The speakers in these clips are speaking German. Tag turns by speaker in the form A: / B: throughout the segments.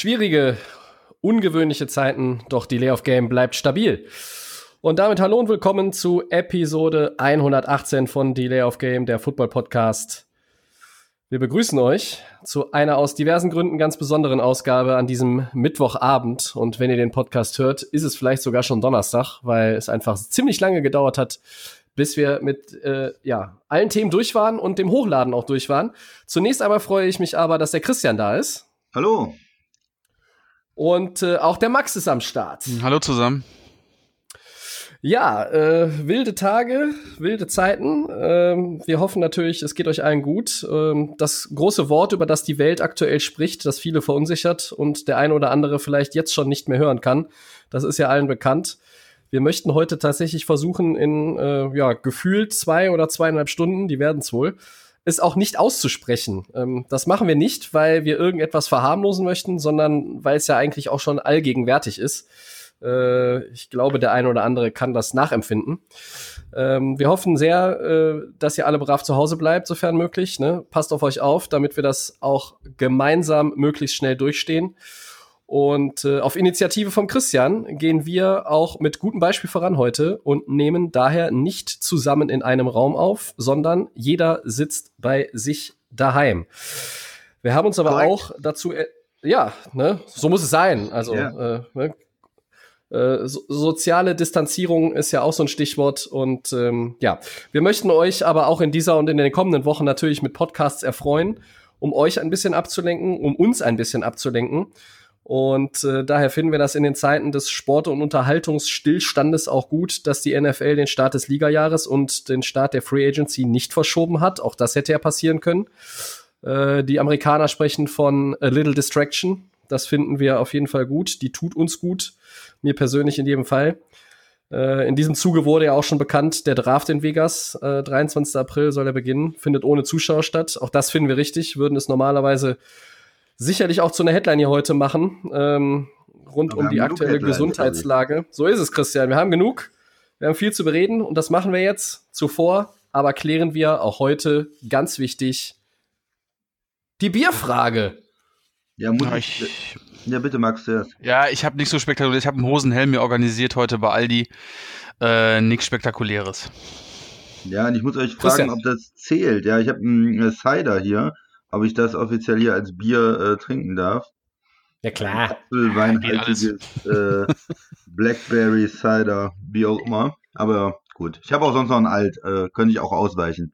A: Schwierige, ungewöhnliche Zeiten, doch die Layoff Game bleibt stabil. Und damit hallo und willkommen zu Episode 118 von Delay of Game, der Football Podcast. Wir begrüßen euch zu einer aus diversen Gründen ganz besonderen Ausgabe an diesem Mittwochabend. Und wenn ihr den Podcast hört, ist es vielleicht sogar schon Donnerstag, weil es einfach ziemlich lange gedauert hat, bis wir mit äh, ja, allen Themen durch waren und dem Hochladen auch durch waren. Zunächst einmal freue ich mich aber, dass der Christian da ist.
B: Hallo.
A: Und äh, auch der Max ist am Start.
C: Hallo zusammen.
A: Ja, äh, wilde Tage, wilde Zeiten. Ähm, wir hoffen natürlich, es geht euch allen gut. Ähm, das große Wort, über das die Welt aktuell spricht, das viele verunsichert und der eine oder andere vielleicht jetzt schon nicht mehr hören kann, das ist ja allen bekannt. Wir möchten heute tatsächlich versuchen, in äh, ja, gefühlt zwei oder zweieinhalb Stunden, die werden es wohl, es auch nicht auszusprechen. Ähm, das machen wir nicht, weil wir irgendetwas verharmlosen möchten, sondern weil es ja eigentlich auch schon allgegenwärtig ist. Äh, ich glaube, der eine oder andere kann das nachempfinden. Ähm, wir hoffen sehr, äh, dass ihr alle brav zu Hause bleibt, sofern möglich. Ne? Passt auf euch auf, damit wir das auch gemeinsam möglichst schnell durchstehen. Und äh, auf Initiative von Christian gehen wir auch mit gutem Beispiel voran heute und nehmen daher nicht zusammen in einem Raum auf, sondern jeder sitzt bei sich daheim. Wir haben uns aber Correct. auch dazu, ja, ne, so muss es sein. Also yeah. äh, ne, äh, so, soziale Distanzierung ist ja auch so ein Stichwort. Und ähm, ja, wir möchten euch aber auch in dieser und in den kommenden Wochen natürlich mit Podcasts erfreuen, um euch ein bisschen abzulenken, um uns ein bisschen abzulenken. Und äh, daher finden wir das in den Zeiten des Sport- und Unterhaltungsstillstandes auch gut, dass die NFL den Start des Ligajahres und den Start der Free Agency nicht verschoben hat. Auch das hätte ja passieren können. Äh, die Amerikaner sprechen von a little distraction. Das finden wir auf jeden Fall gut. Die tut uns gut mir persönlich in jedem Fall. Äh, in diesem Zuge wurde ja auch schon bekannt, der Draft in Vegas, äh, 23. April soll er beginnen, findet ohne Zuschauer statt. Auch das finden wir richtig, würden es normalerweise sicherlich auch zu einer Headline hier heute machen, ähm, rund um die aktuelle Gesundheitslage. So ist es, Christian. Wir haben genug. Wir haben viel zu bereden und das machen wir jetzt. Zuvor aber klären wir auch heute ganz wichtig die Bierfrage.
B: Ja, muss ich, ja, bitte, Max, zuerst.
C: Ja, ich habe nichts so spektakuläres. Ich habe einen Hosenhelm mir organisiert heute bei Aldi. Äh, nichts Spektakuläres.
B: Ja, und ich muss euch fragen, ob das zählt. Ja, ich habe einen äh, Cider hier, ob ich das offiziell hier als Bier äh, trinken darf.
A: Ja, klar.
B: Apfelweinhaltiges äh, Blackberry Cider, wie auch immer. Aber gut. Ich habe auch sonst noch ein Alt, äh, könnte ich auch ausweichen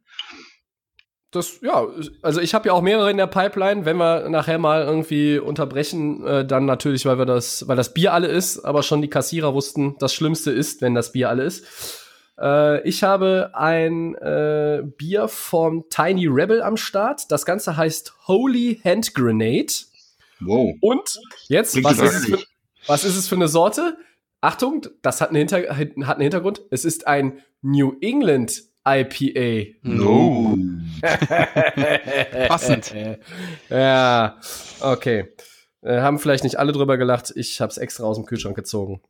A: das, ja, also ich habe ja auch mehrere in der Pipeline. Wenn wir nachher mal irgendwie unterbrechen, äh, dann natürlich, weil wir das, weil das Bier alle ist, aber schon die Kassierer wussten, das Schlimmste ist, wenn das Bier alle ist. Äh, ich habe ein äh, Bier vom Tiny Rebel am Start. Das Ganze heißt Holy Hand Grenade. Wow. Und jetzt, was ist, es für, was ist es für eine Sorte? Achtung, das hat einen, Hinter hat einen Hintergrund. Es ist ein New England IPA.
C: No. Passend.
A: ja, okay. Äh, haben vielleicht nicht alle drüber gelacht. Ich habe es extra aus dem Kühlschrank gezogen.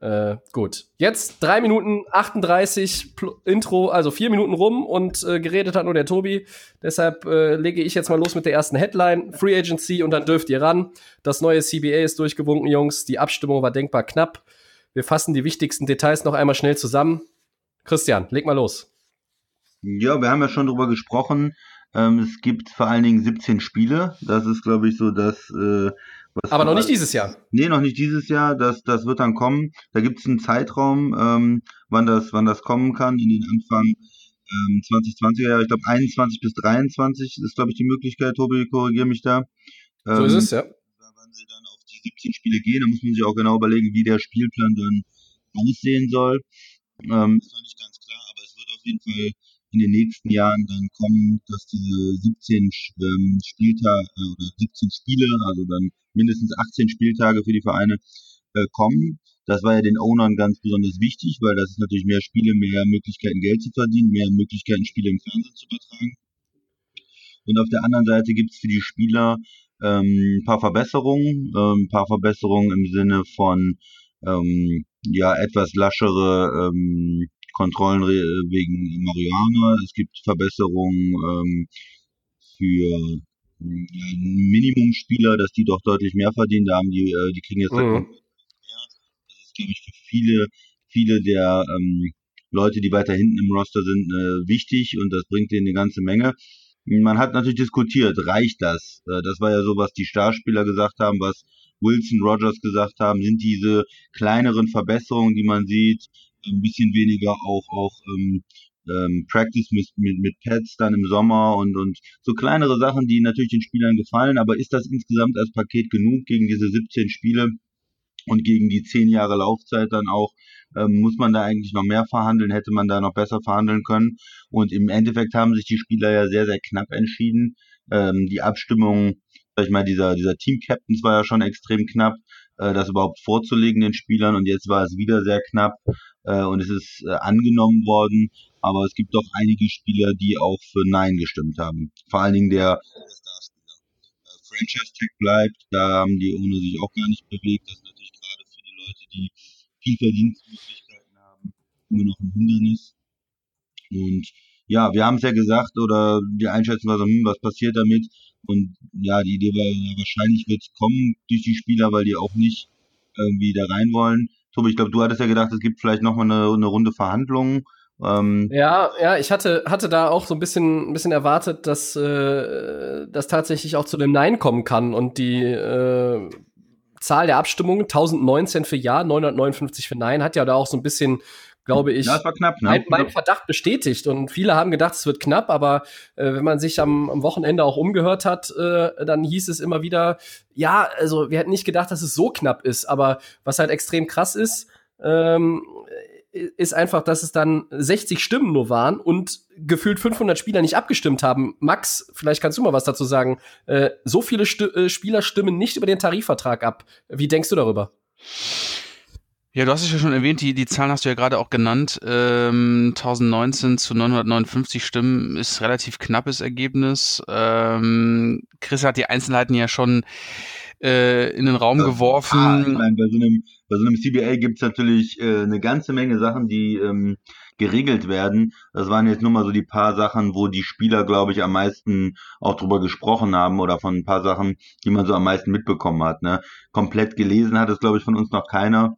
A: Äh, gut. Jetzt drei Minuten 38 Intro, also vier Minuten rum und äh, geredet hat nur der Tobi. Deshalb äh, lege ich jetzt mal los mit der ersten Headline. Free Agency und dann dürft ihr ran. Das neue CBA ist durchgewunken, Jungs. Die Abstimmung war denkbar knapp. Wir fassen die wichtigsten Details noch einmal schnell zusammen. Christian, leg mal los.
B: Ja, wir haben ja schon drüber gesprochen. Ähm, es gibt vor allen Dingen 17 Spiele. Das ist, glaube ich, so das.
A: Was Aber noch nicht dieses Jahr.
B: Nee, noch nicht dieses Jahr. Das, das wird dann kommen. Da gibt es einen Zeitraum, ähm, wann, das, wann das kommen kann, in den Anfang ähm, 2020er Jahre. Ich glaube, 21 bis 23 ist, glaube ich, die Möglichkeit. Tobi, korrigiere mich da.
A: so ist es, ähm, ja.
B: Wann sie dann auf die 17 Spiele gehen, da muss man sich auch genau überlegen, wie der Spielplan dann aussehen soll. Ähm, ist noch nicht ganz klar, aber es wird auf jeden Fall in den nächsten Jahren dann kommen, dass diese 17 ähm, Spieltage äh, oder 17 Spiele, also dann mindestens 18 Spieltage für die Vereine äh, kommen. Das war ja den Ownern ganz besonders wichtig, weil das ist natürlich mehr Spiele, mehr Möglichkeiten Geld zu verdienen, mehr Möglichkeiten Spiele im Fernsehen zu übertragen. Und auf der anderen Seite gibt es für die Spieler ähm, ein paar Verbesserungen, ähm, ein paar Verbesserungen im Sinne von ähm, ja etwas laschere ähm, Kontrollen wegen Marihuana. Es gibt Verbesserungen ähm, für Minimumspieler, dass die doch deutlich mehr verdienen. Da haben die, äh, die kriegen jetzt mhm. Das ist, glaube ich, für viele, viele der ähm, Leute, die weiter hinten im Roster sind, äh, wichtig und das bringt denen eine ganze Menge. Man hat natürlich diskutiert, reicht das? Äh, das war ja so, was die Starspieler gesagt haben, was Wilson, Rogers gesagt haben, sind diese kleineren Verbesserungen, die man sieht, ein bisschen weniger auch, auch ähm, ähm, Practice mit, mit, mit Pads dann im Sommer und, und so kleinere Sachen, die natürlich den Spielern gefallen, aber ist das insgesamt als Paket genug gegen diese 17 Spiele und gegen die 10 Jahre Laufzeit dann auch? Ähm, muss man da eigentlich noch mehr verhandeln? Hätte man da noch besser verhandeln können? Und im Endeffekt haben sich die Spieler ja sehr, sehr knapp entschieden. Ähm, die Abstimmung, sag ich mal, dieser, dieser Team-Captains war ja schon extrem knapp, äh, das überhaupt vorzulegen den Spielern und jetzt war es wieder sehr knapp äh, und es ist äh, angenommen worden. Aber es gibt doch einige Spieler, die auch für Nein gestimmt haben. Vor allen Dingen der. Äh, Franchise Tag bleibt, da haben die ohne sich auch gar nicht bewegt. Das ist natürlich gerade für die Leute, die viel Verdienstmöglichkeiten haben, immer noch ein Hindernis. Und ja, wir haben es ja gesagt, oder die Einschätzung war so, hm, was passiert damit? Und ja, die Idee war, wahrscheinlich wird es kommen durch die Spieler, weil die auch nicht irgendwie da rein wollen. Tobi, ich glaube, du hattest ja gedacht, es gibt vielleicht nochmal eine, eine Runde Verhandlungen.
A: Ähm ja, ja, ich hatte, hatte da auch so ein bisschen, ein bisschen erwartet, dass äh, das tatsächlich auch zu dem Nein kommen kann und die äh, Zahl der Abstimmungen 1019 für Ja, 959 für Nein hat ja da auch so ein bisschen glaube ich,
B: ja, war knapp,
A: ne? mein, mein, Verdacht bestätigt. Und viele haben gedacht, es wird knapp, aber äh, wenn man sich am, am, Wochenende auch umgehört hat, äh, dann hieß es immer wieder, ja, also wir hätten nicht gedacht, dass es so knapp ist. Aber was halt extrem krass ist, ähm, ist einfach, dass es dann 60 Stimmen nur waren und gefühlt 500 Spieler nicht abgestimmt haben. Max, vielleicht kannst du mal was dazu sagen. Äh, so viele St äh, Spieler stimmen nicht über den Tarifvertrag ab. Wie denkst du darüber?
C: Ja, du hast es ja schon erwähnt, die, die Zahlen hast du ja gerade auch genannt. Ähm, 1019 zu 959 Stimmen ist relativ knappes Ergebnis. Ähm, Chris hat die Einzelheiten ja schon äh, in den Raum geworfen. Ah, ich
B: meine, bei so einem, bei so einem CBA gibt's natürlich äh, eine ganze Menge Sachen, die ähm, geregelt werden. Das waren jetzt nur mal so die paar Sachen, wo die Spieler, glaube ich, am meisten auch drüber gesprochen haben oder von ein paar Sachen, die man so am meisten mitbekommen hat. Ne? Komplett gelesen hat es, glaube ich, von uns noch keiner.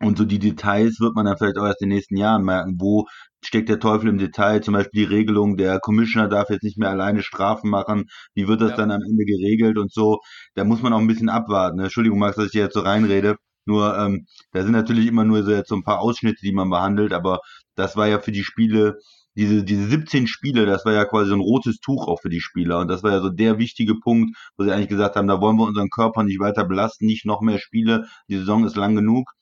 B: Und so die Details wird man dann vielleicht auch erst in den nächsten Jahren merken, wo steckt der Teufel im Detail, zum Beispiel die Regelung, der Commissioner darf jetzt nicht mehr alleine Strafen machen, wie wird das ja. dann am Ende geregelt und so, da muss man auch ein bisschen abwarten. Ne? Entschuldigung, Max, dass ich hier jetzt so reinrede, nur ähm, da sind natürlich immer nur so jetzt so ein paar Ausschnitte, die man behandelt, aber das war ja für die Spiele, diese, diese 17 Spiele, das war ja quasi so ein rotes Tuch auch für die Spieler. Und das war ja so der wichtige Punkt, wo sie eigentlich gesagt haben, da wollen wir unseren Körper nicht weiter belasten, nicht noch mehr Spiele, die Saison ist lang genug.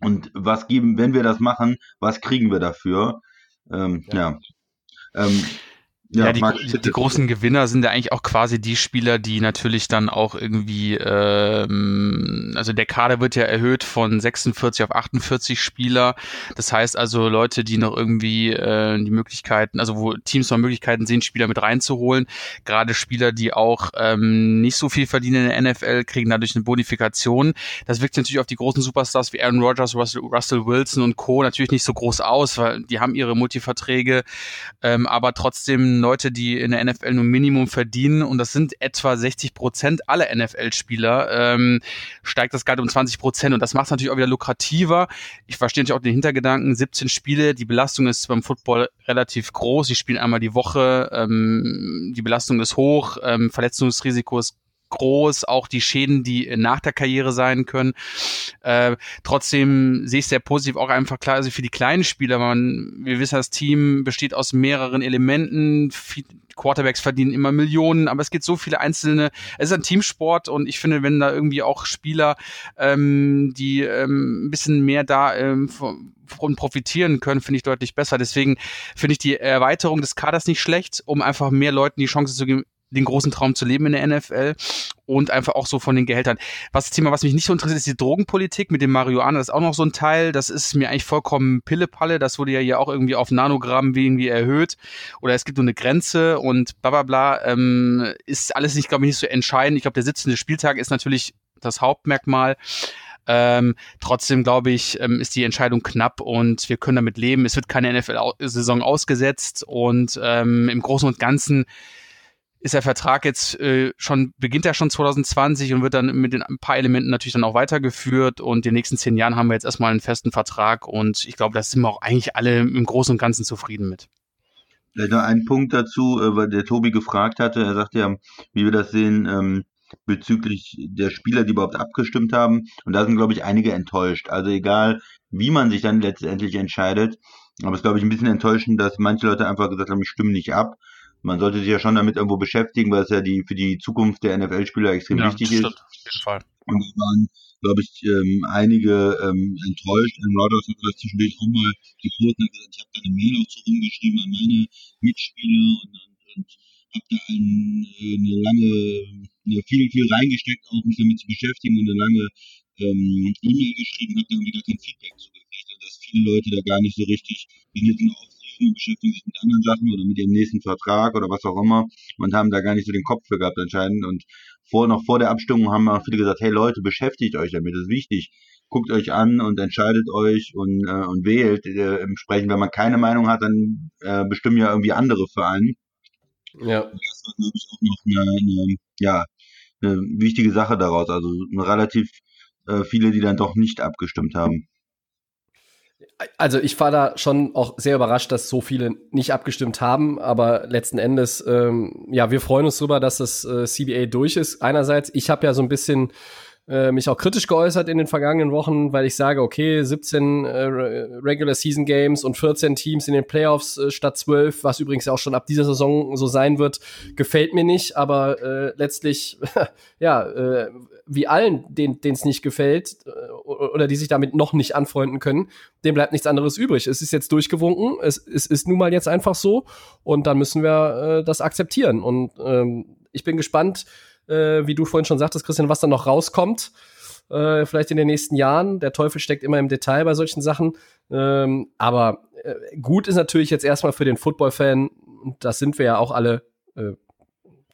B: Und was geben, wenn wir das machen, was kriegen wir dafür? Ähm, ja. ja. Ähm,
C: ja, ja die, die, die, großen Gewinner sind ja eigentlich auch quasi die Spieler, die natürlich dann auch irgendwie, ähm, also der Kader wird ja erhöht von 46 auf 48 Spieler. Das heißt also Leute, die noch irgendwie äh, die Möglichkeiten, also wo Teams noch Möglichkeiten sehen, Spieler mit reinzuholen. Gerade Spieler, die auch ähm, nicht so viel verdienen in der NFL, kriegen dadurch eine Bonifikation. Das wirkt natürlich auf die großen Superstars wie Aaron Rodgers, Russell, Russell Wilson und Co. natürlich nicht so groß aus, weil die haben ihre Multiverträge, ähm, aber trotzdem Leute, die in der NFL nur Minimum verdienen, und das sind etwa 60 Prozent aller NFL-Spieler, ähm, steigt das Gehalt um 20 Prozent. Und das macht es natürlich auch wieder lukrativer. Ich verstehe natürlich auch den Hintergedanken, 17 Spiele, die Belastung ist beim Football relativ groß. Sie spielen einmal die Woche, ähm, die Belastung ist hoch, ähm, Verletzungsrisiko ist groß, auch die Schäden, die nach der Karriere sein können. Äh, trotzdem sehe ich sehr positiv auch einfach klar, also für die kleinen Spieler, man, wir wissen, das Team besteht aus mehreren Elementen, Quarterbacks verdienen immer Millionen, aber es gibt so viele einzelne, es ist ein Teamsport und ich finde, wenn da irgendwie auch Spieler, ähm, die ähm, ein bisschen mehr da ähm, von profitieren können, finde ich deutlich besser. Deswegen finde ich die Erweiterung des Kaders nicht schlecht, um einfach mehr Leuten die Chance zu geben, den großen Traum zu leben in der NFL und einfach auch so von den Gehältern. Was das Thema, was mich nicht so interessiert, ist die Drogenpolitik mit dem Marihuana. Das ist auch noch so ein Teil. Das ist mir eigentlich vollkommen Pillepalle. Das wurde ja hier auch irgendwie auf Nanogramm irgendwie erhöht. Oder es gibt nur eine Grenze und bla bla bla. Ähm, ist alles nicht, glaube ich, nicht so entscheidend. Ich glaube, der sitzende Spieltag ist natürlich das Hauptmerkmal. Ähm, trotzdem glaube ich, ähm, ist die Entscheidung knapp und wir können damit leben. Es wird keine NFL-Saison ausgesetzt und ähm, im Großen und Ganzen ist der Vertrag jetzt äh, schon, beginnt er schon 2020 und wird dann mit den ein paar Elementen natürlich dann auch weitergeführt und in den nächsten zehn Jahren haben wir jetzt erstmal einen festen Vertrag und ich glaube, da sind wir auch eigentlich alle im Großen und Ganzen zufrieden mit.
B: Vielleicht noch ein Punkt dazu, äh, weil der Tobi gefragt hatte, er sagte ja, wie wir das sehen, ähm, bezüglich der Spieler, die überhaupt abgestimmt haben. Und da sind, glaube ich, einige enttäuscht. Also egal, wie man sich dann letztendlich entscheidet, aber es ist, glaube ich, ein bisschen enttäuschend, dass manche Leute einfach gesagt haben, ich stimme nicht ab. Man sollte sich ja schon damit irgendwo beschäftigen, weil es ja die für die Zukunft der NFL-Spieler extrem ja, wichtig stimmt, ist. Auf jeden Fall. Und es waren, glaube ich, ähm, einige ähm, enttäuscht. Und Rodgers hat das zwischendurch auch mal gepostet und gesagt, ich habe da eine Mail auch so rumgeschrieben an meine Mitspieler und, und, und habe da ein, äh, eine lange, eine viel, viel reingesteckt, auch mich damit zu beschäftigen und eine lange ähm, E-Mail geschrieben, habe da irgendwie gar kein Feedback zugekriegt. Dass viele Leute da gar nicht so richtig, die nur aufsehen und beschäftigen sich mit anderen Sachen oder mit ihrem nächsten Vertrag oder was auch immer und haben da gar nicht so den Kopf für gehabt anscheinend. Und vor, noch vor der Abstimmung haben auch viele gesagt, hey Leute, beschäftigt euch damit, das ist wichtig. Guckt euch an und entscheidet euch und, äh, und wählt. Äh, entsprechend, wenn man keine Meinung hat, dann äh, bestimmen ja irgendwie andere für einen. Ja. Das war, glaube ich, auch noch eine, eine, ja, eine wichtige Sache daraus. Also relativ äh, viele, die dann doch nicht abgestimmt haben.
A: Also ich war da schon auch sehr überrascht, dass so viele nicht abgestimmt haben, aber letzten Endes, ähm, ja, wir freuen uns darüber, dass das äh, CBA durch ist. Einerseits, ich habe ja so ein bisschen äh, mich auch kritisch geäußert in den vergangenen Wochen, weil ich sage, okay, 17 äh, Regular Season Games und 14 Teams in den Playoffs äh, statt 12, was übrigens auch schon ab dieser Saison so sein wird, gefällt mir nicht, aber äh, letztlich, ja, äh, wie allen, denen es nicht gefällt äh, oder die sich damit noch nicht anfreunden können, dem bleibt nichts anderes übrig. Es ist jetzt durchgewunken, es, es ist nun mal jetzt einfach so und dann müssen wir äh, das akzeptieren und ähm, ich bin gespannt, äh, wie du vorhin schon sagtest, Christian, was dann noch rauskommt. Äh, vielleicht in den nächsten Jahren. Der Teufel steckt immer im Detail bei solchen Sachen. Ähm, aber äh, gut ist natürlich jetzt erstmal für den Football-Fan, das sind wir ja auch alle, äh,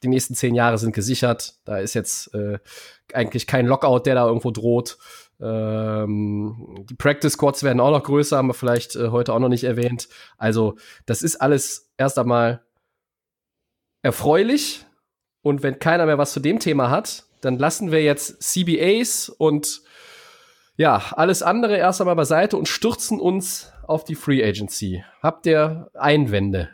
A: die nächsten zehn Jahre sind gesichert. Da ist jetzt äh, eigentlich kein Lockout, der da irgendwo droht. Ähm, die Practice Squads werden auch noch größer, haben wir vielleicht äh, heute auch noch nicht erwähnt. Also, das ist alles erst einmal erfreulich. Und wenn keiner mehr was zu dem Thema hat, dann lassen wir jetzt CBAs und ja, alles andere erst einmal beiseite und stürzen uns auf die Free Agency. Habt ihr Einwände?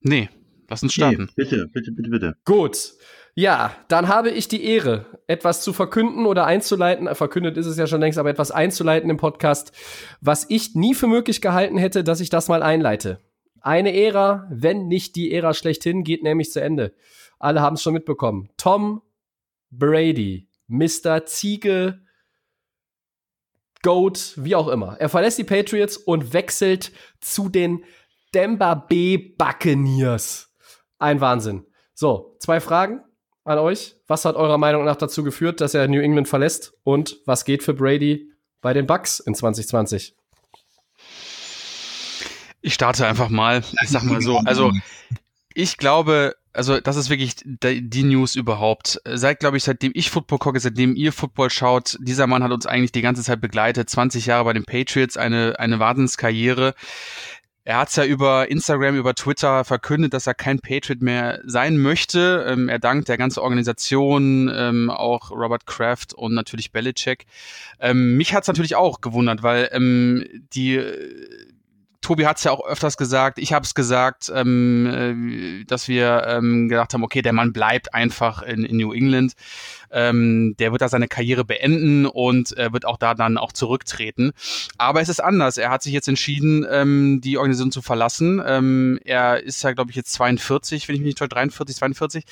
C: Nee, lass uns starten. Nee,
B: bitte, bitte, bitte, bitte.
A: Gut. Ja, dann habe ich die Ehre, etwas zu verkünden oder einzuleiten. Verkündet ist es ja schon längst, aber etwas einzuleiten im Podcast, was ich nie für möglich gehalten hätte, dass ich das mal einleite. Eine Ära, wenn nicht die Ära schlechthin, geht nämlich zu Ende. Alle haben es schon mitbekommen. Tom Brady, Mr. Ziege, Goat, wie auch immer. Er verlässt die Patriots und wechselt zu den Denver Bay Buccaneers. Ein Wahnsinn. So, zwei Fragen an euch. Was hat eurer Meinung nach dazu geführt, dass er New England verlässt? Und was geht für Brady bei den Bucks in 2020?
C: Ich starte einfach mal. Ich sag mal so. Also, ich glaube, also das ist wirklich die News überhaupt. Seit, glaube ich, seitdem ich Football gucke, seitdem ihr Football schaut, dieser Mann hat uns eigentlich die ganze Zeit begleitet. 20 Jahre bei den Patriots, eine, eine Wahnsinnskarriere. Er hat es ja über Instagram, über Twitter verkündet, dass er kein Patriot mehr sein möchte. Ähm, er dankt der ganzen Organisation, ähm, auch Robert Kraft und natürlich Belichick. Ähm, mich hat es natürlich auch gewundert, weil ähm, die Tobi hat es ja auch öfters gesagt, ich habe es gesagt, ähm, äh, dass wir ähm, gedacht haben, okay, der Mann bleibt einfach in, in New England. Ähm, der wird da seine Karriere beenden und äh, wird auch da dann auch zurücktreten. Aber es ist anders. Er hat sich jetzt entschieden, ähm, die Organisation zu verlassen. Ähm, er ist ja, glaube ich, jetzt 42, wenn ich mich nicht täusche, 43, 42.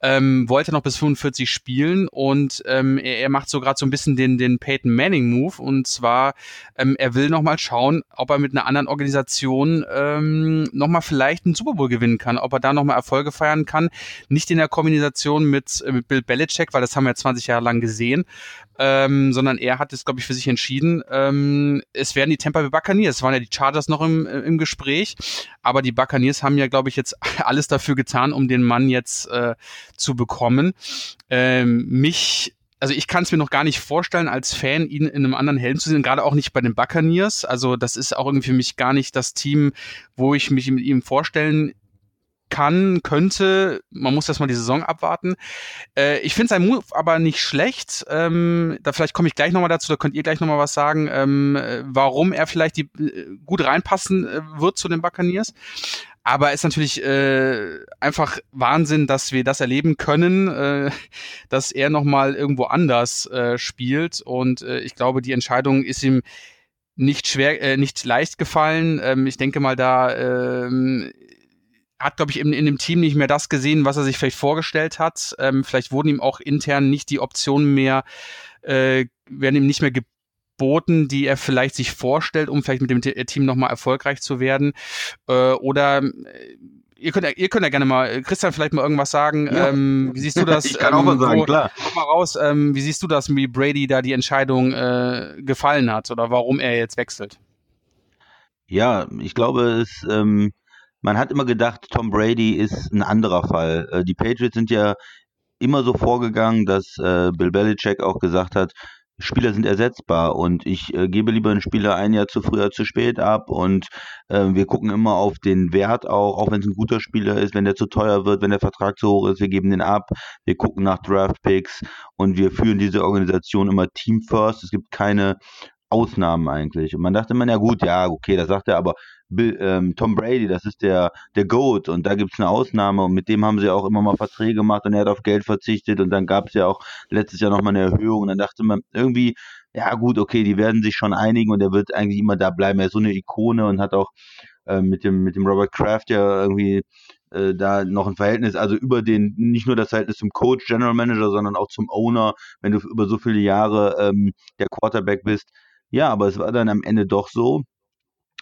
C: Ähm, wollte noch bis 45 spielen und ähm, er, er macht so gerade so ein bisschen den, den Peyton Manning Move und zwar, ähm, er will noch mal schauen, ob er mit einer anderen Organisation ähm, noch mal vielleicht einen Super Bowl gewinnen kann, ob er da noch mal Erfolge feiern kann. Nicht in der Kombination mit, äh, mit Bill Belichick, weil das haben haben wir 20 Jahre lang gesehen, ähm, sondern er hat es, glaube ich, für sich entschieden. Ähm, es werden die Tampa Bay Buccaneers, es waren ja die Chargers noch im, äh, im Gespräch, aber die Buccaneers haben ja, glaube ich, jetzt alles dafür getan, um den Mann jetzt äh, zu bekommen. Ähm, mich also ich kann es mir noch gar nicht vorstellen, als Fan ihn in einem anderen Helm zu sehen, gerade auch nicht bei den Buccaneers. Also das ist auch irgendwie für mich gar nicht das Team, wo ich mich mit ihm vorstellen kann, könnte. Man muss erstmal die Saison abwarten. Äh, ich finde sein Move aber nicht schlecht. Ähm, da vielleicht komme ich gleich nochmal dazu, da könnt ihr gleich nochmal was sagen, ähm, warum er vielleicht die, äh, gut reinpassen äh, wird zu den Buccaneers. Aber ist natürlich äh, einfach Wahnsinn, dass wir das erleben können, äh, dass er nochmal irgendwo anders äh, spielt. Und äh, ich glaube, die Entscheidung ist ihm nicht schwer, äh, nicht leicht gefallen. Ähm, ich denke mal, da ähm, hat, glaube ich, in, in dem Team nicht mehr das gesehen, was er sich vielleicht vorgestellt hat. Ähm, vielleicht wurden ihm auch intern nicht die Optionen mehr, äh, werden ihm nicht mehr geboten, die er vielleicht sich vorstellt, um vielleicht mit dem Team nochmal erfolgreich zu werden. Äh, oder äh, ihr könnt, ja, ihr könnt ja gerne mal, äh, Christian, vielleicht mal irgendwas sagen. Ja. Ähm, wie siehst du das?
B: ich kann ähm, auch mal sagen, wo, klar.
C: Mal raus, ähm, wie siehst du das, wie Brady da die Entscheidung äh, gefallen hat oder warum er jetzt wechselt?
B: Ja, ich glaube, es, ähm, man hat immer gedacht, Tom Brady ist ein anderer Fall. Äh, die Patriots sind ja immer so vorgegangen, dass äh, Bill Belichick auch gesagt hat, Spieler sind ersetzbar und ich äh, gebe lieber einen Spieler ein Jahr zu früh oder zu spät ab und äh, wir gucken immer auf den Wert auch, auch wenn es ein guter Spieler ist, wenn der zu teuer wird, wenn der Vertrag zu hoch ist, wir geben den ab, wir gucken nach Draft Picks und wir führen diese Organisation immer Team First. Es gibt keine Ausnahmen eigentlich. Und man dachte man, ja gut, ja, okay, das sagt er, aber Ähm, Tom Brady, das ist der, der GOAT. Und da gibt es eine Ausnahme. Und mit dem haben sie auch immer mal Verträge gemacht. Und er hat auf Geld verzichtet. Und dann gab es ja auch letztes Jahr nochmal eine Erhöhung. Und dann dachte man irgendwie, ja gut, okay, die werden sich schon einigen. Und er wird eigentlich immer da bleiben. Er ist so eine Ikone und hat auch äh, mit dem mit dem Robert Kraft ja irgendwie äh, da noch ein Verhältnis, also über den, nicht nur das Verhältnis zum Coach, General Manager, sondern auch zum Owner, wenn du über so viele Jahre ähm, der Quarterback bist. Ja, aber es war dann am Ende doch so,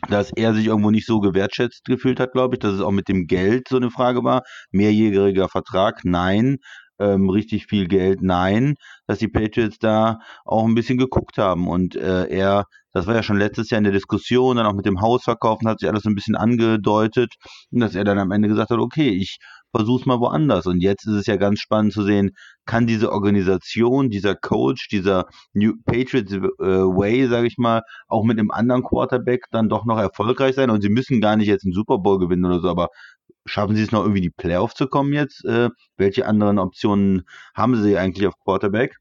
B: dass er sich irgendwo nicht so gewertschätzt gefühlt hat, glaube ich, dass es auch mit dem Geld so eine Frage war. Mehrjähriger Vertrag, nein. Ähm, richtig viel Geld, nein. Dass die Patriots da auch ein bisschen geguckt haben und äh, er, das war ja schon letztes Jahr in der Diskussion, dann auch mit dem Hausverkaufen hat sich alles ein bisschen angedeutet und dass er dann am Ende gesagt hat, okay, ich versuch's mal woanders. Und jetzt ist es ja ganz spannend zu sehen, kann diese Organisation, dieser Coach, dieser New Patriots äh, Way, sage ich mal, auch mit einem anderen Quarterback dann doch noch erfolgreich sein. Und sie müssen gar nicht jetzt einen Super Bowl gewinnen oder so, aber schaffen sie es noch irgendwie die Playoffs zu kommen jetzt? Äh, welche anderen Optionen haben sie eigentlich auf Quarterback?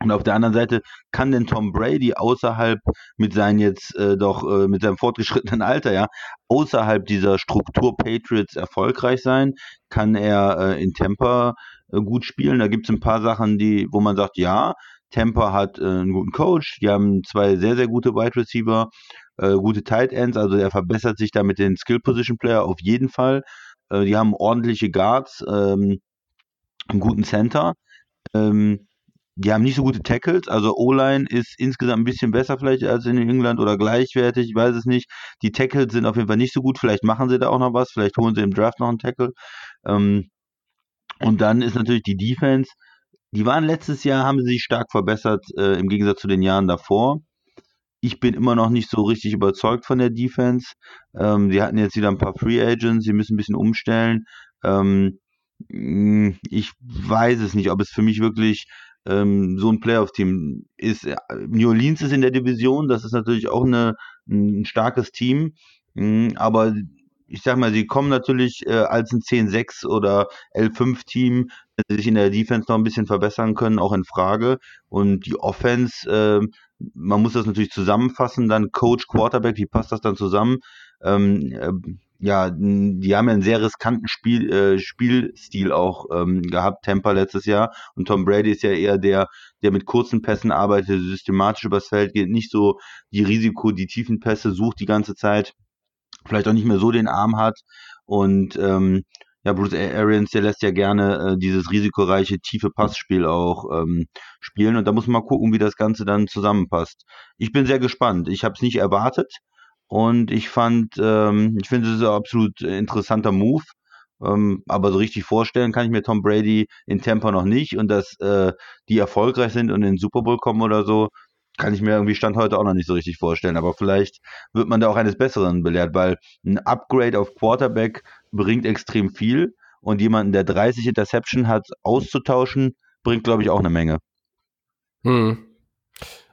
B: Und auf der anderen Seite kann denn Tom Brady außerhalb mit seinem jetzt äh, doch äh, mit seinem fortgeschrittenen Alter ja außerhalb dieser Struktur Patriots erfolgreich sein? Kann er äh, in Tampa äh, gut spielen? Da gibt es ein paar Sachen, die wo man sagt, ja, Tampa hat äh, einen guten Coach, die haben zwei sehr sehr gute Wide Receiver, äh, gute Tight Ends, also er verbessert sich da mit den Skill Position Player auf jeden Fall. Äh, die haben ordentliche Guards, ähm, einen guten Center. Ähm, die haben nicht so gute Tackles, also O-Line ist insgesamt ein bisschen besser vielleicht als in England oder gleichwertig, ich weiß es nicht. Die Tackles sind auf jeden Fall nicht so gut, vielleicht machen sie da auch noch was, vielleicht holen sie im Draft noch einen Tackle. Ähm, und dann ist natürlich die Defense, die waren letztes Jahr, haben sie sich stark verbessert äh, im Gegensatz zu den Jahren davor. Ich bin immer noch nicht so richtig überzeugt von der Defense. Ähm, sie hatten jetzt wieder ein paar Free Agents, sie müssen ein bisschen umstellen. Ähm, ich weiß es nicht, ob es für mich wirklich ähm, so ein Playoff-Team ist. New Orleans ist in der Division, das ist natürlich auch eine, ein starkes Team, mh, hm, aber ich sag mal, sie kommen natürlich äh, als ein 10-6 oder L5-Team, wenn sie sich in der Defense noch ein bisschen verbessern können, auch in Frage. Und die Offense, äh, man muss das natürlich zusammenfassen, dann Coach, Quarterback, wie passt das dann zusammen? Ähm, äh, ja, die haben ja einen sehr riskanten Spiel, äh, Spielstil auch ähm, gehabt, Tampa letztes Jahr. Und Tom Brady ist ja eher der, der mit kurzen Pässen arbeitet, systematisch übers Feld geht, nicht so die Risiko, die tiefen Pässe sucht die ganze Zeit, vielleicht auch nicht mehr so den Arm hat. Und ähm, ja, Bruce Arians, der lässt ja gerne äh, dieses risikoreiche, tiefe Passspiel auch ähm, spielen. Und da muss man mal gucken, wie das Ganze dann zusammenpasst. Ich bin sehr gespannt. Ich habe es nicht erwartet. Und ich fand, ähm, ich finde es ein absolut interessanter Move. Ähm, aber so richtig vorstellen kann ich mir Tom Brady in Tampa noch nicht. Und dass äh, die erfolgreich sind und in den Super Bowl kommen oder so, kann ich mir irgendwie Stand heute auch noch nicht so richtig vorstellen. Aber vielleicht wird man da auch eines Besseren belehrt, weil ein Upgrade auf Quarterback bringt extrem viel. Und jemanden, der 30 Interception hat, auszutauschen, bringt, glaube ich, auch eine Menge.
A: Hm.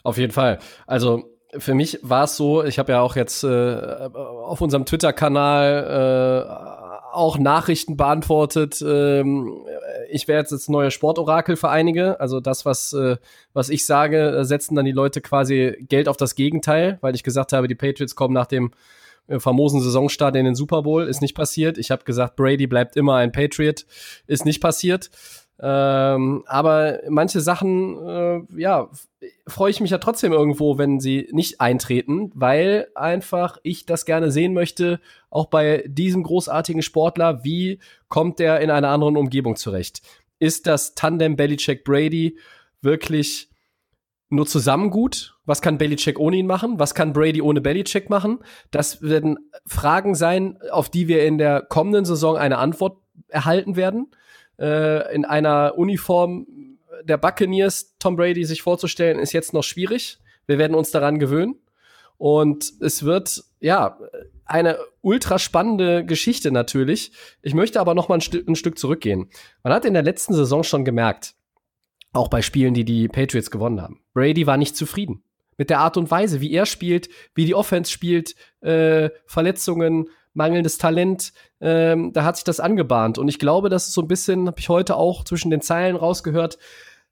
A: Auf jeden Fall. Also für mich war es so, ich habe ja auch jetzt äh, auf unserem Twitter-Kanal äh, auch Nachrichten beantwortet. Ähm, ich wäre jetzt das neue Sportorakel für einige. Also das, was, äh, was ich sage, setzen dann die Leute quasi Geld auf das Gegenteil, weil ich gesagt habe, die Patriots kommen nach dem äh, famosen Saisonstart in den Super Bowl. Ist nicht passiert. Ich habe gesagt, Brady bleibt immer ein Patriot. Ist nicht passiert. Ähm, aber manche Sachen, äh, ja, freue ich mich ja trotzdem irgendwo, wenn sie nicht eintreten, weil einfach ich das gerne sehen möchte, auch bei diesem großartigen Sportler, wie kommt der in einer anderen Umgebung zurecht? Ist das Tandem Belichick Brady wirklich nur zusammen gut? Was kann Belichick ohne ihn machen? Was kann Brady ohne Belichick machen? Das werden Fragen sein, auf die wir in der kommenden Saison eine Antwort erhalten werden äh, in einer Uniform der Buccaneers Tom Brady sich vorzustellen, ist jetzt noch schwierig. Wir werden uns daran gewöhnen. Und es wird, ja, eine ultra spannende Geschichte natürlich. Ich möchte aber noch mal ein, St ein Stück zurückgehen. Man hat in der letzten Saison schon gemerkt, auch bei Spielen, die die Patriots gewonnen haben, Brady war nicht zufrieden mit der Art und Weise, wie er spielt, wie die Offense spielt, äh, Verletzungen, mangelndes Talent, ähm, da hat sich das angebahnt. Und ich glaube, das ist so ein bisschen, habe ich heute auch zwischen den Zeilen rausgehört,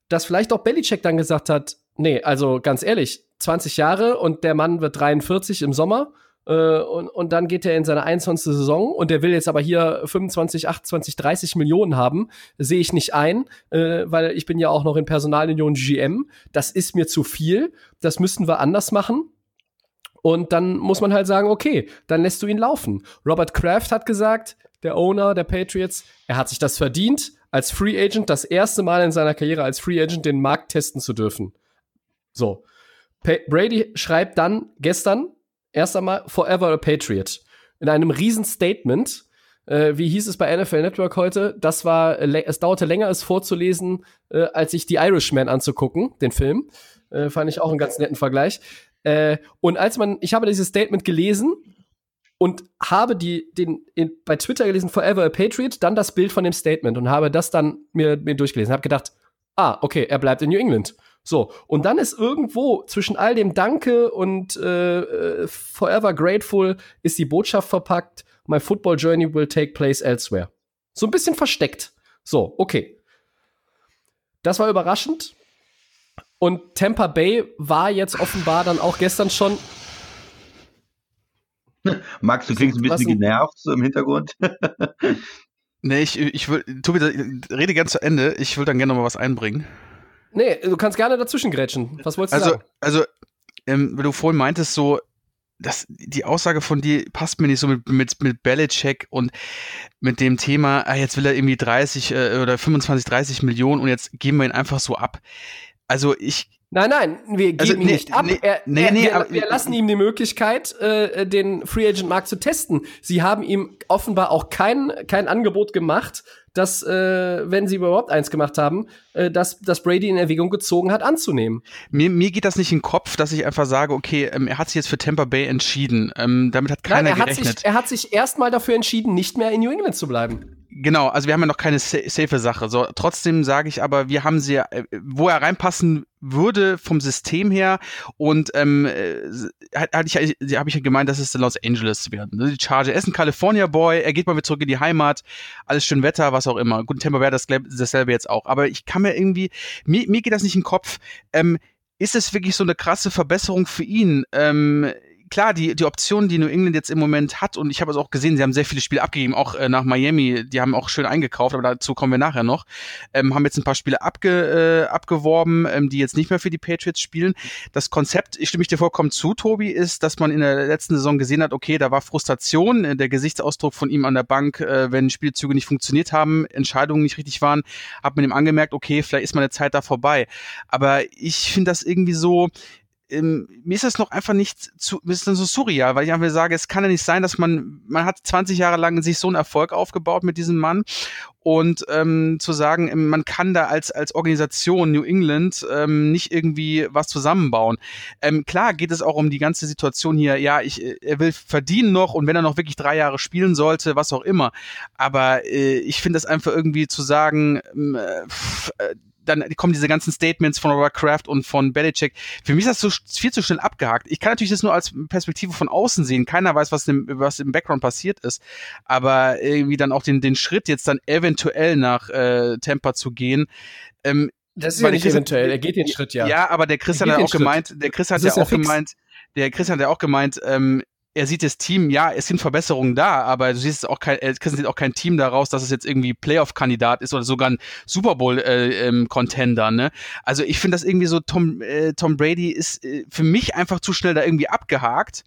A: dass vielleicht auch Belichick dann gesagt hat, nee, also ganz ehrlich, 20 Jahre und der Mann wird 43 im Sommer äh, und, und dann geht er in seine 21. Saison und der will jetzt aber hier 25, 28, 30 Millionen haben, sehe ich nicht ein, äh, weil ich bin ja auch noch in Personalunion GM. Das ist mir zu viel, das müssten wir anders machen. Und dann muss man halt sagen, okay, dann lässt du ihn laufen. Robert Kraft hat gesagt, der Owner der Patriots, er hat sich das verdient, als Free Agent das erste Mal in seiner Karriere als Free Agent den Markt testen zu dürfen. So. Pa Brady schreibt dann gestern erst einmal Forever a Patriot. In einem riesen Statement. Äh, wie hieß es bei NFL Network heute? Das war, es dauerte länger, es vorzulesen, äh, als sich die Irishman anzugucken, den Film. Äh, fand ich auch einen ganz netten Vergleich. Äh, und als man, ich habe dieses Statement gelesen und habe die, den, in, bei Twitter gelesen, Forever a Patriot, dann das Bild von dem Statement und habe das dann mir, mir durchgelesen. Habe gedacht, ah, okay, er bleibt in New England. So, und dann ist irgendwo zwischen all dem Danke und äh, äh, Forever Grateful ist die Botschaft verpackt, My Football Journey will take place elsewhere. So ein bisschen versteckt. So, okay. Das war überraschend. Und Tampa Bay war jetzt offenbar dann auch gestern schon.
B: Max, du klingst ein bisschen genervt so im Hintergrund.
C: nee, ich, ich will, Tobi, rede ganz zu Ende. Ich will dann gerne noch mal was einbringen.
A: Nee, du kannst gerne dazwischen grätschen. Was wolltest du
C: also,
A: sagen?
C: Also, ähm, wenn du vorhin meintest, so, das, die Aussage von dir passt mir nicht so mit, mit, mit Belichick und mit dem Thema, ah, jetzt will er irgendwie 30 äh, oder 25, 30 Millionen und jetzt geben wir ihn einfach so ab. Also ich.
A: Nein, nein, wir geben also, ihn nee, nicht ab. Nee, er, nee, er, nee, wir, aber, wir lassen ihm die Möglichkeit, äh, den Free Agent Markt zu testen. Sie haben ihm offenbar auch kein, kein Angebot gemacht, dass, äh, wenn sie überhaupt eins gemacht haben, äh, dass, dass Brady in Erwägung gezogen hat, anzunehmen.
C: Mir, mir geht das nicht in den Kopf, dass ich einfach sage, okay, ähm, er hat sich jetzt für Tampa Bay entschieden. Ähm, damit hat keiner Nein,
A: er
C: gerechnet.
A: Hat sich, er hat sich erstmal dafür entschieden, nicht mehr in New England zu bleiben.
C: Genau, also wir haben ja noch keine safe Sache. So, trotzdem sage ich aber, wir haben sie, äh, wo er reinpassen würde vom System her und ähm, äh, hatte ich, habe ich ja gemeint, dass es Los Angeles werden. Die Charge, er ist ein California Boy, er geht mal wieder zurück in die Heimat, alles schön Wetter, was auch immer. Guten Tempo wäre das dasselbe jetzt auch. Aber ich kann mir irgendwie, mir, mir geht das nicht in den Kopf. Ähm, ist es wirklich so eine krasse Verbesserung für ihn? Ähm, klar, die, die Optionen, die New England jetzt im Moment hat, und ich habe es auch gesehen, sie haben sehr viele Spiele abgegeben, auch äh, nach Miami, die haben auch schön eingekauft, aber dazu kommen wir nachher noch, ähm, haben jetzt ein paar Spiele abge, äh, abgeworben, ähm, die jetzt nicht mehr für die Patriots spielen. Das Konzept, ich stimme ich dir vollkommen zu, Tobi, ist, dass man in der letzten Saison gesehen hat, okay, da war Frustration, äh, der Gesichtsausdruck von ihm an der Bank, äh, wenn Spielzüge nicht funktioniert haben, Entscheidungen nicht richtig waren, hat man ihm angemerkt, okay, vielleicht ist meine Zeit da vorbei. Aber ich finde das irgendwie so, ähm, mir ist das noch einfach nicht zu, mir ist das so surreal, weil ich einfach sage, es kann ja nicht sein, dass man, man hat 20 Jahre lang sich so einen Erfolg aufgebaut mit diesem Mann und ähm, zu sagen, ähm, man kann da als, als Organisation New England ähm, nicht irgendwie was zusammenbauen. Ähm, klar geht es auch um die ganze Situation hier, ja, ich, er will verdienen noch und wenn er noch wirklich drei Jahre spielen sollte, was auch immer. Aber äh, ich finde das einfach irgendwie zu sagen, ähm, äh, dann kommen diese ganzen Statements von Robert Kraft und von Belichick. Für mich ist das so viel zu schnell abgehakt. Ich kann natürlich das nur als Perspektive von außen sehen. Keiner weiß, was im, was im Background passiert ist. Aber irgendwie dann auch den, den Schritt jetzt dann eventuell nach äh, Tampa zu gehen, ähm,
A: das ist ja nicht eventuell, er geht den Schritt ja.
C: Ja, aber der Chris hat ja auch gemeint, der Chris hat ja auch gemeint, der Chris hat ja auch gemeint, ähm, er sieht das Team, ja, es sind Verbesserungen da, aber du siehst auch kein, äh, Chris sieht auch kein Team daraus, dass es jetzt irgendwie Playoff-Kandidat ist oder sogar ein Super Bowl-Contender, äh, ähm, ne? Also ich finde das irgendwie so, Tom, äh, Tom Brady ist äh, für mich einfach zu schnell da irgendwie abgehakt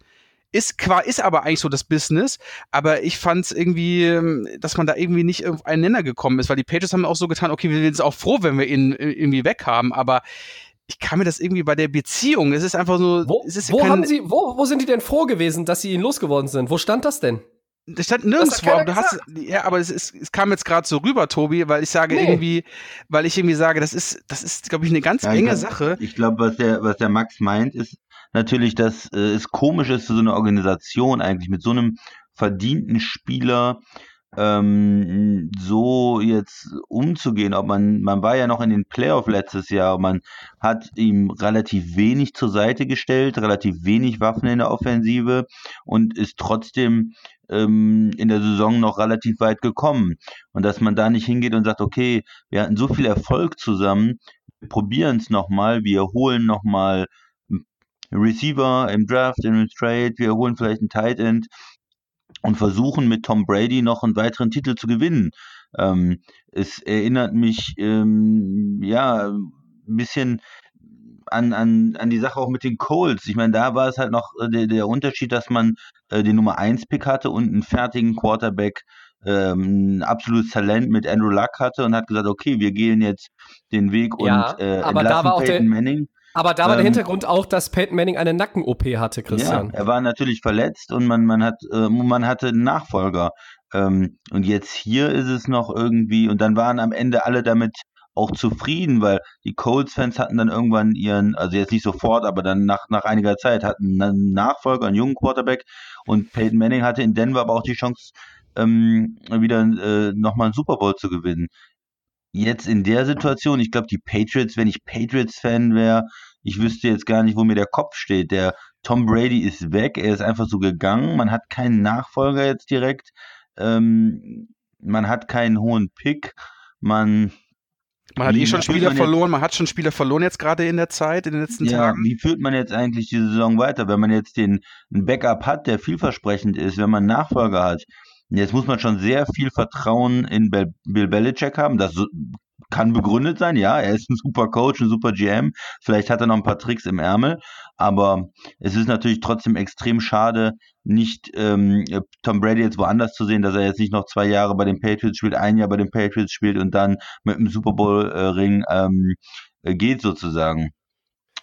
C: ist qua ist aber eigentlich so das Business, aber ich fand es irgendwie, ähm, dass man da irgendwie nicht auf einen Nenner gekommen ist, weil die Pages haben auch so getan, okay, wir sind auch froh, wenn wir ihn äh, irgendwie weg haben, aber ich kann mir das irgendwie bei der Beziehung, es ist einfach so,
A: wo,
C: es ist
A: wo haben Sie, wo, wo sind die denn froh gewesen, dass sie ihn losgeworden sind? Wo stand das denn?
C: Das stand nirgendwo, aber du hast, ja, aber es, ist, es kam jetzt gerade so rüber, Tobi, weil ich sage nee. irgendwie, weil ich irgendwie sage, das ist, das ist, glaube ich, eine ganz ja, enge
B: glaub,
C: Sache.
B: Ich glaube, was der, was der Max meint, ist, natürlich, dass äh, es komisch ist für so eine Organisation eigentlich mit so einem verdienten Spieler ähm, so jetzt umzugehen. Ob man, man war ja noch in den Playoff letztes Jahr, man hat ihm relativ wenig zur Seite gestellt, relativ wenig Waffen in der Offensive und ist trotzdem ähm, in der Saison noch relativ weit gekommen. Und dass man da nicht hingeht und sagt, okay, wir hatten so viel Erfolg zusammen, wir probieren es nochmal, wir holen nochmal Receiver im Draft, im Trade, wir holen vielleicht einen Tight End und versuchen mit Tom Brady noch einen weiteren Titel zu gewinnen. Ähm, es erinnert mich ähm, ja ein bisschen an, an, an die Sache auch mit den Colts. Ich meine, da war es halt noch äh, der, der Unterschied, dass man äh, den Nummer 1 Pick hatte und einen fertigen Quarterback, ähm, ein absolutes Talent mit Andrew Luck hatte und hat gesagt, okay, wir gehen jetzt den Weg
A: ja,
B: und
A: äh, auch Peyton der, Manning. Aber da war ähm, der Hintergrund auch, dass Peyton Manning eine Nacken-OP hatte, Christian.
B: Ja, er war natürlich verletzt und man, man, hat, äh, man hatte einen Nachfolger. Ähm, und jetzt hier ist es noch irgendwie, und dann waren am Ende alle damit auch zufrieden, weil die Colts-Fans hatten dann irgendwann ihren, also jetzt nicht sofort, aber dann nach, nach einiger Zeit hatten einen Nachfolger, einen jungen Quarterback und Peyton Manning hatte in Denver aber auch die Chance, ähm, wieder äh, nochmal einen Super Bowl zu gewinnen jetzt in der Situation, ich glaube, die Patriots, wenn ich Patriots-Fan wäre, ich wüsste jetzt gar nicht, wo mir der Kopf steht. Der Tom Brady ist weg, er ist einfach so gegangen. Man hat keinen Nachfolger jetzt direkt. Ähm, man hat keinen hohen Pick. Man.
C: Man hat eh schon Spieler man verloren, man hat schon Spieler verloren jetzt gerade in der Zeit, in den letzten ja, Tagen.
B: Wie führt man jetzt eigentlich die Saison weiter, wenn man jetzt den einen Backup hat, der vielversprechend ist, wenn man einen Nachfolger hat? Jetzt muss man schon sehr viel Vertrauen in Bill Belichick haben. Das kann begründet sein, ja, er ist ein super Coach, ein super GM. Vielleicht hat er noch ein paar Tricks im Ärmel, aber es ist natürlich trotzdem extrem schade, nicht ähm, Tom Brady jetzt woanders zu sehen, dass er jetzt nicht noch zwei Jahre bei den Patriots spielt, ein Jahr bei den Patriots spielt und dann mit dem Super Bowl-Ring äh, ähm, geht sozusagen.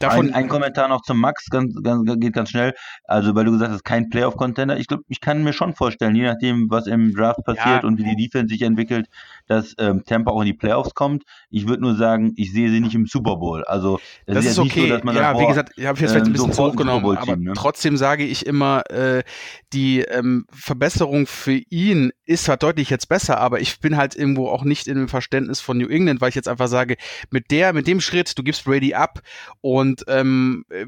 B: Davon ein, ein, Kommentar noch zum Max, ganz, ganz, geht ganz schnell. Also, weil du gesagt hast, kein Playoff-Contender. Ich glaube, ich kann mir schon vorstellen, je nachdem, was im Draft passiert ja. und wie die Defense sich entwickelt, dass ähm, Tampa auch in die Playoffs kommt. Ich würde nur sagen, ich sehe sie nicht im Super Bowl. Also,
C: das, das ist, ist okay. So, dass man ja, sagt, wie gesagt, ich habe jetzt vielleicht ein ähm, bisschen so hochgenommen, aber ne? trotzdem sage ich immer, äh, die ähm, Verbesserung für ihn ist zwar deutlich jetzt besser, aber ich bin halt irgendwo auch nicht in dem Verständnis von New England, weil ich jetzt einfach sage, mit der, mit dem Schritt, du gibst Brady ab und ähm, äh,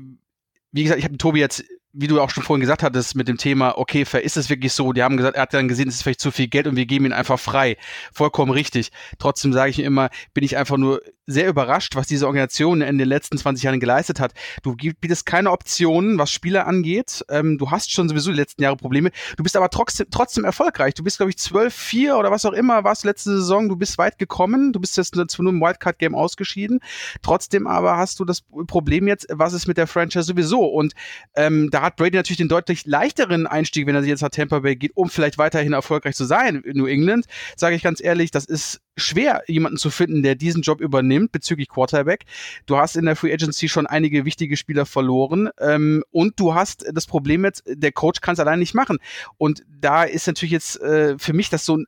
C: wie gesagt, ich habe Tobi jetzt wie du auch schon vorhin gesagt hattest mit dem Thema, okay, ist es wirklich so? Die haben gesagt, er hat dann gesehen, es ist vielleicht zu viel Geld und wir geben ihn einfach frei. Vollkommen richtig. Trotzdem sage ich immer, bin ich einfach nur sehr überrascht, was diese Organisation in den letzten 20 Jahren geleistet hat. Du bietest keine Optionen, was Spieler angeht. Ähm, du hast schon sowieso die letzten Jahre Probleme. Du bist aber trotzdem, trotzdem erfolgreich. Du bist, glaube ich, 12-4 oder was auch immer warst letzte Saison. Du bist weit gekommen. Du bist jetzt nur im Wildcard-Game ausgeschieden. Trotzdem aber hast du das Problem jetzt, was ist mit der Franchise sowieso? Und ähm, da hat Brady natürlich den deutlich leichteren Einstieg, wenn er sich jetzt nach Tampa Bay geht, um vielleicht weiterhin erfolgreich zu sein in New England. Sage ich ganz ehrlich, das ist schwer, jemanden zu finden, der diesen Job übernimmt bezüglich Quarterback. Du hast in der Free Agency schon einige wichtige Spieler verloren ähm, und du hast das Problem jetzt, der Coach kann es allein nicht machen. Und da ist natürlich jetzt äh, für mich das so ein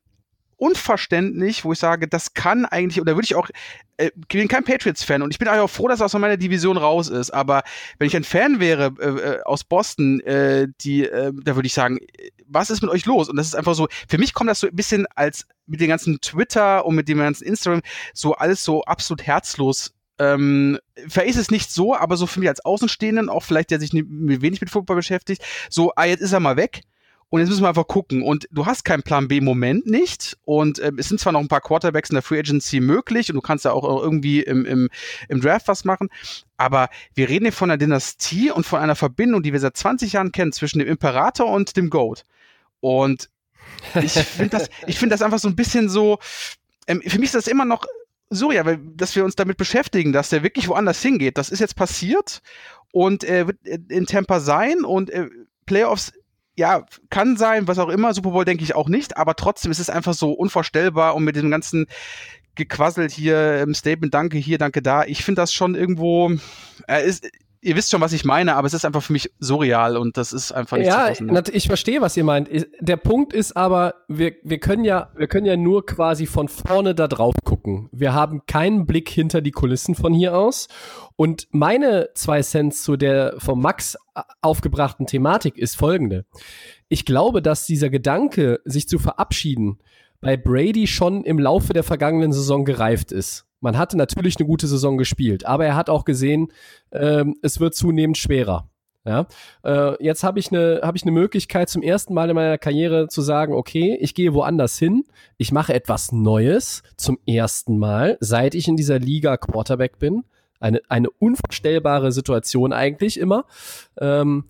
C: unverständlich, wo ich sage, das kann eigentlich, oder würde ich auch, äh, ich bin kein Patriots-Fan und ich bin auch froh, dass er aus meiner Division raus ist, aber wenn ich ein Fan wäre äh, äh aus Boston, äh, die, äh, da würde ich sagen, was ist mit euch los? Und das ist einfach so, für mich kommt das so ein bisschen als mit den ganzen Twitter und mit dem ganzen Instagram so alles so absolut herzlos ähm, vielleicht ist es nicht so, aber so für mich als Außenstehenden, auch vielleicht der sich wenig mit Football beschäftigt, so, ah, jetzt ist er mal weg. Und jetzt müssen wir einfach gucken. Und du hast keinen Plan B im Moment nicht. Und äh, es sind zwar noch ein paar Quarterbacks in der Free Agency möglich und du kannst ja auch irgendwie im, im, im Draft was machen. Aber wir reden hier von einer Dynastie und von einer Verbindung, die wir seit 20 Jahren kennen zwischen dem Imperator und dem Goat. Und ich finde das, ich finde das einfach so ein bisschen so, ähm, für mich ist das immer noch surreal, weil, dass wir uns damit beschäftigen, dass der wirklich woanders hingeht. Das ist jetzt passiert und er wird in Tampa sein und äh, Playoffs ja, kann sein, was auch immer. Super Bowl denke ich auch nicht, aber trotzdem ist es einfach so unvorstellbar und mit dem ganzen gequasselt hier im Statement, danke hier, danke da. Ich finde das schon irgendwo, äh, ist, ihr wisst schon, was ich meine, aber es ist einfach für mich surreal und das ist einfach nicht
A: Ja, ich verstehe, was ihr meint. Der Punkt ist aber, wir, wir können ja, wir können ja nur quasi von vorne da drauf gucken. Wir haben keinen Blick hinter die Kulissen von hier aus. Und meine zwei Cents zu der vom Max aufgebrachten Thematik ist folgende. Ich glaube, dass dieser Gedanke, sich zu verabschieden, bei Brady schon im Laufe der vergangenen Saison gereift ist. Man hatte natürlich eine gute Saison gespielt, aber er hat auch gesehen, ähm, es wird zunehmend schwerer. Ja, äh, jetzt habe ich eine habe ich Möglichkeit zum ersten Mal in meiner Karriere zu sagen, okay, ich gehe woanders hin, ich mache etwas Neues zum ersten Mal, seit ich in dieser Liga Quarterback bin. Eine eine unvorstellbare Situation eigentlich immer. Ähm,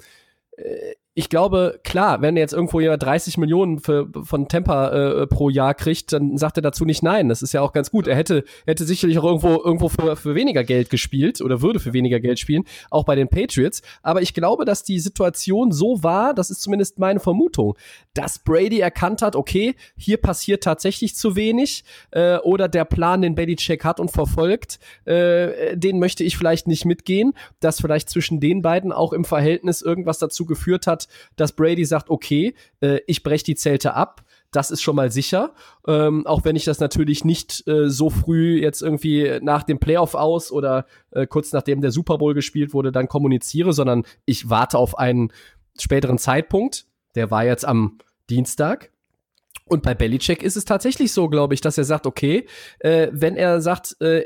A: äh, ich glaube, klar, wenn jetzt irgendwo jemand 30 Millionen für, von Temper äh, pro Jahr kriegt, dann sagt er dazu nicht nein. Das ist ja auch ganz gut. Er hätte, hätte sicherlich auch irgendwo, irgendwo für, für weniger Geld gespielt oder würde für weniger Geld spielen, auch bei den Patriots. Aber ich glaube, dass die Situation so war, das ist zumindest meine Vermutung, dass Brady erkannt hat, okay, hier passiert tatsächlich zu wenig äh, oder der Plan, den Belichick hat und verfolgt, äh, den möchte ich vielleicht nicht mitgehen, dass vielleicht zwischen den beiden auch im Verhältnis irgendwas dazu geführt hat, dass Brady sagt, okay, äh, ich breche die Zelte ab. Das ist schon mal sicher. Ähm, auch wenn ich das natürlich nicht äh, so früh jetzt irgendwie nach dem Playoff aus oder äh, kurz nachdem der Super Bowl gespielt wurde, dann kommuniziere, sondern ich warte auf einen späteren Zeitpunkt. Der war jetzt am Dienstag. Und bei Belichick ist es tatsächlich so, glaube ich, dass er sagt, okay, äh, wenn er sagt, äh,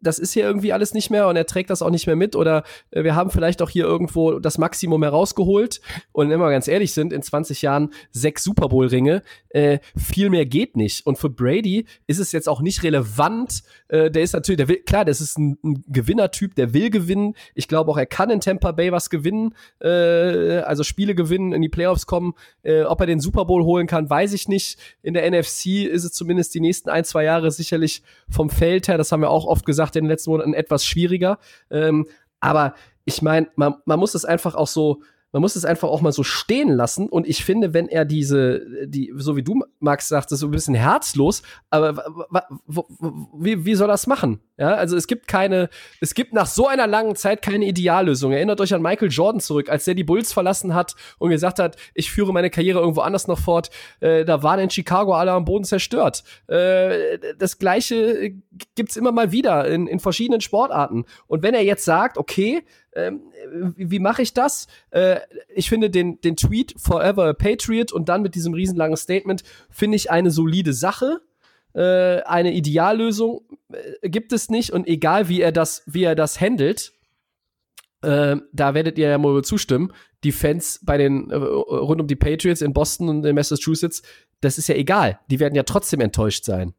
A: das ist hier irgendwie alles nicht mehr und er trägt das auch nicht mehr mit oder äh, wir haben vielleicht auch hier irgendwo das Maximum herausgeholt und wenn wir ganz ehrlich sind, in 20 Jahren sechs Super Bowl Ringe, äh, viel mehr geht nicht. Und für Brady ist es jetzt auch nicht relevant. Äh, der ist natürlich, der will, klar, das ist ein, ein Gewinnertyp, der will gewinnen. Ich glaube auch, er kann in Tampa Bay was gewinnen, äh, also Spiele gewinnen, in die Playoffs kommen. Äh, ob er den Super Bowl holen kann, weiß ich nicht. In der NFC ist es zumindest die nächsten ein, zwei Jahre sicherlich vom Feld her, das haben wir auch oft gesagt in den letzten Monaten, etwas schwieriger. Ähm, aber ich meine, man, man muss es einfach auch so, man muss es einfach auch mal so stehen lassen. Und ich finde, wenn er diese, die, so wie du, Max, sagst, ist so ein bisschen herzlos, aber wie, wie soll das machen? Ja, also es gibt keine, es gibt nach so einer langen Zeit keine Ideallösung. Erinnert euch an Michael Jordan zurück, als der die Bulls verlassen hat und gesagt hat, ich führe meine Karriere irgendwo anders noch fort. Äh, da waren in Chicago alle am Boden zerstört. Äh, das Gleiche gibt's immer mal wieder in, in verschiedenen Sportarten. Und wenn er jetzt sagt, okay, ähm, wie, mache ich das? Äh, ich finde den, den Tweet Forever a Patriot und dann mit diesem riesenlangen Statement finde ich eine solide Sache. Äh, eine Ideallösung äh, gibt es nicht und egal wie er das, wie er das handelt, äh, da werdet ihr ja wohl zustimmen. Die Fans bei den äh, rund um die Patriots in Boston und in Massachusetts, das ist ja egal. Die werden ja trotzdem enttäuscht sein.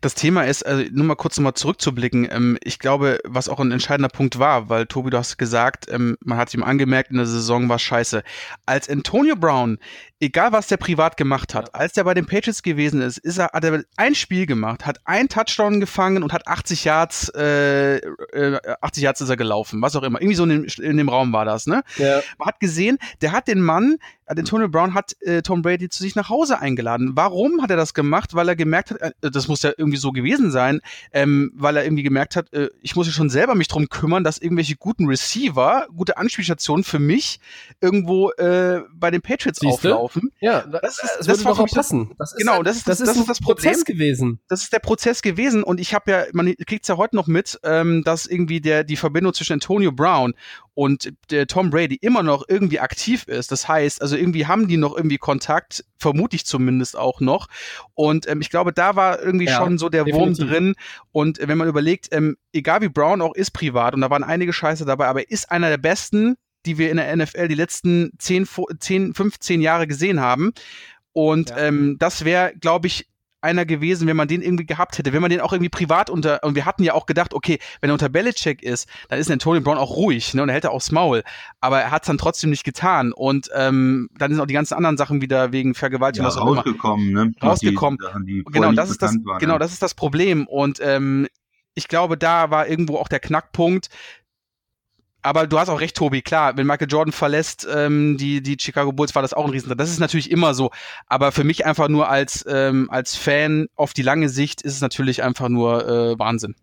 C: Das Thema ist, also nur mal kurz nochmal zurückzublicken, ähm, ich glaube, was auch ein entscheidender Punkt war, weil Tobi, du hast gesagt, ähm, man hat ihm angemerkt, in der Saison war scheiße. Als Antonio Brown, egal was der privat gemacht hat, als der bei den Patriots gewesen ist, ist er, hat er ein Spiel gemacht, hat einen Touchdown gefangen und hat 80 Yards, äh, äh, 80 Yards ist er gelaufen, was auch immer. Irgendwie so in dem, in dem Raum war das, ne? Ja. Man hat gesehen, der hat den Mann, Antonio Brown hat äh, Tom Brady zu sich nach Hause eingeladen. Warum hat er das gemacht? Weil er gemerkt hat, äh, das muss ja irgendwie so gewesen sein, ähm, weil er irgendwie gemerkt hat, äh, ich muss ja schon selber mich drum kümmern, dass irgendwelche guten Receiver, gute Anspielstationen für mich irgendwo äh, bei den Patriots Siehste? auflaufen laufen.
A: Ja, das, ist, das, das würde doch passen.
C: Das ist, genau, das ist das, das, ist das Problem. Prozess gewesen. Das ist der Prozess gewesen und ich habe ja, man kriegt es ja heute noch mit, ähm, dass irgendwie der die Verbindung zwischen Antonio Brown und der Tom Brady immer noch irgendwie aktiv ist. Das heißt, also irgendwie haben die noch irgendwie Kontakt, vermute ich zumindest auch noch. Und ähm, ich glaube, da war irgendwie ja, schon so der definitiv. Wurm drin. Und wenn man überlegt, ähm, egal wie Brown auch ist privat, und da waren einige Scheiße dabei, aber er ist einer der besten, die wir in der NFL die letzten 10, 10 15 Jahre gesehen haben. Und ja. ähm, das wäre, glaube ich, einer gewesen, wenn man den irgendwie gehabt hätte, wenn man den auch irgendwie privat unter, und wir hatten ja auch gedacht, okay, wenn er unter Belichick ist, dann ist Antonio Brown auch ruhig, ne, und er hält er aufs Maul, aber er hat es dann trotzdem nicht getan und ähm, dann sind auch die ganzen anderen Sachen wieder wegen Vergewaltigung
B: ja, was rausgekommen,
C: ne? Rausgekommen, Sachen, genau, das ist das, waren, genau, das ist das Problem und ähm, ich glaube, da war irgendwo auch der Knackpunkt, aber du hast auch recht, Tobi, klar, wenn Michael Jordan verlässt ähm, die, die Chicago Bulls, war das auch ein Riesen. Das ist natürlich immer so. Aber für mich einfach nur als, ähm, als Fan auf die lange Sicht ist es natürlich einfach nur äh, Wahnsinn.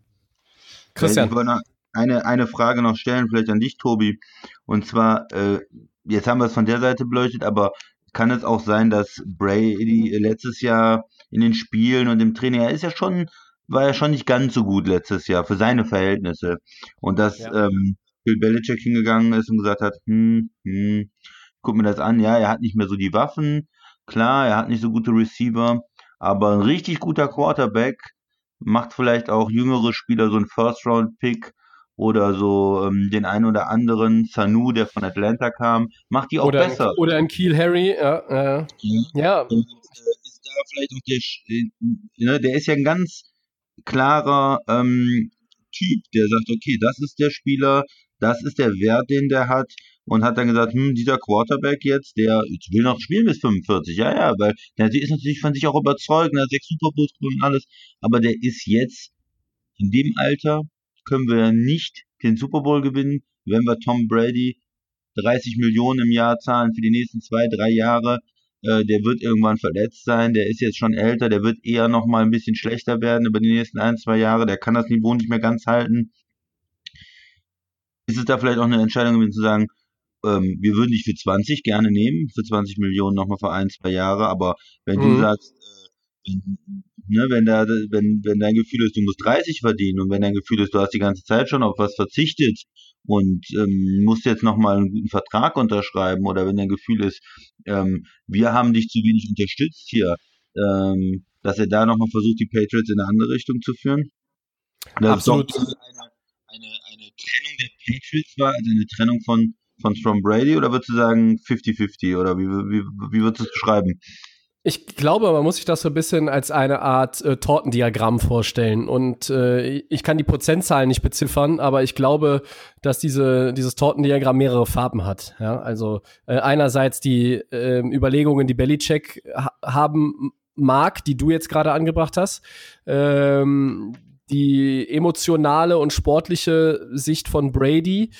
B: Christian. Ich wollte eine, eine Frage noch stellen, vielleicht an dich, Tobi. Und zwar, äh, jetzt haben wir es von der Seite beleuchtet, aber kann es auch sein, dass Brady letztes Jahr in den Spielen und im Training, er ist ja schon, war ja schon nicht ganz so gut letztes Jahr für seine Verhältnisse. Und dass ja. ähm, Bill Belichick hingegangen ist und gesagt hat, hm, hm, guck mir das an, ja, er hat nicht mehr so die Waffen, klar, er hat nicht so gute Receiver, aber ein richtig guter Quarterback macht vielleicht auch jüngere Spieler so einen First-Round-Pick oder so ähm, den einen oder anderen, Sanu, der von Atlanta kam, macht die auch
A: oder
B: besser.
A: In, oder ein Kiel Harry, ja. Äh, ja. ja. Äh,
B: ist da vielleicht auch der, ne, der ist ja ein ganz klarer ähm, Typ, der sagt, okay, das ist der Spieler, das ist der Wert, den der hat. Und hat dann gesagt, hm, dieser Quarterback jetzt, der will noch spielen bis 45. Ja, ja, weil der ist natürlich von sich auch überzeugt, der hat sechs Super Bowls und alles. Aber der ist jetzt, in dem Alter, können wir nicht den Super Bowl gewinnen, wenn wir Tom Brady 30 Millionen im Jahr zahlen für die nächsten zwei, drei Jahre. Äh, der wird irgendwann verletzt sein, der ist jetzt schon älter, der wird eher noch mal ein bisschen schlechter werden über die nächsten ein, zwei Jahre, der kann das Niveau nicht mehr ganz halten ist es da vielleicht auch eine Entscheidung gewesen zu sagen, ähm, wir würden dich für 20 gerne nehmen, für 20 Millionen nochmal für ein, zwei Jahre, aber wenn mhm. du sagst, äh, wenn, ne, wenn, da, wenn, wenn dein Gefühl ist, du musst 30 verdienen und wenn dein Gefühl ist, du hast die ganze Zeit schon auf was verzichtet und ähm, musst jetzt nochmal einen guten Vertrag unterschreiben oder wenn dein Gefühl ist, ähm, wir haben dich zu wenig unterstützt hier, ähm, dass er da nochmal versucht, die Patriots in eine andere Richtung zu führen.
A: Das Absolut.
B: ist doch eine, eine, Trennung der Patriots war, also eine Trennung von, von Tom Brady, oder würdest du sagen 50-50 oder wie, wie, wie würdest du es beschreiben?
A: Ich glaube, man muss sich das so ein bisschen als eine Art äh, Tortendiagramm vorstellen. Und äh, ich kann die Prozentzahlen nicht beziffern, aber ich glaube, dass diese, dieses Tortendiagramm mehrere Farben hat. Ja? Also äh, einerseits die äh, Überlegungen, die Belichick ha haben mag, die du jetzt gerade angebracht hast. Ähm, die emotionale und sportliche Sicht von Brady,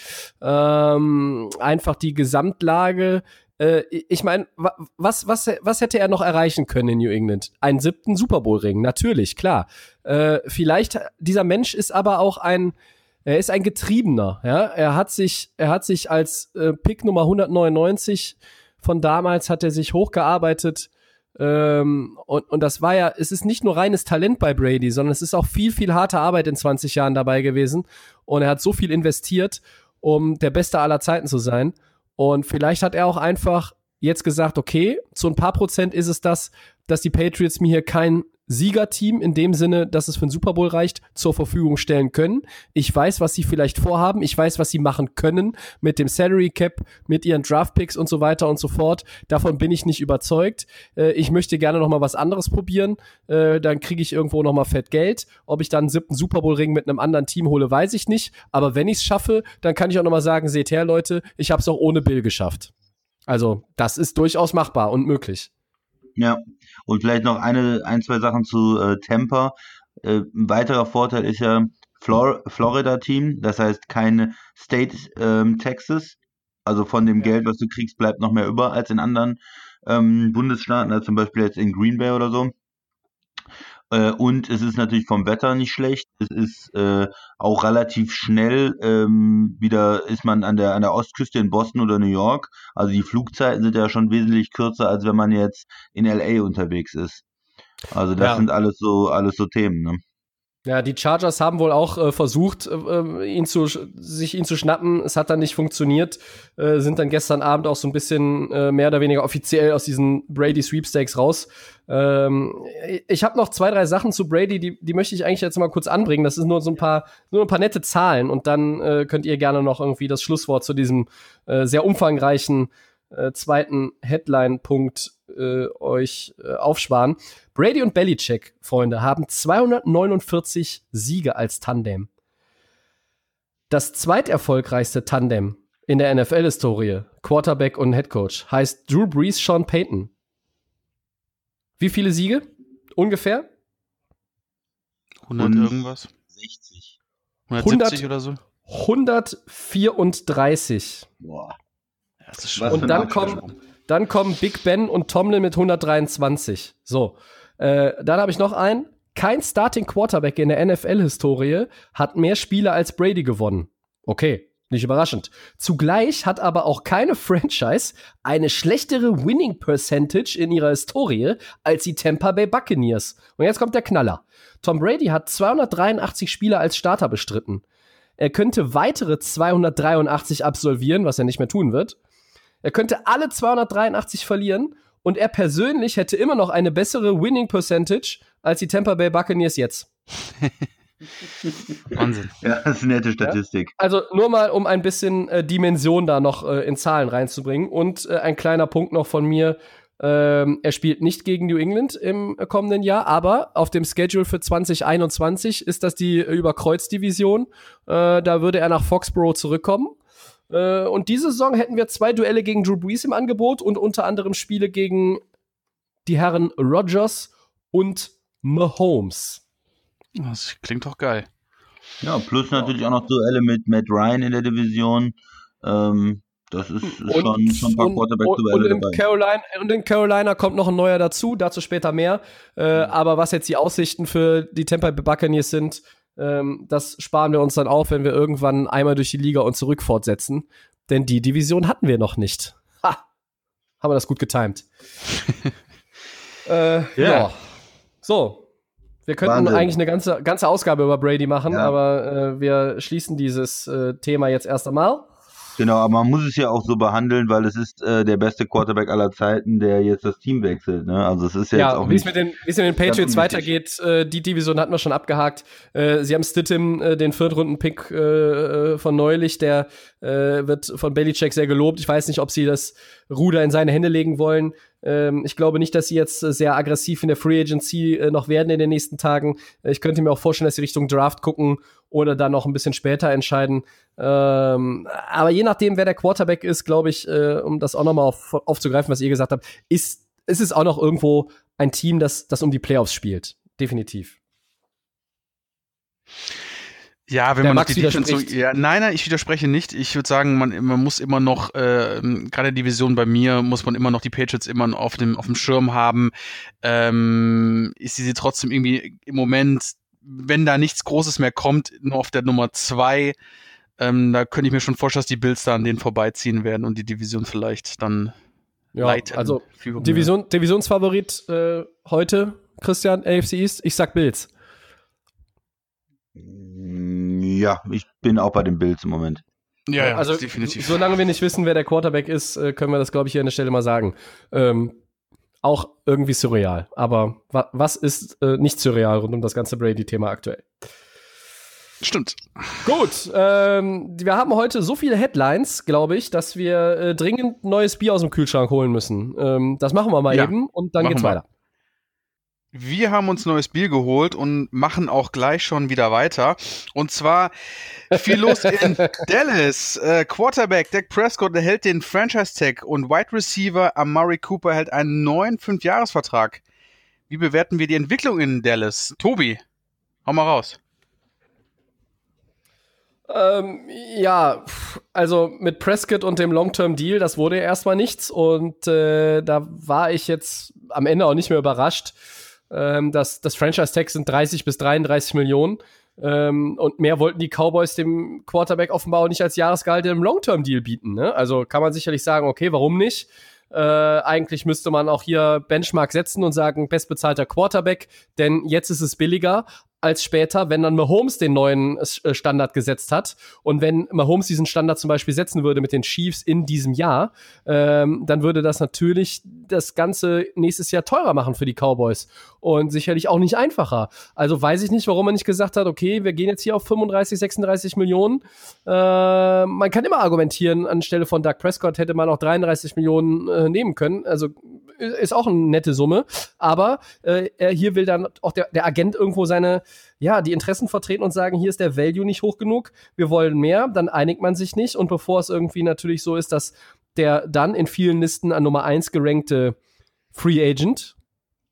A: ähm, einfach die Gesamtlage. Äh, ich meine, was, was, was hätte er noch erreichen können in New England? Einen siebten Super Bowl-Ring, natürlich, klar. Äh, vielleicht, dieser Mensch ist aber auch ein, er ist ein Getriebener, ja. Er hat sich, er hat sich als äh, Pick Nummer 199 von damals hat er sich hochgearbeitet ähm, und, und das war ja, es ist nicht nur reines Talent bei Brady, sondern es ist auch viel, viel harte Arbeit in 20 Jahren dabei gewesen. Und er hat so viel investiert, um der Beste aller Zeiten zu sein. Und vielleicht hat er auch einfach jetzt gesagt, okay, zu ein paar Prozent ist es das, dass die Patriots mir hier kein Siegerteam in dem Sinne, dass es für einen Super Bowl reicht, zur Verfügung stellen können. Ich weiß, was sie vielleicht vorhaben. Ich weiß, was sie machen können mit dem Salary Cap, mit ihren Draft Picks und so weiter und so fort. Davon bin ich nicht überzeugt. Äh, ich möchte gerne noch mal was anderes probieren. Äh, dann kriege ich irgendwo noch mal fett Geld. Ob ich dann einen siebten Super Bowl Ring mit einem anderen Team hole, weiß ich nicht. Aber wenn ich es schaffe, dann kann ich auch noch mal sagen, seht her, Leute, ich habe es auch ohne Bill geschafft. Also, das ist durchaus machbar und möglich.
B: Ja, und vielleicht noch eine, ein, zwei Sachen zu äh, Tampa. Äh, ein weiterer Vorteil ist ja Flor Florida-Team, das heißt keine State ähm, Texas. Also von dem ja. Geld, was du kriegst, bleibt noch mehr über als in anderen ähm, Bundesstaaten, als zum Beispiel jetzt in Green Bay oder so. Äh, und es ist natürlich vom Wetter nicht schlecht. Es ist äh, auch relativ schnell ähm, wieder ist man an der an der Ostküste in Boston oder New York. Also die Flugzeiten sind ja schon wesentlich kürzer, als wenn man jetzt in LA unterwegs ist. Also das ja. sind alles so alles so Themen. Ne?
A: Ja, die Chargers haben wohl auch äh, versucht, äh, äh, ihn zu, sich ihn zu schnappen. Es hat dann nicht funktioniert. Äh, sind dann gestern Abend auch so ein bisschen äh, mehr oder weniger offiziell aus diesen Brady Sweepstakes raus. Ähm, ich habe noch zwei, drei Sachen zu Brady, die, die möchte ich eigentlich jetzt mal kurz anbringen. Das ist nur so ein paar, nur ein paar nette Zahlen und dann äh, könnt ihr gerne noch irgendwie das Schlusswort zu diesem äh, sehr umfangreichen äh, zweiten Headline-Punkt äh, euch äh, aufsparen. Brady und Belichick, Freunde, haben 249 Siege als Tandem. Das zweiterfolgreichste Tandem in der NFL-Historie, Quarterback und Headcoach, heißt Drew Brees, Sean Payton. Wie viele Siege? Ungefähr?
C: 100 irgendwas?
B: 60.
C: 170 100, oder so?
A: 134.
B: Boah.
A: Und dann kommen, dann kommen Big Ben und Tomlin mit 123. So. Äh, dann habe ich noch einen. Kein Starting Quarterback in der NFL-Historie hat mehr Spiele als Brady gewonnen. Okay, nicht überraschend. Zugleich hat aber auch keine Franchise eine schlechtere Winning Percentage in ihrer Historie als die Tampa Bay Buccaneers. Und jetzt kommt der Knaller. Tom Brady hat 283 Spiele als Starter bestritten. Er könnte weitere 283 absolvieren, was er nicht mehr tun wird. Er könnte alle 283 verlieren und er persönlich hätte immer noch eine bessere Winning Percentage als die Tampa Bay Buccaneers jetzt.
C: Wahnsinn.
B: Ja, das ist eine nette Statistik. Ja?
A: Also nur mal, um ein bisschen äh, Dimension da noch äh, in Zahlen reinzubringen. Und äh, ein kleiner Punkt noch von mir. Ähm, er spielt nicht gegen New England im kommenden Jahr, aber auf dem Schedule für 2021 ist das die Überkreuzdivision. Äh, da würde er nach Foxborough zurückkommen. Äh, und diese Saison hätten wir zwei Duelle gegen Drew Brees im Angebot und unter anderem Spiele gegen die Herren Rogers und Mahomes.
C: Das klingt doch geil.
B: Ja, plus natürlich auch noch Duelle mit Matt Ryan in der Division. Ähm, das ist, ist und, schon, schon ein paar
A: Quarterback-Duelle dabei. Carolina, und in Carolina kommt noch ein neuer dazu, dazu später mehr. Äh, aber was jetzt die Aussichten für die Tampa Bay Buccaneers sind, ähm, das sparen wir uns dann auf, wenn wir irgendwann einmal durch die Liga und zurück fortsetzen. Denn die Division hatten wir noch nicht. Ha! Haben wir das gut getimt. äh, yeah. Ja. So. Wir könnten Wahnsinn. eigentlich eine ganze, ganze Ausgabe über Brady machen, ja. aber äh, wir schließen dieses äh, Thema jetzt erst einmal.
B: Genau, aber man muss es ja auch so behandeln, weil es ist äh, der beste Quarterback aller Zeiten, der jetzt das Team wechselt. Ne? Also es ist ja, ja jetzt auch
A: wie es mit den, wie es mit den Patriots weitergeht, äh, die Division hatten wir schon abgehakt. Äh, sie haben Stittim, äh, den Viertrunden-Pick äh, äh, von neulich, der äh, wird von Belichick sehr gelobt. Ich weiß nicht, ob sie das Ruder in seine Hände legen wollen. Ähm, ich glaube nicht, dass sie jetzt sehr aggressiv in der Free Agency äh, noch werden in den nächsten Tagen. Äh, ich könnte mir auch vorstellen, dass sie Richtung Draft gucken oder dann noch ein bisschen später entscheiden. Ähm, aber je nachdem, wer der Quarterback ist, glaube ich, äh, um das auch nochmal auf, aufzugreifen, was ihr gesagt habt, ist, ist es auch noch irgendwo ein Team, das, das um die Playoffs spielt. Definitiv.
C: Ja, wenn der man Max die Defense so, ja, nein, nein, ich widerspreche nicht. Ich würde sagen, man, man muss immer noch, äh, gerade die Division bei mir, muss man immer noch die Patriots immer auf dem, auf dem Schirm haben. Ähm, ist sie trotzdem irgendwie im Moment, wenn da nichts Großes mehr kommt, nur auf der Nummer zwei. Ähm, da könnte ich mir schon vorstellen, dass die Bills da an denen vorbeiziehen werden und die Division vielleicht dann
A: ja, leiten. Also Division, Divisionsfavorit äh, heute, Christian, AFC East, ich sag Bills.
B: Ja, ich bin auch bei den Bills im Moment.
A: Ja, ja also definitiv. Solange wir nicht wissen, wer der Quarterback ist, äh, können wir das, glaube ich, hier an der Stelle mal sagen. Ähm, auch irgendwie surreal. Aber wa was ist äh, nicht surreal rund um das ganze Brady-Thema aktuell?
C: Stimmt.
A: Gut, ähm, wir haben heute so viele Headlines, glaube ich, dass wir äh, dringend neues Bier aus dem Kühlschrank holen müssen. Ähm, das machen wir mal ja, eben und dann geht's wir. weiter.
C: Wir haben uns neues Bier geholt und machen auch gleich schon wieder weiter. Und zwar viel los in Dallas. Äh, Quarterback Dak Prescott erhält den Franchise-Tag und Wide Receiver Amari Cooper erhält einen neuen Fünfjahresvertrag. Wie bewerten wir die Entwicklung in Dallas? Tobi, hau mal raus.
A: Ähm, ja, also mit Prescott und dem Long-Term-Deal, das wurde erstmal nichts und äh, da war ich jetzt am Ende auch nicht mehr überrascht Ähm, das, das Franchise-Tag sind 30 bis 33 Millionen. Ähm, und mehr wollten die Cowboys dem Quarterback offenbar auch nicht als Jahresgehalt im Long-Term-Deal bieten. Ne? Also kann man sicherlich sagen, okay, warum nicht? Äh, eigentlich müsste man auch hier Benchmark setzen und sagen, bestbezahlter Quarterback, denn jetzt ist es billiger als später, wenn dann Mahomes den neuen äh, Standard gesetzt hat. Und wenn Mahomes diesen Standard zum Beispiel setzen würde mit den Chiefs in diesem Jahr, ähm, dann würde das natürlich das Ganze nächstes Jahr teurer machen für die Cowboys. Und sicherlich auch nicht einfacher. Also weiß ich nicht, warum man nicht gesagt hat, okay, wir gehen jetzt hier auf 35, 36 Millionen. Äh, man kann immer argumentieren, anstelle von Doug Prescott hätte man auch 33 Millionen äh, nehmen können. Also ist auch eine nette Summe. Aber äh, hier will dann auch der, der Agent irgendwo seine, ja, die Interessen vertreten und sagen, hier ist der Value nicht hoch genug, wir wollen mehr, dann einigt man sich nicht. Und bevor es irgendwie natürlich so ist, dass der dann in vielen Listen an Nummer 1 gerankte Free Agent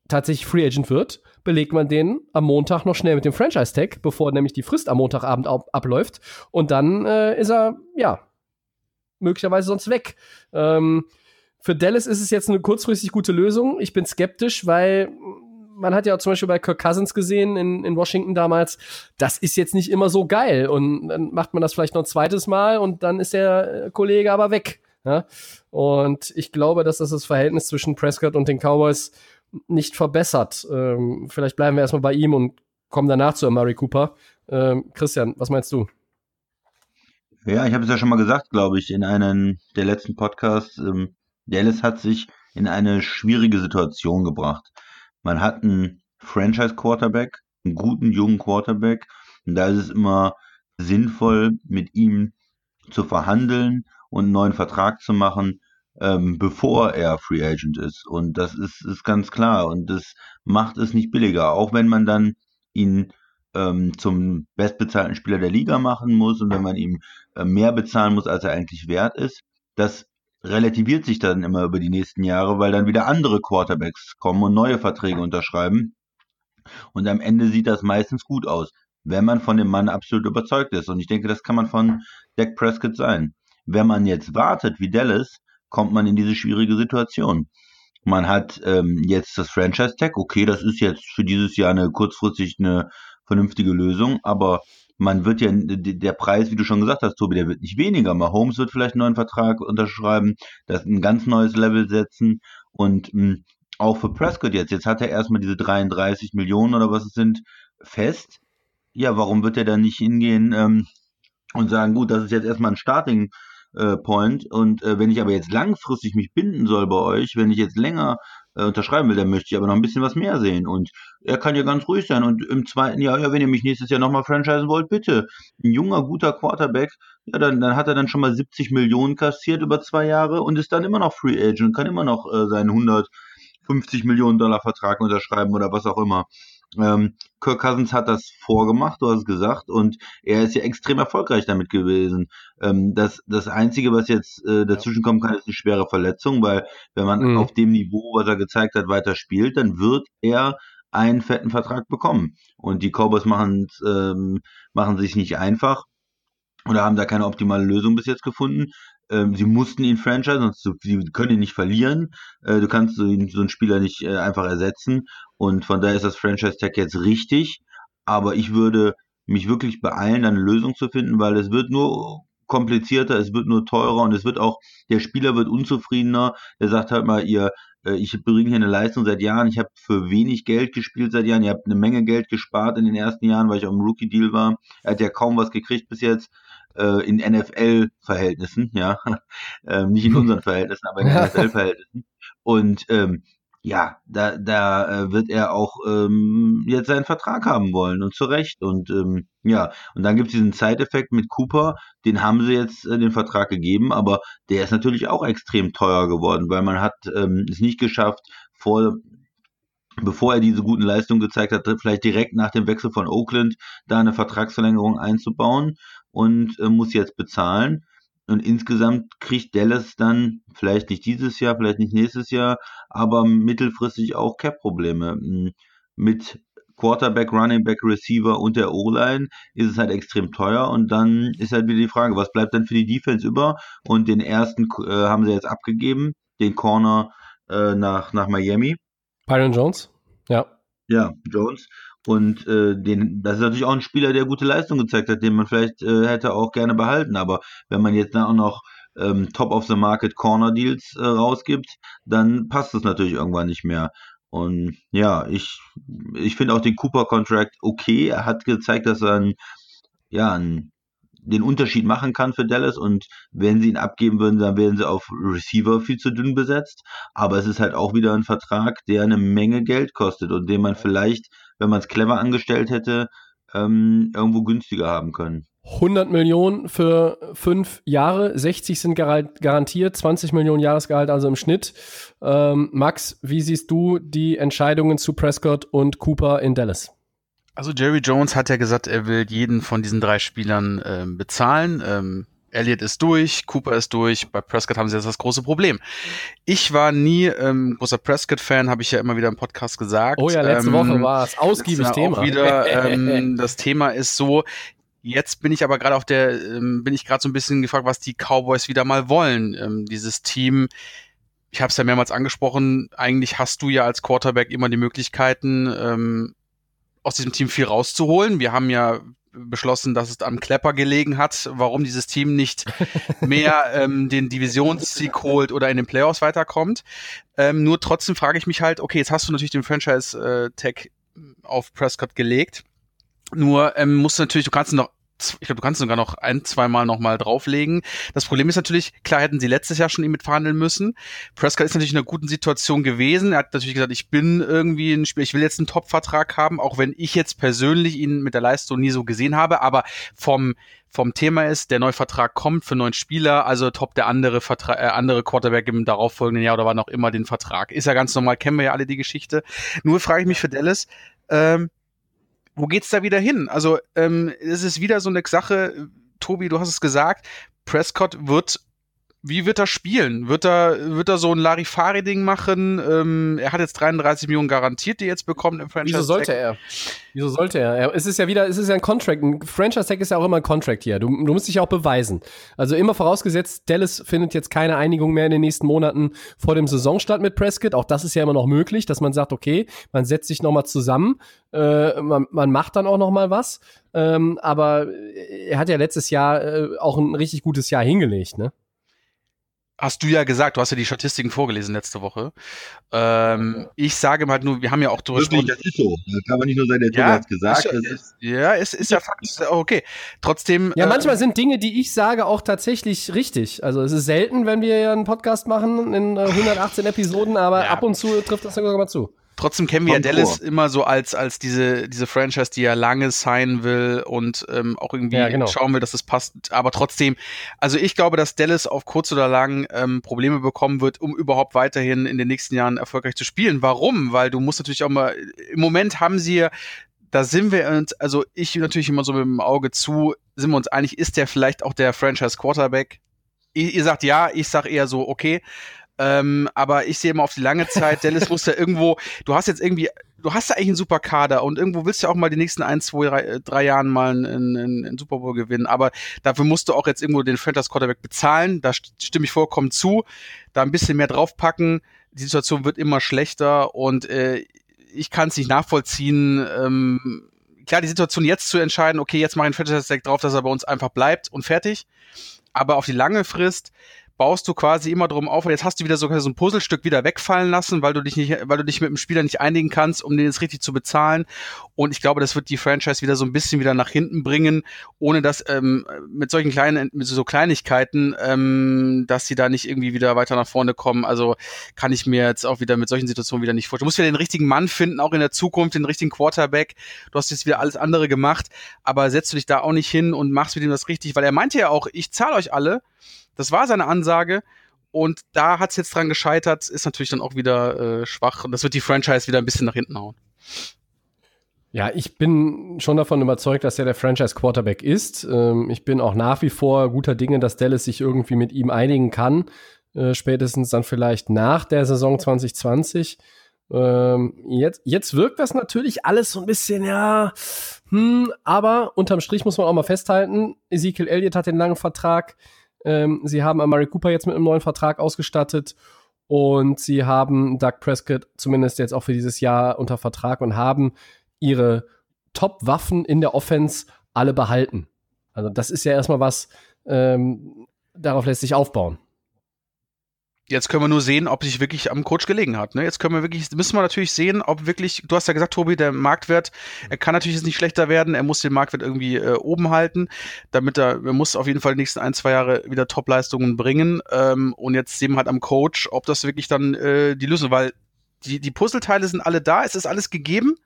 A: tatsächlich Free Agent wird, belegt man den am Montag noch schnell mit dem Franchise-Tag, bevor nämlich die Frist am Montagabend ab abläuft. Und dann äh, ist er, ja, möglicherweise sonst weg. Ähm, für Dallas ist es jetzt eine kurzfristig gute Lösung. Ich bin skeptisch, weil man hat ja zum Beispiel bei Kirk Cousins gesehen in, in Washington damals, das ist jetzt nicht immer so geil. Und dann macht man das vielleicht noch ein zweites Mal und dann ist der Kollege aber weg. Ja? Und ich glaube, dass das das Verhältnis zwischen Prescott und den Cowboys nicht verbessert. Ähm, vielleicht bleiben wir erstmal bei ihm und kommen danach zu Murray Cooper. Ähm, Christian, was meinst du?
B: Ja, ich habe es ja schon mal gesagt, glaube ich, in einem der letzten Podcasts. Ähm, Dallas hat sich in eine schwierige Situation gebracht. Man hat einen Franchise-Quarterback, einen guten jungen Quarterback, und da ist es immer sinnvoll, mit ihm zu verhandeln und einen neuen Vertrag zu machen, ähm, bevor er Free Agent ist. Und das ist, ist ganz klar. Und das macht es nicht billiger. Auch wenn man dann ihn ähm, zum bestbezahlten Spieler der Liga machen muss und wenn man ihm äh, mehr bezahlen muss, als er eigentlich wert ist. Das relativiert sich dann immer über die nächsten Jahre, weil dann wieder andere Quarterbacks kommen und neue Verträge unterschreiben. Und am Ende sieht das meistens gut aus, wenn man von dem Mann absolut überzeugt ist. Und ich denke, das kann man von Dak Prescott sein. Wenn man jetzt wartet wie Dallas, kommt man in diese schwierige Situation. Man hat ähm, jetzt das Franchise-Tag, okay, das ist jetzt für dieses Jahr eine kurzfristig eine vernünftige Lösung, aber man wird ja, der Preis, wie du schon gesagt hast, Tobi, der wird nicht weniger. Mahomes wird vielleicht einen neuen Vertrag unterschreiben, das ein ganz neues Level setzen und mh, hm, auch für Prescott jetzt. Jetzt hat er erstmal diese 33 Millionen oder was es sind fest. Ja, warum wird er dann nicht hingehen ähm, und sagen, gut, das ist jetzt erstmal ein Starting äh, Point und äh, wenn ich aber jetzt langfristig mich binden soll bei euch, wenn ich jetzt länger äh, unterschreiben will, dann möchte ich aber noch ein bisschen was mehr sehen. Und er kann ja ganz ruhig sein. Und im zweiten Jahr, ja, wenn ihr mich nächstes Jahr nochmal franchisen wollt, bitte. Ein junger, guter Quarterback, ja, dann, dann hat er dann schon mal 70 Millionen kassiert über zwei Jahre und ist dann immer noch Free Agent kann immer noch äh, seinen 150 Millionen Dollar Vertrag unterschreiben oder was auch immer. Ähm, Kirk Cousins hat das vorgemacht, du hast es gesagt, und er ist ja extrem erfolgreich damit gewesen. Ähm, das, das Einzige, was jetzt äh, dazwischen kommen kann, ist eine schwere Verletzung, weil wenn man mhm. auf dem Niveau, was er gezeigt hat, weiter spielt, dann wird er einen fetten Vertrag bekommen. Und die Cowboys machen ähm, machen sich nicht einfach oder haben da keine optimale Lösung bis jetzt gefunden. Ähm, sie mussten ihn franchise, sonst sie können ihn nicht verlieren. Äh, du kannst so, so einen Spieler nicht äh, einfach ersetzen. Und von daher ist das Franchise-Tag jetzt richtig. Aber ich würde mich wirklich beeilen, eine Lösung zu finden, weil es wird nur komplizierter, es wird nur teurer und es wird auch, der Spieler wird unzufriedener. Der sagt halt mal, ihr, äh, ich bringe hier eine Leistung seit Jahren, ich habe für wenig Geld gespielt seit Jahren, ihr habt eine Menge Geld gespart in den ersten Jahren, weil ich auch im Rookie-Deal war. Er hat ja kaum was gekriegt bis jetzt äh, in NFL-Verhältnissen, ja, ähm, nicht in unseren Verhältnissen, aber in NFL-Verhältnissen. Und ähm, ja, da, da äh, wird er auch ähm, jetzt seinen Vertrag haben wollen und zu Recht. Und ähm, ja, und dann gibt es diesen Zeiteffekt mit Cooper, den haben sie jetzt äh, den Vertrag gegeben, aber der ist natürlich auch extrem teuer geworden, weil man hat ähm, es nicht geschafft, vor bevor er diese guten Leistungen gezeigt hat, vielleicht direkt nach dem Wechsel von Oakland da eine Vertragsverlängerung einzubauen und äh, muss jetzt bezahlen. Und insgesamt kriegt Dallas dann vielleicht nicht dieses Jahr, vielleicht nicht nächstes Jahr, aber mittelfristig auch Cap-Probleme. Hm, mit Quarterback, Running Back, Receiver und der O-Line ist es halt extrem teuer und dann ist halt wieder die Frage, was bleibt dann für die Defense über? Und den ersten äh, haben sie jetzt abgegeben, den Corner äh, nach, nach Miami.
A: Byron Jones, ja.
B: Ja, Jones. Und äh, den, das ist natürlich auch ein Spieler, der gute Leistung gezeigt hat, den man vielleicht äh, hätte auch gerne behalten. Aber wenn man jetzt dann auch noch ähm, Top of the Market Corner Deals äh, rausgibt, dann passt das natürlich irgendwann nicht mehr. Und ja, ich, ich finde auch den Cooper Contract okay. Er hat gezeigt, dass er ein, ja, ein, den Unterschied machen kann für Dallas und wenn sie ihn abgeben würden, dann wären sie auf Receiver viel zu dünn besetzt. Aber es ist halt auch wieder ein Vertrag, der eine Menge Geld kostet und den man vielleicht, wenn man es clever angestellt hätte, ähm, irgendwo günstiger haben können.
A: 100 Millionen für fünf Jahre, 60 sind garantiert, 20 Millionen Jahresgehalt also im Schnitt. Ähm, Max, wie siehst du die Entscheidungen zu Prescott und Cooper in Dallas?
C: Also Jerry Jones hat ja gesagt, er will jeden von diesen drei Spielern äh, bezahlen. Ähm, Elliott ist durch, Cooper ist durch, bei Prescott haben sie jetzt das große Problem. Ich war nie ähm, großer Prescott-Fan, habe ich ja immer wieder im Podcast gesagt.
A: Oh ja, letzte ähm, Woche war es ausgiebig Thema.
C: Auch wieder, ähm, das Thema ist so, Jetzt bin ich aber gerade auf der, ähm, bin ich gerade so ein bisschen gefragt, was die Cowboys wieder mal wollen. Ähm, dieses Team, ich habe es ja mehrmals angesprochen, eigentlich hast du ja als Quarterback immer die Möglichkeiten, ähm, aus diesem Team viel rauszuholen. Wir haben ja beschlossen, dass es am Klepper gelegen hat, warum dieses Team nicht mehr ähm, den Divisionssieg holt oder in den Playoffs weiterkommt. Ähm, nur trotzdem frage ich mich halt, okay, jetzt hast du natürlich den Franchise-Tag auf Prescott gelegt. Nur ähm, musst du natürlich, du kannst noch ich glaube, du kannst sogar noch ein, zweimal noch mal drauflegen. Das Problem ist natürlich, klar hätten sie letztes Jahr schon ihn mit verhandeln müssen. Prescott ist natürlich in einer guten Situation gewesen. Er hat natürlich gesagt, ich bin irgendwie ein Spieler, ich will jetzt einen Top-Vertrag haben, auch wenn ich jetzt persönlich ihn mit der Leistung nie so gesehen habe. Aber vom vom Thema ist, der neue Vertrag kommt für neun Spieler, also top der andere Vertrag, äh, andere Quarterback im darauffolgenden Jahr oder wann auch immer den Vertrag. Ist ja ganz normal, kennen wir ja alle die Geschichte. Nur frage ich mich für Dallas, ähm, wo geht's da wieder hin? Also ähm, es ist wieder so eine Sache, Tobi, du hast es gesagt, Prescott wird wie wird er spielen? Wird er, wird er so ein Larifari-Ding machen? Ähm, er hat jetzt 33 Millionen garantiert, die er jetzt bekommt im
A: Franchise. Wieso sollte er? Wieso sollte er? Es ist ja wieder, es ist ja ein Contract. Ein Franchise-Tag ist ja auch immer ein Contract hier. Du, du musst dich ja auch beweisen. Also immer vorausgesetzt, Dallas findet jetzt keine Einigung mehr in den nächsten Monaten vor dem Saisonstart mit Prescott. Auch das ist ja immer noch möglich, dass man sagt, okay, man setzt sich nochmal zusammen, äh, man, man macht dann auch nochmal was. Ähm, aber er hat ja letztes Jahr äh, auch ein richtig gutes Jahr hingelegt, ne?
C: Hast du ja gesagt, du hast ja die Statistiken vorgelesen letzte Woche. Ähm, ich sage mal nur, wir haben ja auch
B: drüber gesprochen. Das ist so. Das kann man nicht nur sagen, der ja, hat gesagt.
C: Ist, ist, ja, es ist, ist ja faktisch okay. Trotzdem.
A: Ja, manchmal äh, sind Dinge, die ich sage, auch tatsächlich richtig. Also es ist selten, wenn wir ja einen Podcast machen in äh, 118 Episoden, aber ja. ab und zu trifft das sogar mal zu.
C: Trotzdem kennen wir ja Dallas immer so als, als diese, diese Franchise, die ja lange sein will und ähm, auch irgendwie ja, genau. schauen will, dass es passt. Aber trotzdem, also ich glaube, dass Dallas auf kurz oder lang ähm, Probleme bekommen wird, um überhaupt weiterhin in den nächsten Jahren erfolgreich zu spielen. Warum? Weil du musst natürlich auch mal, im Moment haben sie da sind wir uns, also ich natürlich immer so mit dem Auge zu, sind wir uns einig, ist der vielleicht auch der Franchise Quarterback? Ihr, ihr sagt ja, ich sag eher so, okay. Ähm, aber ich sehe immer auf die lange Zeit, Dallas muss ja irgendwo, du hast jetzt irgendwie, du hast ja eigentlich einen super Kader und irgendwo willst du ja auch mal die nächsten ein, zwei, drei, drei Jahren mal einen, einen, einen Super Bowl gewinnen. Aber dafür musst du auch jetzt irgendwo den Franchise Quarterback bezahlen. Da stimme ich vollkommen zu. Da ein bisschen mehr draufpacken. Die Situation wird immer schlechter und äh, ich kann es nicht nachvollziehen. Ähm, klar, die Situation jetzt zu entscheiden, okay, jetzt mache ich einen Franchise Tag drauf, dass er bei uns einfach bleibt und fertig. Aber auf die lange Frist baust du quasi immer drum auf und jetzt hast du wieder sogar so ein Puzzlestück wieder wegfallen lassen, weil du dich nicht, weil du dich mit dem Spieler nicht einigen kannst, um den jetzt richtig zu bezahlen. Und ich glaube, das wird die Franchise wieder so ein bisschen wieder nach hinten bringen, ohne dass ähm, mit solchen kleinen, mit so Kleinigkeiten, ähm, dass sie da nicht irgendwie wieder weiter nach vorne kommen. Also kann ich mir jetzt auch wieder mit solchen Situationen wieder nicht vorstellen. Du musst wieder den richtigen Mann finden, auch in der Zukunft, den richtigen Quarterback. Du hast jetzt wieder alles andere gemacht, aber setzt du dich da auch nicht hin und machst mit ihm das richtig, weil er meinte ja auch, ich zahle euch alle. Das war seine Ansage. Und da hat es jetzt dran gescheitert, ist natürlich dann auch wieder äh, schwach. Und das wird die Franchise wieder ein bisschen nach hinten hauen.
A: Ja, ich bin schon davon überzeugt, dass er der Franchise Quarterback ist. Ähm, ich bin auch nach wie vor guter Dinge, dass Dallas sich irgendwie mit ihm einigen kann. Äh, spätestens dann vielleicht nach der Saison 2020. Ähm, jetzt, jetzt wirkt das natürlich alles so ein bisschen, ja, hm, aber unterm Strich muss man auch mal festhalten, Ezekiel Elliott hat den langen Vertrag. Ähm, sie haben Amari Cooper jetzt mit einem neuen Vertrag ausgestattet. Und sie haben Doug Prescott zumindest jetzt auch für dieses Jahr unter Vertrag und haben ihre Top-Waffen in der Offense alle behalten. Also das ist ja erstmal was, ähm, darauf lässt sich aufbauen.
C: Jetzt können wir nur sehen, ob sich wirklich am Coach gelegen hat. Ne? Jetzt können wir wirklich, müssen wir natürlich sehen, ob wirklich, du hast ja gesagt, Tobi, der Marktwert, er kann natürlich jetzt nicht schlechter werden, er muss den Marktwert irgendwie äh, oben halten, damit er, er muss auf jeden Fall die nächsten ein, zwei Jahre wieder Topleistungen bringen. Ähm, und jetzt sehen wir halt am Coach, ob das wirklich dann äh, die Lösung, weil die, die Puzzleteile sind alle da, es ist alles gegeben.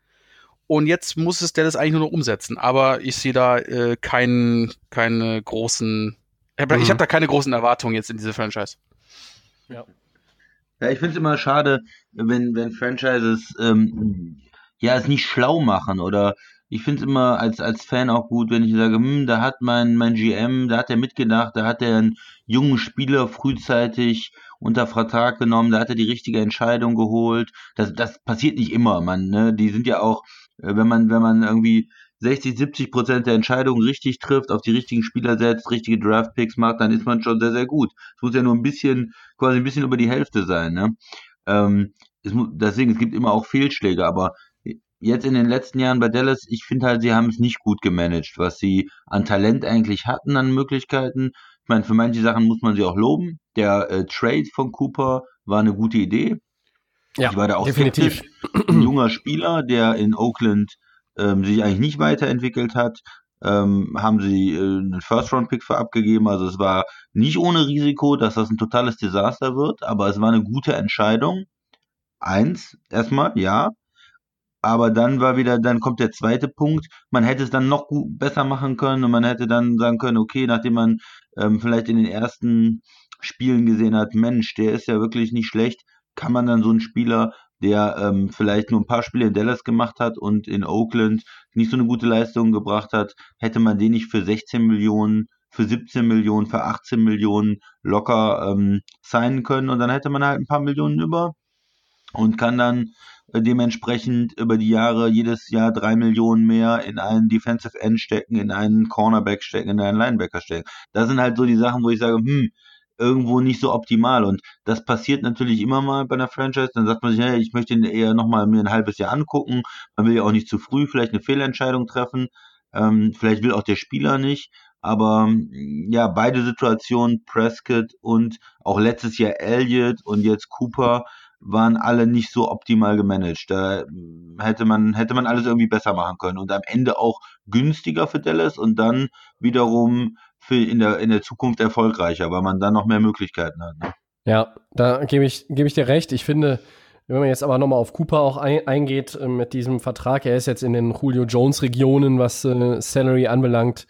C: Und jetzt muss es der das eigentlich nur noch umsetzen. Aber ich sehe da äh, keinen, keine großen, ich habe mhm. hab da keine großen Erwartungen jetzt in diese Franchise.
B: Ja. Ja, ich finde es immer schade, wenn, wenn Franchises ähm, ja es nicht schlau machen oder ich finde es immer als, als Fan auch gut, wenn ich sage, hm, da hat mein, mein GM, da hat er mitgedacht, da hat er einen jungen Spieler frühzeitig unter Vertrag genommen, da hat er die richtige Entscheidung geholt. Das, das passiert nicht immer, man, ne? Die sind ja auch, äh, wenn man, wenn man irgendwie 60, 70 Prozent der Entscheidungen richtig trifft, auf die richtigen Spieler setzt, richtige Draftpicks macht, dann ist man schon sehr, sehr gut. Es muss ja nur ein bisschen, quasi ein bisschen über die Hälfte sein. Ne? Ähm, es muss, deswegen, es gibt immer auch Fehlschläge, aber jetzt in den letzten Jahren bei Dallas, ich finde halt, sie haben es nicht gut gemanagt, was sie an Talent eigentlich hatten, an Möglichkeiten. Ich meine, für manche Sachen muss man sie auch loben. Der äh, Trade von Cooper war eine gute Idee.
A: Ja, ich war da auch definitiv.
B: Ein junger Spieler, der in Oakland ähm, sich eigentlich nicht weiterentwickelt hat, ähm, haben sie äh, einen First-Round-Pick für abgegeben. Also es war nicht ohne Risiko, dass das ein totales Desaster wird, aber es war eine gute Entscheidung. Eins, erstmal, ja. Aber dann war wieder, dann kommt der zweite Punkt. Man hätte es dann noch gut, besser machen können und man hätte dann sagen können, okay, nachdem man ähm, vielleicht in den ersten Spielen gesehen hat, Mensch, der ist ja wirklich nicht schlecht, kann man dann so einen Spieler der ähm, vielleicht nur ein paar Spiele in Dallas gemacht hat und in Oakland nicht so eine gute Leistung gebracht hat, hätte man den nicht für 16 Millionen, für 17 Millionen, für 18 Millionen locker ähm, signen können und dann hätte man halt ein paar Millionen über und kann dann äh, dementsprechend über die Jahre jedes Jahr drei Millionen mehr in einen Defensive End stecken, in einen Cornerback stecken, in einen Linebacker stecken. Das sind halt so die Sachen, wo ich sage, hm, irgendwo nicht so optimal. Und das passiert natürlich immer mal bei einer Franchise. Dann sagt man sich, hey, ich möchte ihn eher nochmal mir ein halbes Jahr angucken. Man will ja auch nicht zu früh vielleicht eine Fehlentscheidung treffen. Ähm, vielleicht will auch der Spieler nicht. Aber ja, beide Situationen, Prescott und auch letztes Jahr Elliott und jetzt Cooper, waren alle nicht so optimal gemanagt. Da hätte man, hätte man alles irgendwie besser machen können und am Ende auch günstiger für Dallas und dann wiederum für in der, in der Zukunft erfolgreicher, weil man dann noch mehr Möglichkeiten hat. Ne?
A: Ja, da gebe ich, gebe ich dir recht. Ich finde, wenn man jetzt aber nochmal auf Cooper auch ein, eingeht äh, mit diesem Vertrag, er ist jetzt in den Julio Jones Regionen, was äh, Salary anbelangt.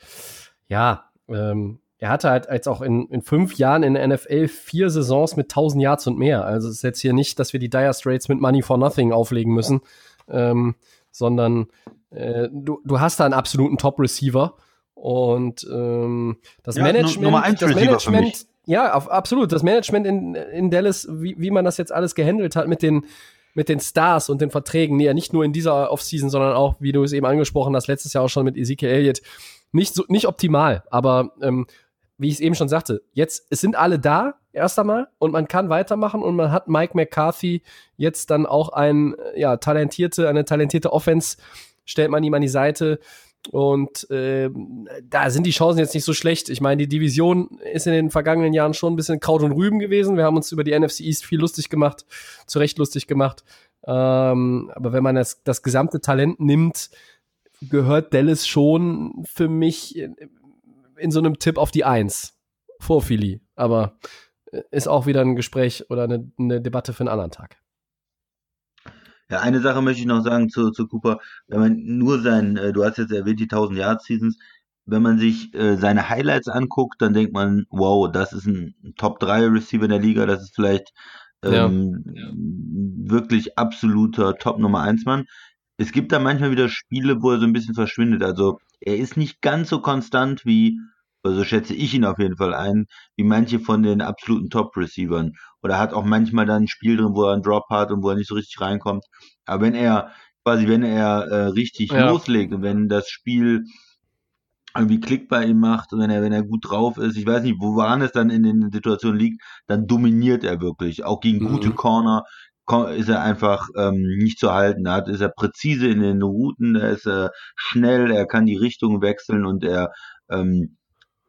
A: Ja, ähm, er hatte halt jetzt auch in, in fünf Jahren in der NFL vier Saisons mit 1000 Yards und mehr. Also es ist jetzt hier nicht, dass wir die Dire Straits mit Money for Nothing auflegen müssen, ähm, sondern äh, du, du hast da einen absoluten Top-Receiver und ähm, das ja, Management, das Management, ja, auf, absolut. Das Management in, in Dallas, wie, wie man das jetzt alles gehandelt hat mit den mit den Stars und den Verträgen, ja nicht nur in dieser Offseason, sondern auch, wie du es eben angesprochen hast, letztes Jahr auch schon mit Ezekiel Elliott, nicht so nicht optimal, aber ähm, wie ich es eben schon sagte, jetzt es sind alle da erst einmal und man kann weitermachen und man hat Mike McCarthy jetzt dann auch ein ja talentierte eine talentierte Offense stellt man ihm an die Seite und äh, da sind die Chancen jetzt nicht so schlecht. Ich meine, die Division ist in den vergangenen Jahren schon ein bisschen Kraut und Rüben gewesen. Wir haben uns über die NFC East viel lustig gemacht, zu Recht lustig gemacht. Ähm, aber wenn man das, das gesamte Talent nimmt, gehört Dallas schon für mich in, in so einem Tipp auf die Eins vor Philly. Aber äh, ist auch wieder ein Gespräch oder eine, eine Debatte für einen anderen Tag.
B: Ja, eine Sache möchte ich noch sagen zu, zu Cooper. Wenn man nur sein, äh, du hast jetzt erwähnt, die 1000 Yard Seasons, wenn man sich äh, seine Highlights anguckt, dann denkt man, wow, das ist ein Top 3 Receiver in der Liga, das ist vielleicht ähm, ja. wirklich absoluter Top Nummer 1 Mann. Es gibt da manchmal wieder Spiele, wo er so ein bisschen verschwindet. Also er ist nicht ganz so konstant wie also schätze ich ihn auf jeden Fall ein, wie manche von den absoluten Top-Receivern. Oder hat auch manchmal dann ein Spiel drin, wo er einen Drop hat und wo er nicht so richtig reinkommt. Aber wenn er, quasi, wenn er äh, richtig ja. loslegt und wenn das Spiel irgendwie Klick bei ihm macht, wenn er, wenn er gut drauf ist. Ich weiß nicht, woran es dann in den Situationen liegt, dann dominiert er wirklich. Auch gegen mhm. gute Corner ist er einfach ähm, nicht zu halten. Da ist er präzise in den Routen, da ist er schnell, er kann die Richtung wechseln und er ähm,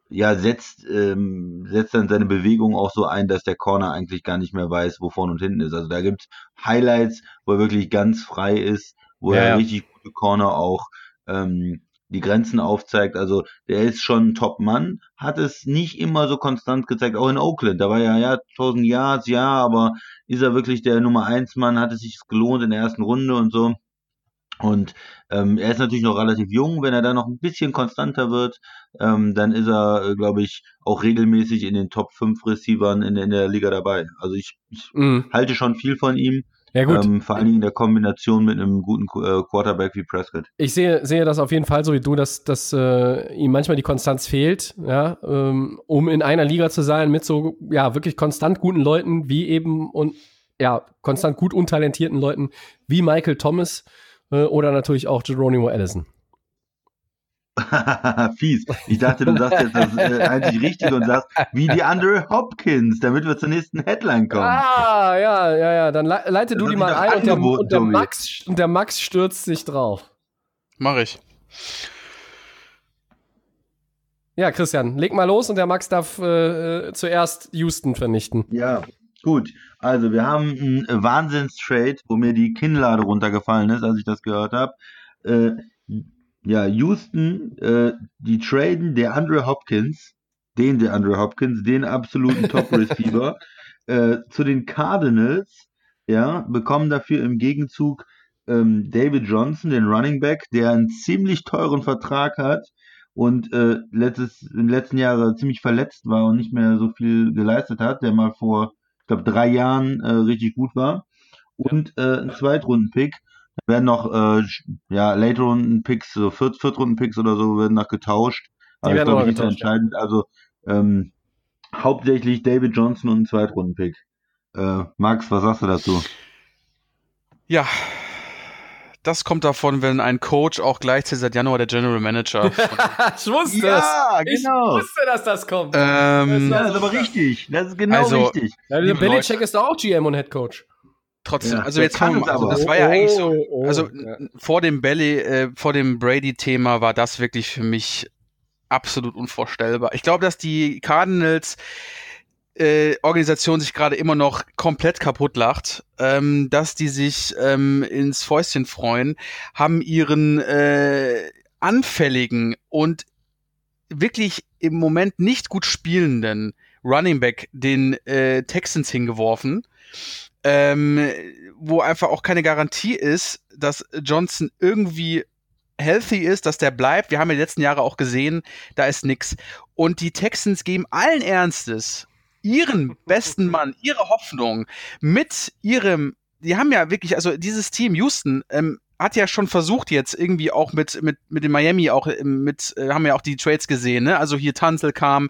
B: ja, setzt, ähm, setzt dann seine Bewegung auch so ein, dass der Corner eigentlich gar nicht mehr weiß, wo vorne und hinten ist. Also da gibt's Highlights, wo er wirklich ganz frei ist, wo ja, er ja. richtig gute Corner auch ähm, die Grenzen aufzeigt. Also der ist schon ein Top-Mann, hat es nicht immer so konstant gezeigt, auch in Oakland. Da war ja, ja, 1000 Yards, ja, aber ist er wirklich der Nummer 1 Mann, hat es sich gelohnt in der ersten Runde und so. Und ähm, er ist natürlich noch relativ jung. Wenn er da noch ein bisschen konstanter wird, ähm, dann ist er, äh, glaube ich, auch regelmäßig in den Top 5 Receivern in, in der Liga dabei. Also ich, ich mm. halte schon viel von ihm. Ja, gut. Ähm, vor allen Dingen in der Kombination mit einem guten äh, Quarterback wie Prescott.
A: Ich sehe, sehe das auf jeden Fall so wie du, dass, dass äh, ihm manchmal die Konstanz fehlt, ja, ähm, um in einer Liga zu sein mit so ja wirklich konstant guten Leuten wie eben und ja, konstant gut untalentierten Leuten wie Michael Thomas oder natürlich auch Geronimo Allison.
B: Fies. Ich dachte, du sagst jetzt das äh, einzig Richtige und sagst, wie die Andre Hopkins, damit wir zur nächsten Headline kommen.
A: Ah, ja, ja, ja. Dann le leite das du die mal ein und der, und, der Max, und der Max stürzt sich drauf.
C: Mach ich.
A: Ja, Christian, leg mal los und der Max darf äh, äh zuerst Houston vernichten.
B: Ja, gut. Also, wir haben einen Wahnsinnstrade, wo mir die Kinnlade runtergefallen ist, als ich das gehört habe. Äh, ja, Houston, äh, die traden der Andre Hopkins, den der Andre Hopkins, den absoluten Top-Receiver, äh, zu den Cardinals, ja, bekommen dafür im Gegenzug ähm, David Johnson, den Running Back, der einen ziemlich teuren Vertrag hat und äh, letztes, den letzten Jahren ziemlich verletzt war und nicht mehr so viel geleistet hat, der mal vor, glaube, drei Jahren äh, richtig gut war. Und äh, ein Zweitrunden-Pick werden noch äh, ja, Late-Runden-Picks, so Viert Viertrunden-Picks oder so, werden noch getauscht. Aber ich glaube, nicht entscheidend. Also ähm, hauptsächlich David Johnson und ein Zweitrunden-Pick. Äh, Max, was sagst du dazu?
C: Ja, das kommt davon, wenn ein Coach auch gleichzeitig seit Januar der General Manager.
A: ich wusste ja, es. Genau. Ich wusste, dass das kommt.
B: Ähm, das, ist aber richtig. Das ist genau also, richtig.
A: Ja, Belichick ist auch GM und Head Coach.
C: Trotzdem, ja, also jetzt fangen wir also das war ja oh, eigentlich so, oh, also ja. vor dem Belly, äh, vor dem Brady-Thema war das wirklich für mich absolut unvorstellbar. Ich glaube, dass die Cardinals äh, Organisation sich gerade immer noch komplett kaputt lacht, ähm, dass die sich ähm, ins Fäustchen freuen, haben ihren äh, anfälligen und wirklich im Moment nicht gut spielenden Running Back den äh, Texans hingeworfen ähm, wo einfach auch keine Garantie ist, dass Johnson irgendwie healthy ist, dass der bleibt. Wir haben ja die letzten Jahre auch gesehen, da ist nix. Und die Texans geben allen Ernstes ihren besten Mann, ihre Hoffnung mit ihrem, die haben ja wirklich, also dieses Team Houston, ähm, hat ja schon versucht jetzt irgendwie auch mit mit mit dem Miami auch mit äh, haben ja auch die Trades gesehen, ne? Also hier Tanzel kam,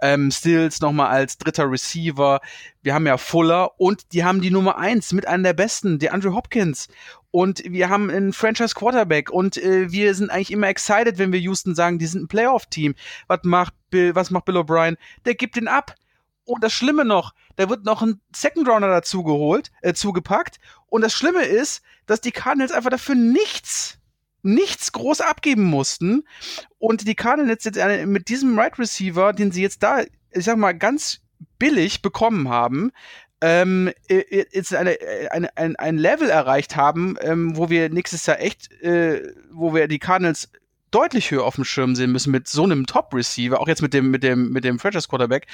C: ähm, Stills nochmal als dritter Receiver. Wir haben ja Fuller und die haben die Nummer eins mit einem der besten, der Andrew Hopkins. Und wir haben einen Franchise Quarterback und äh, wir sind eigentlich immer excited, wenn wir Houston sagen, die sind ein Playoff-Team. Was macht Bill, was macht Bill O'Brien? Der gibt den ab. Und das Schlimme noch, da wird noch ein Second Rounder dazu geholt, äh, zugepackt. Und das Schlimme ist, dass die Cardinals einfach dafür nichts, nichts groß abgeben mussten. Und die Cardinals jetzt mit diesem Right Receiver, den sie jetzt da, ich sag mal, ganz billig bekommen haben, ähm, jetzt eine, eine, ein, ein Level erreicht haben, ähm, wo wir nächstes Jahr echt, äh, wo wir die Cardinals deutlich höher auf dem Schirm sehen müssen mit so einem Top-Receiver, auch jetzt mit dem, mit dem, mit dem Franchise-Quarterback.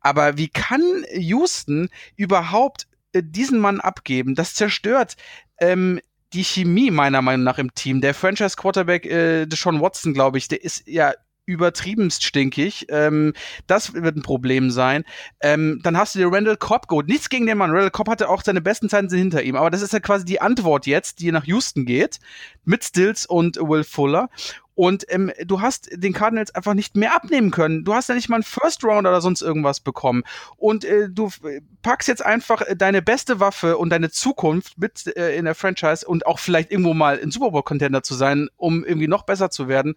C: Aber wie kann Houston überhaupt äh, diesen Mann abgeben? Das zerstört ähm, die Chemie meiner Meinung nach im Team. Der Franchise-Quarterback, äh, Deshaun Watson, glaube ich, der ist ja übertriebenst stinkig. Ähm, das wird ein Problem sein. Ähm, dann hast du den Randall Cobb geholt. Nichts gegen den Mann. Randall Cobb hatte auch seine besten Zeiten hinter ihm. Aber das ist ja quasi die Antwort jetzt, die nach Houston geht. Mit Stills und Will Fuller. Und ähm, du hast den Cardinals einfach nicht mehr abnehmen können. Du hast ja nicht mal einen First Round oder sonst irgendwas bekommen. Und äh, du packst jetzt einfach deine beste Waffe und deine Zukunft mit äh, in der Franchise und auch vielleicht irgendwo mal ein Super Bowl Contender zu sein, um irgendwie noch besser zu werden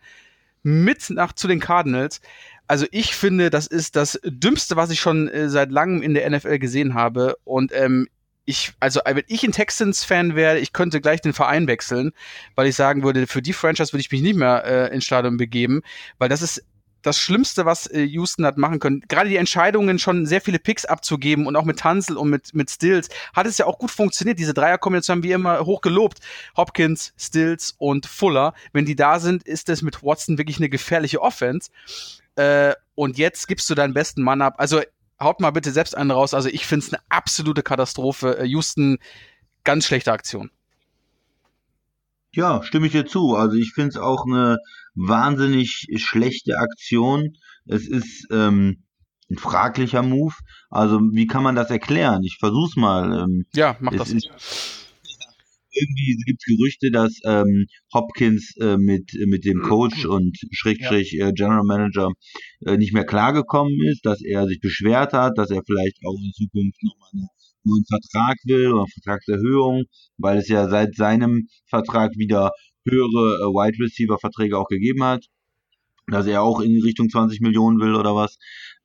C: mit nach zu den Cardinals. Also ich finde, das ist das Dümmste, was ich schon äh, seit langem in der NFL gesehen habe. Und ähm, ich, also wenn ich ein Texans-Fan wäre, ich könnte gleich den Verein wechseln, weil ich sagen würde, für die Franchise würde ich mich nicht mehr äh, ins Stadion begeben, weil das ist das Schlimmste, was äh, Houston hat machen können. Gerade die Entscheidungen, schon sehr viele Picks abzugeben und auch mit Tanzel und mit, mit Stills, hat es ja auch gut funktioniert. Diese Dreierkombination haben wir immer hoch gelobt. Hopkins, Stills und Fuller. Wenn die da sind, ist es mit Watson wirklich eine gefährliche Offense. Äh, und jetzt gibst du deinen besten Mann ab. Also haut mal bitte selbst einen raus. Also ich finde es eine absolute Katastrophe. Äh, Houston, ganz schlechte Aktion.
B: Ja, stimme ich dir zu. Also ich finde es auch eine wahnsinnig schlechte Aktion. Es ist ähm, ein fraglicher Move. Also wie kann man das erklären? Ich versuch's mal. Ähm,
C: ja, mach das.
B: Ist, irgendwie gibt es Gerüchte, dass ähm, Hopkins äh, mit, mit dem Coach und Schrägstrich äh, General Manager äh, nicht mehr klargekommen ist, dass er sich beschwert hat, dass er vielleicht auch in Zukunft nochmal einen neuen Vertrag will oder Vertragserhöhung, weil es ja seit seinem Vertrag wieder höhere äh, Wide Receiver Verträge auch gegeben hat, dass er auch in Richtung 20 Millionen will oder was.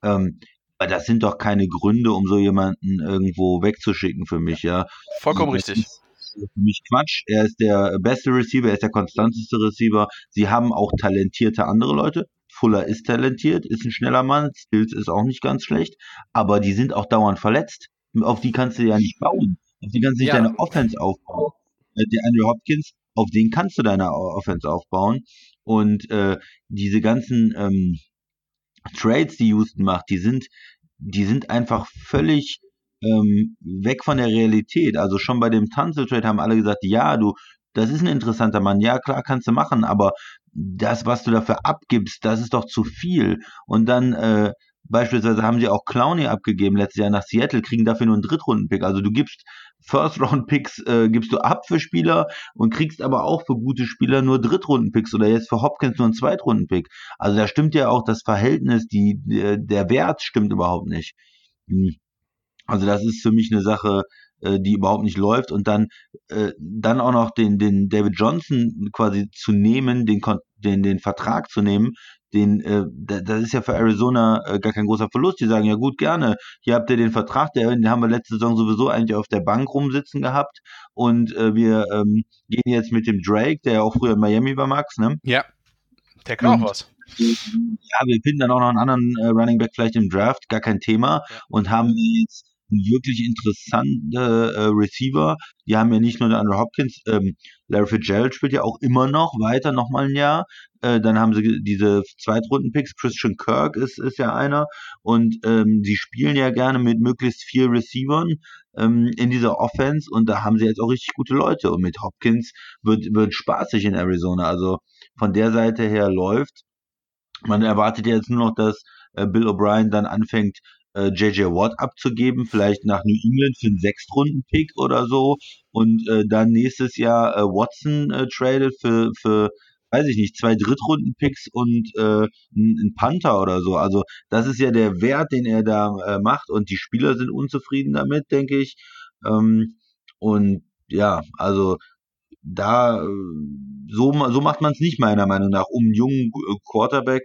B: Ähm, das sind doch keine Gründe, um so jemanden irgendwo wegzuschicken für mich, ja.
C: Vollkommen richtig
B: für mich Quatsch. Er ist der beste Receiver, er ist der konstanteste Receiver. Sie haben auch talentierte andere Leute. Fuller ist talentiert, ist ein schneller Mann, Stills ist auch nicht ganz schlecht, aber die sind auch dauernd verletzt. Auf die kannst du ja nicht bauen. Auf die kannst du nicht ja. deine Offense aufbauen. Äh, der Andrew Hopkins, auf den kannst du deine Offense aufbauen. Und äh, diese ganzen ähm, Trades, die Houston macht, die sind, die sind einfach völlig ähm, weg von der Realität. Also schon bei dem Tanzel-Trade haben alle gesagt, ja, du, das ist ein interessanter Mann, ja klar kannst du machen, aber das, was du dafür abgibst, das ist doch zu viel. Und dann äh, beispielsweise haben sie auch Clowney abgegeben letztes Jahr nach Seattle, kriegen dafür nur einen Drittrunden-Pick. Also du gibst First-Round-Picks, äh, gibst du ab für Spieler und kriegst aber auch für gute Spieler nur Drittrunden-Picks oder jetzt für Hopkins nur einen Zweitrunden-Pick. Also da stimmt ja auch das Verhältnis, die, der Wert stimmt überhaupt nicht. Hm. Also das ist für mich eine Sache, äh, die überhaupt nicht läuft und dann äh, dann auch noch den den David Johnson quasi zu nehmen, den den den Vertrag zu nehmen, den äh, das ist ja für Arizona äh, gar kein großer Verlust. Die sagen ja gut gerne, hier habt ihr den Vertrag, der, den haben wir letzte Saison sowieso eigentlich auf der Bank rumsitzen gehabt und äh, wir ähm, gehen jetzt mit dem Drake, der ja auch früher in Miami war, Max, ne?
C: Ja, der kann auch was.
B: Ja, wir finden dann auch noch einen anderen äh, Running Back vielleicht im Draft, gar kein Thema ja. und haben jetzt wirklich interessante äh, Receiver. Die haben ja nicht nur Andrew Hopkins, ähm, Larry Fitzgerald spielt ja auch immer noch weiter, nochmal ein Jahr. Äh, dann haben sie diese Zweitrunden-Picks, Christian Kirk ist, ist ja einer. Und ähm, sie spielen ja gerne mit möglichst vier Receivern ähm, in dieser Offense und da haben sie jetzt auch richtig gute Leute. Und mit Hopkins wird, wird spaßig in Arizona. Also von der Seite her läuft. Man erwartet jetzt nur noch, dass äh, Bill O'Brien dann anfängt, JJ Watt abzugeben, vielleicht nach New England für einen Sechstrunden-Pick oder so und äh, dann nächstes Jahr äh, Watson äh, tradet für, für weiß ich nicht, zwei Drittrunden-Picks und äh, ein Panther oder so. Also das ist ja der Wert, den er da äh, macht und die Spieler sind unzufrieden damit, denke ich. Ähm, und ja, also da so, so macht man es nicht meiner Meinung nach, um einen jungen Quarterback,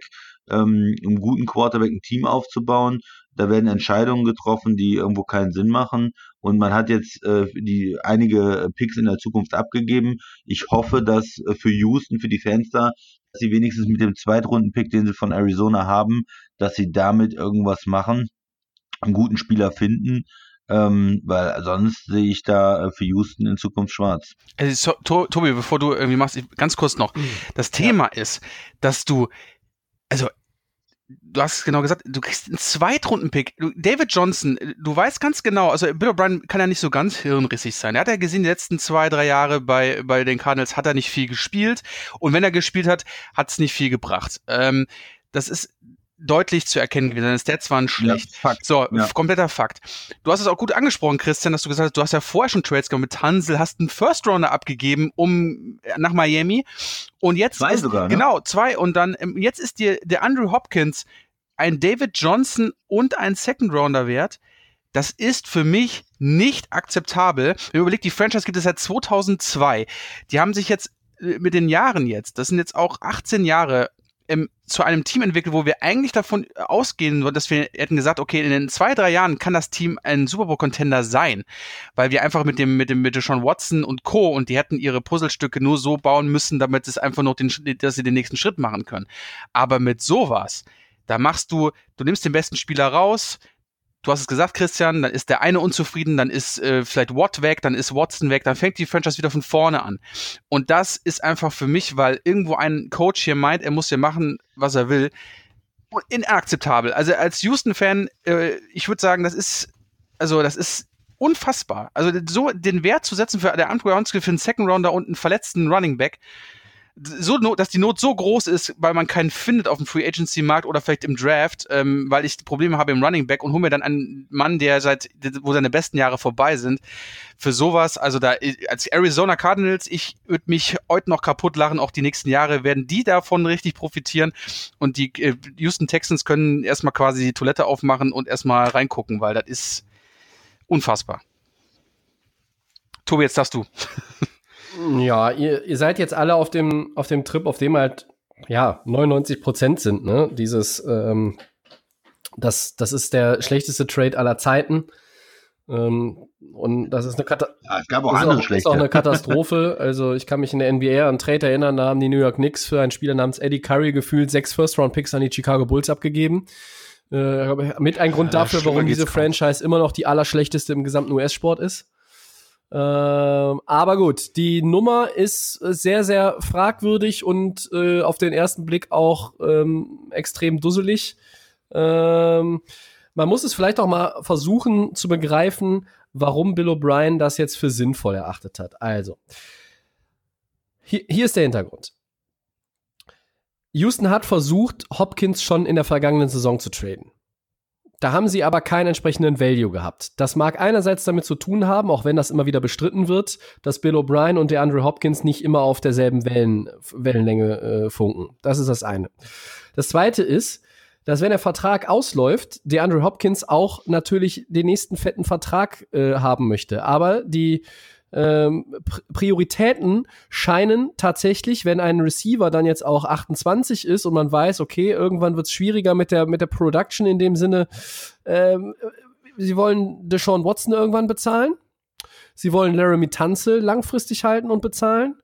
B: ähm, um einen guten Quarterback ein Team aufzubauen. Da werden Entscheidungen getroffen, die irgendwo keinen Sinn machen. Und man hat jetzt äh, die einige Picks in der Zukunft abgegeben. Ich hoffe, dass äh, für Houston, für die Fans da, dass sie wenigstens mit dem Zweitrunden-Pick, den sie von Arizona haben, dass sie damit irgendwas machen, einen guten Spieler finden. Ähm, weil sonst sehe ich da äh, für Houston in Zukunft schwarz.
C: Also, so, Tobi, bevor du irgendwie machst, ganz kurz noch. Das Thema ja. ist, dass du, also du hast genau gesagt, du kriegst einen Zweitrunden-Pick. David Johnson, du weißt ganz genau, also Bill O'Brien kann ja nicht so ganz hirnrissig sein. Er hat ja gesehen, die letzten zwei, drei Jahre bei, bei den Cardinals hat er nicht viel gespielt. Und wenn er gespielt hat, hat es nicht viel gebracht. Ähm, das ist deutlich zu erkennen gewesen. Seine Stats waren schlecht. Ja, Fakt. So, ja. kompletter Fakt. Du hast es auch gut angesprochen, Christian, dass du gesagt hast, du hast ja vorher schon Trades gemacht mit Hansel, hast einen First Rounder abgegeben, um nach Miami. Und jetzt
B: zwei ist, sogar, ne?
C: genau zwei. Und dann ähm, jetzt ist dir der Andrew Hopkins ein David Johnson und ein Second Rounder wert. Das ist für mich nicht akzeptabel. Wenn man überlegt, die Franchise gibt es seit 2002. Die haben sich jetzt äh, mit den Jahren jetzt, das sind jetzt auch 18 Jahre, ähm, zu einem Team entwickelt, wo wir eigentlich davon ausgehen, dass wir hätten gesagt, okay, in den zwei, drei Jahren kann das Team ein Super Bowl-Contender sein, weil wir einfach mit dem, mit dem, mit Sean Watson und Co. und die hätten ihre Puzzlestücke nur so bauen müssen, damit es einfach noch den, dass sie den nächsten Schritt machen können. Aber mit sowas, da machst du, du nimmst den besten Spieler raus, du hast es gesagt, Christian, dann ist der eine unzufrieden, dann ist äh, vielleicht Watt weg, dann ist Watson weg, dann fängt die Franchise wieder von vorne an. Und das ist einfach für mich, weil irgendwo ein Coach hier meint, er muss hier machen, was er will, inakzeptabel. Also als Houston-Fan, äh, ich würde sagen, das ist, also das ist unfassbar. Also so den Wert zu setzen für der Andrew Skill für einen Second Rounder und einen verletzten Running Back, so, dass die Not so groß ist, weil man keinen findet auf dem Free Agency Markt oder vielleicht im Draft, ähm, weil ich Probleme habe im Running Back und hole mir dann einen Mann, der seit, wo seine besten Jahre vorbei sind. Für sowas, also da, als Arizona Cardinals, ich würde mich heute noch kaputt lachen, auch die nächsten Jahre werden die davon richtig profitieren und die äh, Houston Texans können erstmal quasi die Toilette aufmachen und erstmal reingucken, weil das ist unfassbar. Tobi, jetzt darfst du.
A: Ja, ihr, ihr seid jetzt alle auf dem, auf dem Trip, auf dem halt, ja, 99 Prozent sind, ne? Dieses, ähm, das, das ist der schlechteste Trade aller Zeiten. Ähm, und das ist eine, Kata
B: ja, es gab auch andere
A: auch, ist auch eine Katastrophe. also ich kann mich in der NBA an Trade erinnern, da haben die New York Knicks für einen Spieler namens Eddie Curry gefühlt sechs First-Round-Picks an die Chicago Bulls abgegeben. Äh, mit ein Grund dafür, warum diese Franchise immer noch die allerschlechteste im gesamten US-Sport ist. Ähm, aber gut, die Nummer ist sehr, sehr fragwürdig und äh, auf den ersten Blick auch ähm, extrem dusselig. Ähm, man muss es vielleicht auch mal versuchen zu begreifen, warum Bill O'Brien das jetzt für sinnvoll erachtet hat. Also, hier, hier ist der Hintergrund. Houston hat versucht, Hopkins schon in der vergangenen Saison zu traden. Da haben sie aber keinen entsprechenden Value gehabt. Das mag einerseits damit zu tun haben, auch wenn das immer wieder bestritten wird, dass Bill O'Brien und der Andrew Hopkins nicht immer auf derselben Wellen, Wellenlänge äh, funken. Das ist das eine. Das zweite ist, dass wenn der Vertrag ausläuft, der Andrew Hopkins auch natürlich den nächsten fetten Vertrag äh, haben möchte. Aber die ähm, Prioritäten scheinen tatsächlich, wenn ein Receiver dann jetzt auch 28 ist und man weiß, okay, irgendwann wird es schwieriger mit der, mit der Production in dem Sinne, ähm, sie wollen Deshaun Watson irgendwann bezahlen. Sie wollen Laramie Tunzel langfristig halten und bezahlen.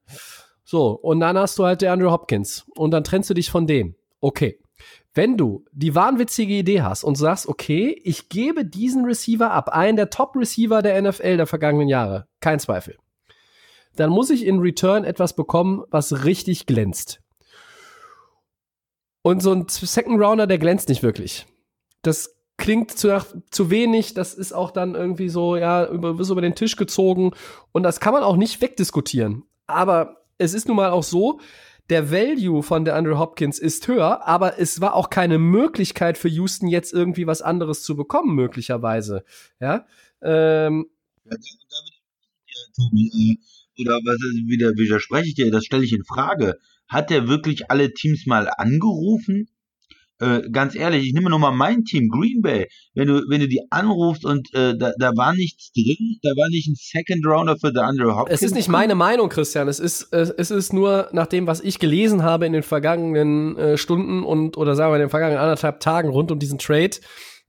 A: So, und dann hast du halt der Andrew Hopkins. Und dann trennst du dich von dem. Okay. Wenn du die wahnwitzige Idee hast und sagst, okay, ich gebe diesen Receiver ab, einen der Top-Receiver der NFL der vergangenen Jahre, kein Zweifel, dann muss ich in Return etwas bekommen, was richtig glänzt. Und so ein Second Rounder, der glänzt nicht wirklich. Das klingt zu, zu wenig, das ist auch dann irgendwie so, ja, über, über den Tisch gezogen und das kann man auch nicht wegdiskutieren. Aber es ist nun mal auch so, der Value von der Andrew Hopkins ist höher, aber es war auch keine Möglichkeit für Houston jetzt irgendwie was anderes zu bekommen, möglicherweise. Ja. Ähm, ja,
B: Tobi, äh, oder was wieder widerspreche ich dir, das stelle ich in Frage. Hat er wirklich alle Teams mal angerufen äh, ganz ehrlich, ich nehme nur mal mein Team, Green Bay. Wenn du, wenn du die anrufst und äh, da, da war nichts drin, da war nicht ein Second Rounder für der Andrew Hopkins.
A: Es ist nicht meine Meinung, Christian. Es ist, es ist nur nach dem, was ich gelesen habe in den vergangenen äh, Stunden und oder sagen wir in den vergangenen anderthalb Tagen rund um diesen Trade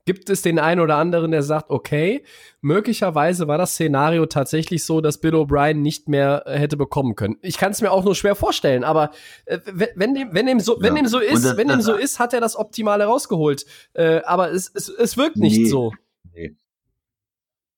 A: gibt es den einen oder anderen, der sagt, okay, möglicherweise war das Szenario tatsächlich so, dass Bill O'Brien nicht mehr äh, hätte bekommen können. Ich kann es mir auch nur schwer vorstellen, aber äh, wenn dem, wenn dem so, wenn ja. dem so ist, das, wenn dem so ist, hat er das Optimale rausgeholt. Äh, aber es, es, es wirkt nicht nee, so.
B: Nee.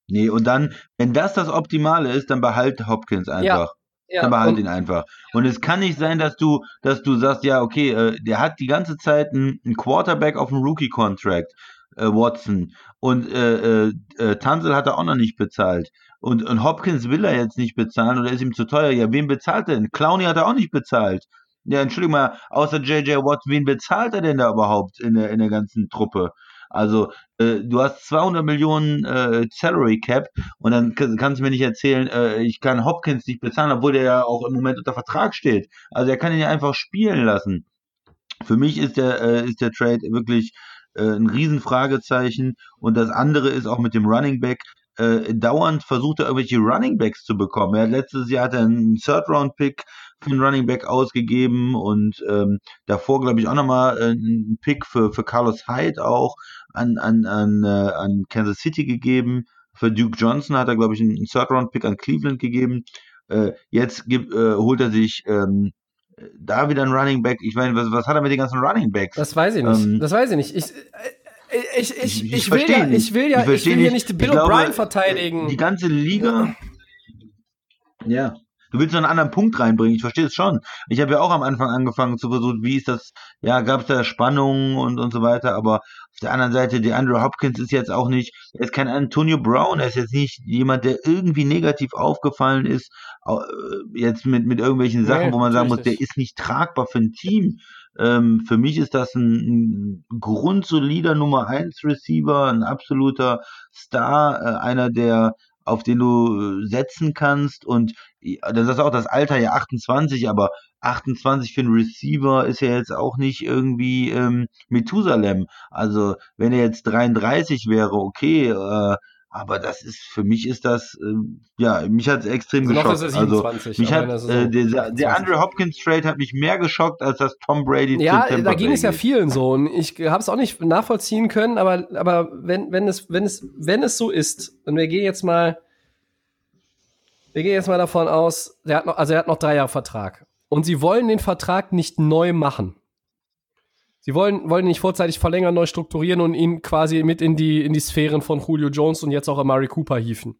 B: Nee, und dann, wenn das das Optimale ist, dann behalte Hopkins einfach. Ja. Ja, dann behalt ihn einfach. Und es kann nicht sein, dass du, dass du sagst, ja, okay, äh, der hat die ganze Zeit einen, einen Quarterback auf dem Rookie-Contract äh, Watson. Und äh, äh, äh, Tansel hat er auch noch nicht bezahlt. Und, und Hopkins will er jetzt nicht bezahlen oder ist ihm zu teuer. Ja, wen bezahlt er denn? Clowney hat er auch nicht bezahlt. Ja, Entschuldigung mal, außer JJ Watt, wen bezahlt er denn da überhaupt in der, in der ganzen Truppe? Also, äh, du hast 200 Millionen äh, Salary Cap und dann kannst du mir nicht erzählen, äh, ich kann Hopkins nicht bezahlen, obwohl der ja auch im Moment unter Vertrag steht. Also, er kann ihn ja einfach spielen lassen. Für mich ist der, äh, ist der Trade wirklich ein Riesenfragezeichen. Und das andere ist auch mit dem Running Back. Äh, dauernd versucht er irgendwelche Running Backs zu bekommen. Er hat letztes Jahr hat er einen Third Round Pick für einen Running Back ausgegeben und ähm, davor, glaube ich, auch nochmal äh, einen Pick für, für Carlos Hyde auch an, an, an, äh, an Kansas City gegeben. Für Duke Johnson hat er, glaube ich, einen Third-Round-Pick an Cleveland gegeben. Äh, jetzt gibt, äh, holt er sich ähm, da wieder einen Running Back. Ich meine, was, was hat er mit den ganzen Running Backs?
A: Das weiß ich nicht. Ähm, das weiß ich nicht. Ich, äh, ich, ich, ich, ich, will, ja, ich will ja, ich, ich will ja nicht Bill O'Brien verteidigen.
B: Die ganze Liga. Ja. Du willst noch einen anderen Punkt reinbringen, ich verstehe es schon. Ich habe ja auch am Anfang angefangen zu versuchen, wie ist das, ja, gab es da Spannungen und, und so weiter, aber auf der anderen Seite, der Andrew Hopkins ist jetzt auch nicht, er ist kein Antonio Brown, er ist jetzt nicht jemand, der irgendwie negativ aufgefallen ist, äh, jetzt mit, mit irgendwelchen Sachen, nee, wo man sagen muss, der ist nicht tragbar für ein Team. Ähm, für mich ist das ein, ein grundsolider Nummer 1 Receiver, ein absoluter Star, äh, einer, der auf den du äh, setzen kannst und das ist auch das Alter ja 28, aber 28 für einen Receiver ist ja jetzt auch nicht irgendwie ähm, Methusalem. Also wenn er jetzt 33 wäre, okay, äh, aber das ist für mich ist das äh, ja mich hat es extrem also geschockt. 27, also mich hat äh, der, der Andrew Hopkins Trade hat mich mehr geschockt als das Tom Brady.
A: Ja, da ging es ja vielen so und ich habe es auch nicht nachvollziehen können, aber aber wenn wenn es wenn es wenn es so ist und wir gehen jetzt mal wir gehen jetzt mal davon aus, er hat noch, also er hat noch drei Jahre Vertrag. Und sie wollen den Vertrag nicht neu machen. Sie wollen, wollen ihn nicht vorzeitig verlängern, neu strukturieren und ihn quasi mit in die, in die Sphären von Julio Jones und jetzt auch Amari Cooper hieven.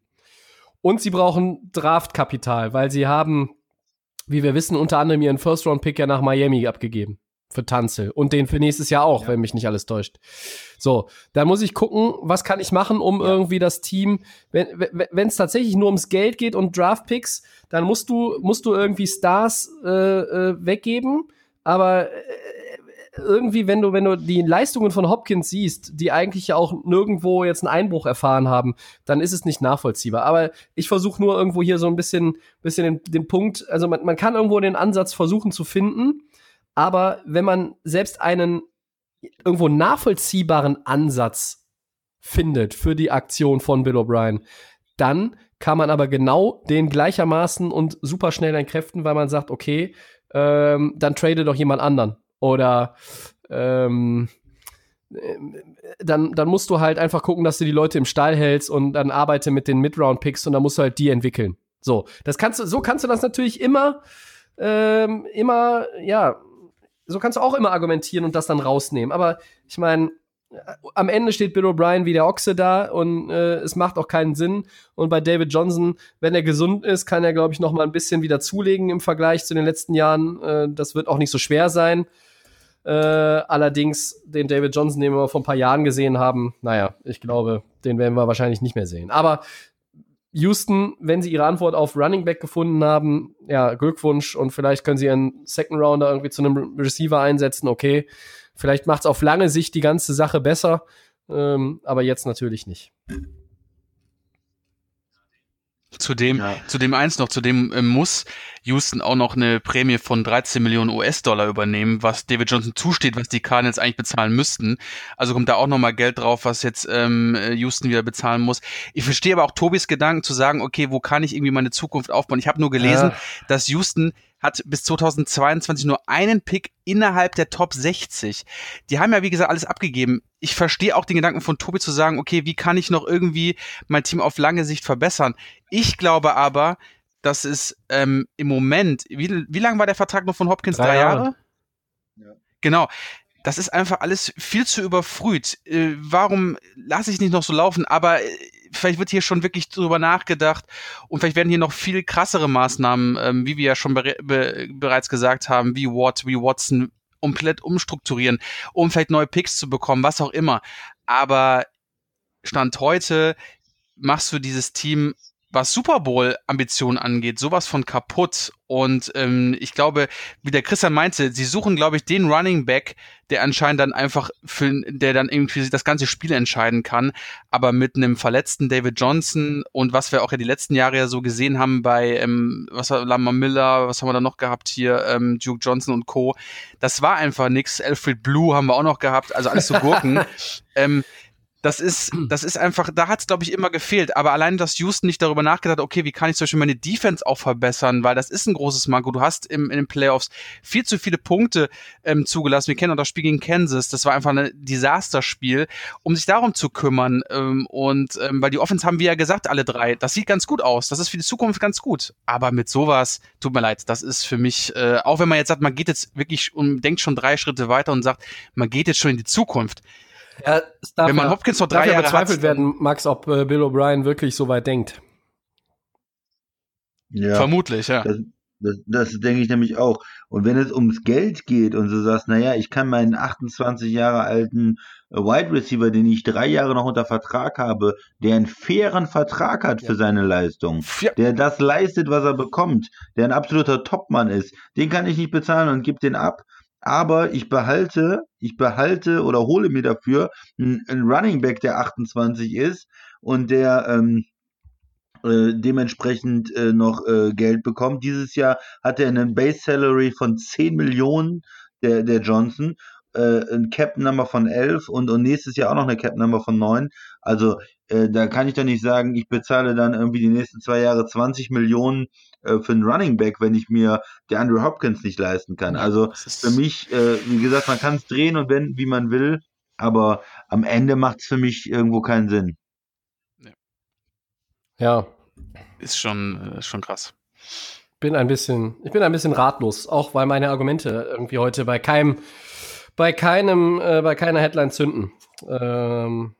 A: Und sie brauchen Draftkapital, weil sie haben, wie wir wissen, unter anderem ihren First-Round-Pick ja nach Miami abgegeben für Tanzel und den für nächstes Jahr auch, ja. wenn mich nicht alles täuscht. So, da muss ich gucken, was kann ich machen, um ja. irgendwie das Team, wenn es tatsächlich nur ums Geld geht und Draftpicks, dann musst du musst du irgendwie Stars äh, äh, weggeben, aber äh, irgendwie, wenn du, wenn du die Leistungen von Hopkins siehst, die eigentlich ja auch nirgendwo jetzt einen Einbruch erfahren haben, dann ist es nicht nachvollziehbar. Aber ich versuche nur irgendwo hier so ein bisschen, bisschen den, den Punkt, also man, man kann irgendwo den Ansatz versuchen zu finden, aber wenn man selbst einen irgendwo nachvollziehbaren Ansatz findet für die Aktion von Bill O'Brien, dann kann man aber genau den gleichermaßen und super schnell entkräften, weil man sagt, okay, ähm, dann trade doch jemand anderen. Oder ähm, dann, dann musst du halt einfach gucken, dass du die Leute im Stall hältst und dann arbeite mit den Mid-Round-Picks und dann musst du halt die entwickeln. So, das kannst du, so kannst du das natürlich immer, ähm, immer, ja, so kannst du auch immer argumentieren und das dann rausnehmen. Aber ich meine, am Ende steht Bill O'Brien wie der Ochse da und äh, es macht auch keinen Sinn. Und bei David Johnson, wenn er gesund ist, kann er, glaube ich, noch mal ein bisschen wieder zulegen im Vergleich zu den letzten Jahren. Äh, das wird auch nicht so schwer sein. Äh, allerdings, den David Johnson, den wir vor ein paar Jahren gesehen haben, naja, ich glaube, den werden wir wahrscheinlich nicht mehr sehen. Aber Houston, wenn sie ihre Antwort auf Running Back gefunden haben, ja, Glückwunsch und vielleicht können sie einen Second Rounder irgendwie zu einem Receiver einsetzen, okay. Vielleicht macht es auf lange Sicht die ganze Sache besser, ähm, aber jetzt natürlich nicht.
C: Zudem, ja. zudem eins noch, zudem äh, muss Houston auch noch eine Prämie von 13 Millionen US-Dollar übernehmen, was David Johnson zusteht, was die Cardinals eigentlich bezahlen müssten. Also kommt da auch nochmal Geld drauf, was jetzt ähm, Houston wieder bezahlen muss. Ich verstehe aber auch Tobis Gedanken zu sagen, okay, wo kann ich irgendwie meine Zukunft aufbauen? Ich habe nur gelesen, ja. dass Houston hat bis 2022 nur einen Pick innerhalb der Top 60. Die haben ja, wie gesagt, alles abgegeben. Ich verstehe auch den Gedanken von Tobi zu sagen, okay, wie kann ich noch irgendwie mein Team auf lange Sicht verbessern? Ich glaube aber, dass es ähm, im Moment, wie, wie lang war der Vertrag noch von Hopkins? Drei, Drei Jahre? Jahre? Ja. Genau. Das ist einfach alles viel zu überfrüht. Äh, warum lasse ich nicht noch so laufen? Aber äh, vielleicht wird hier schon wirklich drüber nachgedacht und vielleicht werden hier noch viel krassere Maßnahmen, ähm, wie wir ja schon be be bereits gesagt haben, wie Watt, wie Watson, komplett umstrukturieren, um vielleicht neue Picks zu bekommen, was auch immer. Aber Stand heute machst du dieses Team was Super Bowl-Ambitionen angeht, sowas von kaputt. Und ähm, ich glaube, wie der Christian meinte, sie suchen, glaube ich, den Running Back, der anscheinend dann einfach für, der dann irgendwie das ganze Spiel entscheiden kann. Aber mit einem verletzten David Johnson und was wir auch ja die letzten Jahre ja so gesehen haben bei, ähm, was war Lamar Miller, was haben wir da noch gehabt hier, ähm, Duke Johnson und Co. Das war einfach nix. Alfred Blue haben wir auch noch gehabt, also alles so Gurken. ähm, Das ist, das ist einfach, da hat es, glaube ich, immer gefehlt. Aber allein, dass Houston nicht darüber nachgedacht, okay, wie kann ich zum Beispiel meine Defense auch verbessern, weil das ist ein großes Manko. Du hast im, in den Playoffs viel zu viele Punkte ähm, zugelassen. Wir kennen auch das Spiel gegen Kansas. Das war einfach ein Desasterspiel, um sich darum zu kümmern. Ähm, und ähm, weil die Offense haben wir ja gesagt, alle drei, das sieht ganz gut aus. Das ist für die Zukunft ganz gut. Aber mit sowas, tut mir leid, das ist für mich, äh, auch wenn man jetzt sagt, man geht jetzt wirklich und denkt schon drei Schritte weiter und sagt, man geht jetzt schon in die Zukunft.
A: Ja, Wenn man Hopkins noch drei Jahre bezweifelt werden, Max, ob äh, Bill O'Brien wirklich so weit denkt.
C: Ja, Vermutlich, ja.
B: Das, das, das denke ich nämlich auch. Und wenn es ums Geld geht und du sagst, naja, ich kann meinen 28 Jahre alten äh, Wide Receiver, den ich drei Jahre noch unter Vertrag habe, der einen fairen Vertrag hat für seine Leistung, ja. der das leistet, was er bekommt, der ein absoluter Topmann ist, den kann ich nicht bezahlen und gib den ab aber ich behalte, ich behalte oder hole mir dafür einen, einen Running Back, der 28 ist und der ähm, äh, dementsprechend äh, noch äh, Geld bekommt. Dieses Jahr hat er einen Base Salary von 10 Millionen, der, der Johnson, äh, ein Cap Number von 11 und, und nächstes Jahr auch noch eine Cap Number von 9. Also äh, da kann ich doch nicht sagen, ich bezahle dann irgendwie die nächsten zwei Jahre 20 Millionen äh, für einen Running Back, wenn ich mir der Andrew Hopkins nicht leisten kann. Also für mich, äh, wie gesagt, man kann es drehen und wenden, wie man will, aber am Ende macht es für mich irgendwo keinen Sinn.
A: Ja.
C: Ist schon, äh, schon krass.
A: Bin ein bisschen, ich bin ein bisschen ratlos, auch weil meine Argumente irgendwie heute bei keinem, bei keinem, äh, bei keiner Headline zünden. Ähm,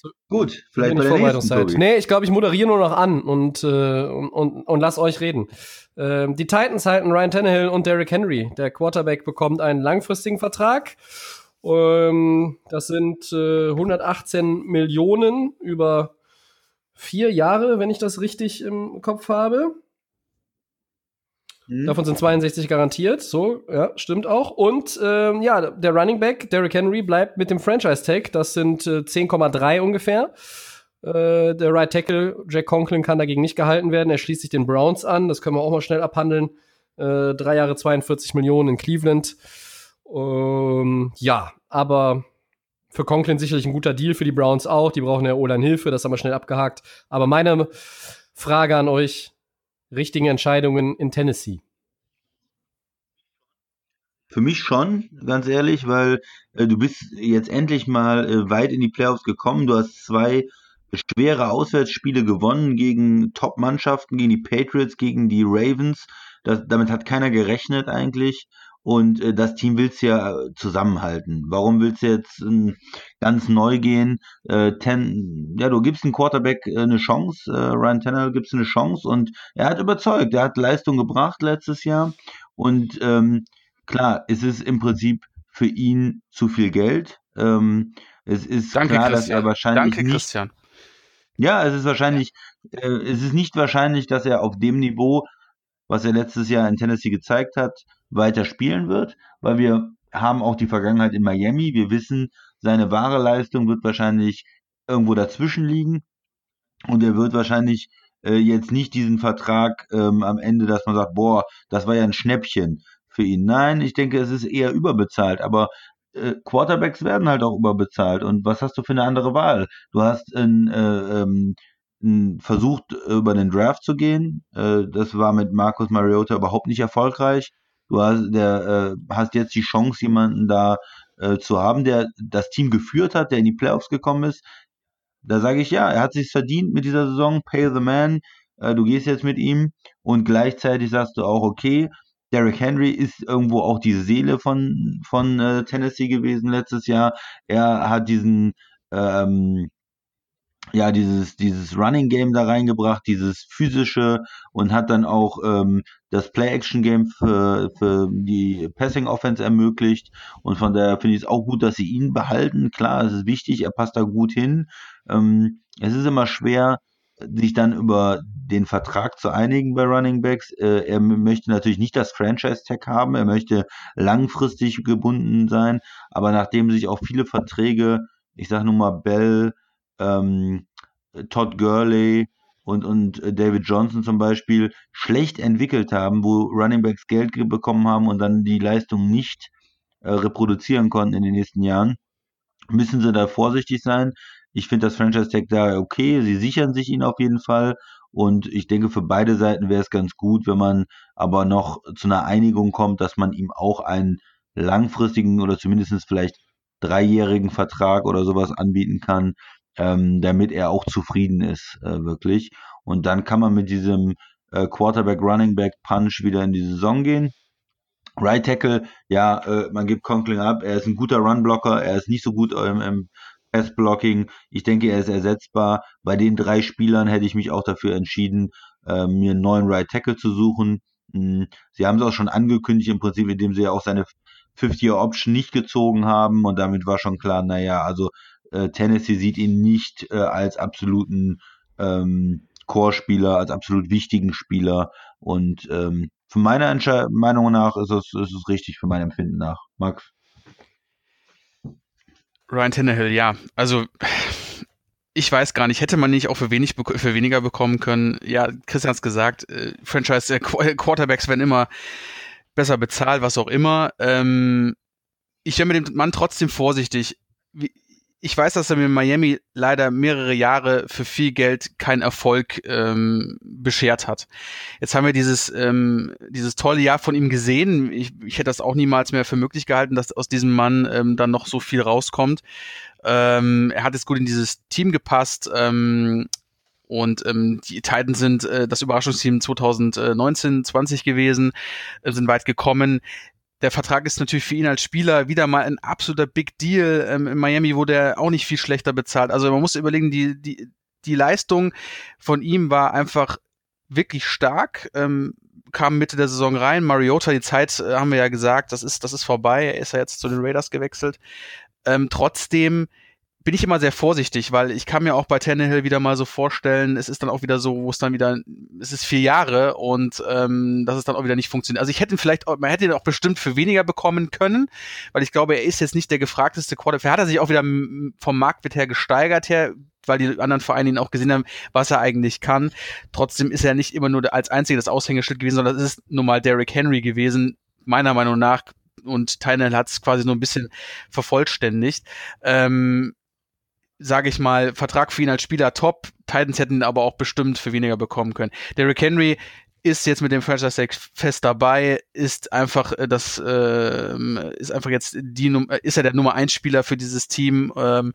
B: so, Gut, vielleicht bei der
A: Vorbereitungszeit. Nee, ich glaube, ich moderiere nur noch an und, äh, und, und, und lass euch reden. Ähm, die Titans halten Ryan Tannehill und Derrick Henry. Der Quarterback bekommt einen langfristigen Vertrag. Ähm, das sind äh, 118 Millionen über vier Jahre, wenn ich das richtig im Kopf habe. Mhm. Davon sind 62 garantiert. So, ja, stimmt auch. Und ähm, ja, der Running Back, Derrick Henry, bleibt mit dem Franchise-Tag. Das sind äh, 10,3 ungefähr. Äh, der Right Tackle, Jack Conklin, kann dagegen nicht gehalten werden. Er schließt sich den Browns an. Das können wir auch mal schnell abhandeln. Äh, drei Jahre 42 Millionen in Cleveland. Ähm, ja, aber für Conklin sicherlich ein guter Deal, für die Browns auch. Die brauchen ja Olan Hilfe, das haben wir schnell abgehakt. Aber meine Frage an euch, richtigen Entscheidungen in Tennessee?
B: Für mich schon, ganz ehrlich, weil äh, du bist jetzt endlich mal äh, weit in die Playoffs gekommen. Du hast zwei schwere Auswärtsspiele gewonnen gegen Top-Mannschaften, gegen die Patriots, gegen die Ravens. Das, damit hat keiner gerechnet eigentlich. Und äh, das Team willst du ja äh, zusammenhalten. Warum willst du jetzt äh, ganz neu gehen? Äh, ten, ja, du gibst dem Quarterback äh, eine Chance, äh, Ryan Tannehill gibst eine Chance und er hat überzeugt. Er hat Leistung gebracht letztes Jahr. Und ähm, klar, es ist im Prinzip für ihn zu viel Geld. Ähm, es ist
C: Danke,
B: klar,
C: Christian.
B: dass er wahrscheinlich
C: Danke,
B: nicht,
C: Christian.
B: Ja, es ist wahrscheinlich, äh, es ist nicht wahrscheinlich, dass er auf dem Niveau, was er letztes Jahr in Tennessee gezeigt hat, weiter spielen wird, weil wir haben auch die Vergangenheit in Miami. Wir wissen, seine wahre Leistung wird wahrscheinlich irgendwo dazwischen liegen und er wird wahrscheinlich äh, jetzt nicht diesen Vertrag ähm, am Ende, dass man sagt, boah, das war ja ein Schnäppchen für ihn. Nein, ich denke, es ist eher überbezahlt, aber äh, Quarterbacks werden halt auch überbezahlt. Und was hast du für eine andere Wahl? Du hast ein, äh, ähm, versucht, über den Draft zu gehen. Äh, das war mit Marcus Mariota überhaupt nicht erfolgreich. Du hast, der, äh, hast jetzt die Chance, jemanden da äh, zu haben, der das Team geführt hat, der in die Playoffs gekommen ist. Da sage ich ja, er hat sich verdient mit dieser Saison. Pay the man. Äh, du gehst jetzt mit ihm und gleichzeitig sagst du auch, okay, Derrick Henry ist irgendwo auch die Seele von, von äh, Tennessee gewesen letztes Jahr. Er hat diesen ähm, ja, dieses, dieses Running Game da reingebracht, dieses physische und hat dann auch ähm, das Play-Action-Game für, für die Passing-Offense ermöglicht. Und von daher finde ich es auch gut, dass sie ihn behalten. Klar, es ist wichtig, er passt da gut hin. Ähm, es ist immer schwer, sich dann über den Vertrag zu einigen bei Running Backs. Äh, er möchte natürlich nicht das Franchise-Tag haben, er möchte langfristig gebunden sein, aber nachdem sich auch viele Verträge, ich sage nur mal Bell, ähm, Todd Gurley und, und äh, David Johnson zum Beispiel schlecht entwickelt haben, wo Running Backs Geld bekommen haben und dann die Leistung nicht äh, reproduzieren konnten in den nächsten Jahren, müssen sie da vorsichtig sein. Ich finde das Franchise Tag da okay. Sie sichern sich ihn auf jeden Fall. Und ich denke, für beide Seiten wäre es ganz gut, wenn man aber noch zu einer Einigung kommt, dass man ihm auch einen langfristigen oder zumindest vielleicht dreijährigen Vertrag oder sowas anbieten kann, ähm, damit er auch zufrieden ist, äh, wirklich. Und dann kann man mit diesem äh, Quarterback, Running Back Punch wieder in die Saison gehen. Right Tackle, ja, äh, man gibt Conkling ab, er ist ein guter Runblocker, er ist nicht so gut im, im Pass-Blocking. Ich denke, er ist ersetzbar. Bei den drei Spielern hätte ich mich auch dafür entschieden, äh, mir einen neuen Right Tackle zu suchen. Hm, sie haben es auch schon angekündigt, im Prinzip, indem sie ja auch seine 50-Year-Option nicht gezogen haben und damit war schon klar, naja, also äh, Tennessee sieht ihn nicht äh, als absoluten ähm, Core-Spieler, als absolut wichtigen Spieler und ähm, für meine Entsche Meinung nach ist es, ist es richtig, für mein Empfinden nach. Max?
C: Ryan Tannehill, ja. Also ich weiß gar nicht, hätte man nicht auch für, wenig, für weniger bekommen können. Ja, Christian hat gesagt, äh, Franchise äh, Quarterbacks werden immer besser bezahlt, was auch immer. Ähm, ich wäre mit dem Mann trotzdem vorsichtig. Wie, ich weiß, dass er mir in Miami leider mehrere Jahre für viel Geld keinen Erfolg ähm, beschert hat. Jetzt haben wir dieses, ähm, dieses tolle Jahr von ihm gesehen. Ich, ich hätte das auch niemals mehr für möglich gehalten, dass aus diesem Mann ähm, dann noch so viel rauskommt. Ähm, er hat jetzt gut in dieses Team gepasst. Ähm, und ähm, die Titans sind äh, das Überraschungsteam 2019, 20 gewesen, äh, sind weit gekommen der Vertrag ist natürlich für ihn als Spieler wieder mal ein absoluter Big Deal. Ähm, in Miami wurde er auch nicht viel schlechter bezahlt. Also man muss überlegen, die, die, die Leistung von ihm war einfach wirklich stark. Ähm, kam Mitte der Saison rein. Mariota, die Zeit äh, haben wir ja gesagt, das ist, das ist vorbei. Er ist ja jetzt zu den Raiders gewechselt. Ähm, trotzdem bin ich immer sehr vorsichtig, weil ich kann mir auch bei Tannehill wieder mal so vorstellen, es ist dann auch wieder so, wo es dann wieder, es ist vier Jahre und ähm, dass es dann auch wieder nicht funktioniert. Also ich hätte ihn vielleicht, man hätte ihn auch bestimmt für weniger bekommen können, weil ich glaube, er ist jetzt nicht der gefragteste Quarterback. Hat er sich auch wieder vom Marktwert her gesteigert her, weil die anderen Vereine ihn auch gesehen haben, was er eigentlich kann. Trotzdem ist er nicht immer nur als einziger das Aushängeschild gewesen, sondern es ist nun mal Derrick Henry gewesen, meiner Meinung nach. Und Tyner hat es quasi nur ein bisschen vervollständigt. Ähm, sage ich mal, Vertrag für ihn als Spieler top. Titans hätten aber auch bestimmt für weniger bekommen können. Derrick Henry ist jetzt mit dem Franchise Tag fest dabei, ist einfach äh, das äh, ist einfach jetzt die äh, ist er der Nummer 1 Spieler für dieses Team ähm,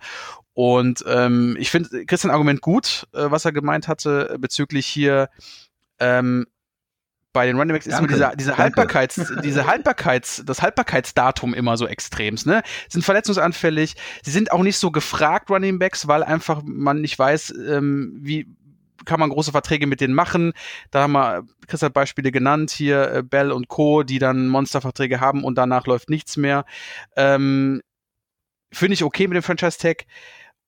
C: und ähm, ich finde Christian Argument gut, äh, was er gemeint hatte bezüglich hier ähm, bei den Runningbacks ist immer diese, diese Haltbarkeits, diese Haltbarkeits, das Haltbarkeitsdatum immer so extremst, ne? Sind verletzungsanfällig, sie sind auch nicht so gefragt, Runningbacks, weil einfach man nicht weiß, ähm, wie kann man große Verträge mit denen machen. Da haben wir, Chris hat Beispiele genannt, hier äh, Bell und Co., die dann Monsterverträge haben und danach läuft nichts mehr. Ähm, Finde ich okay mit dem Franchise-Tag.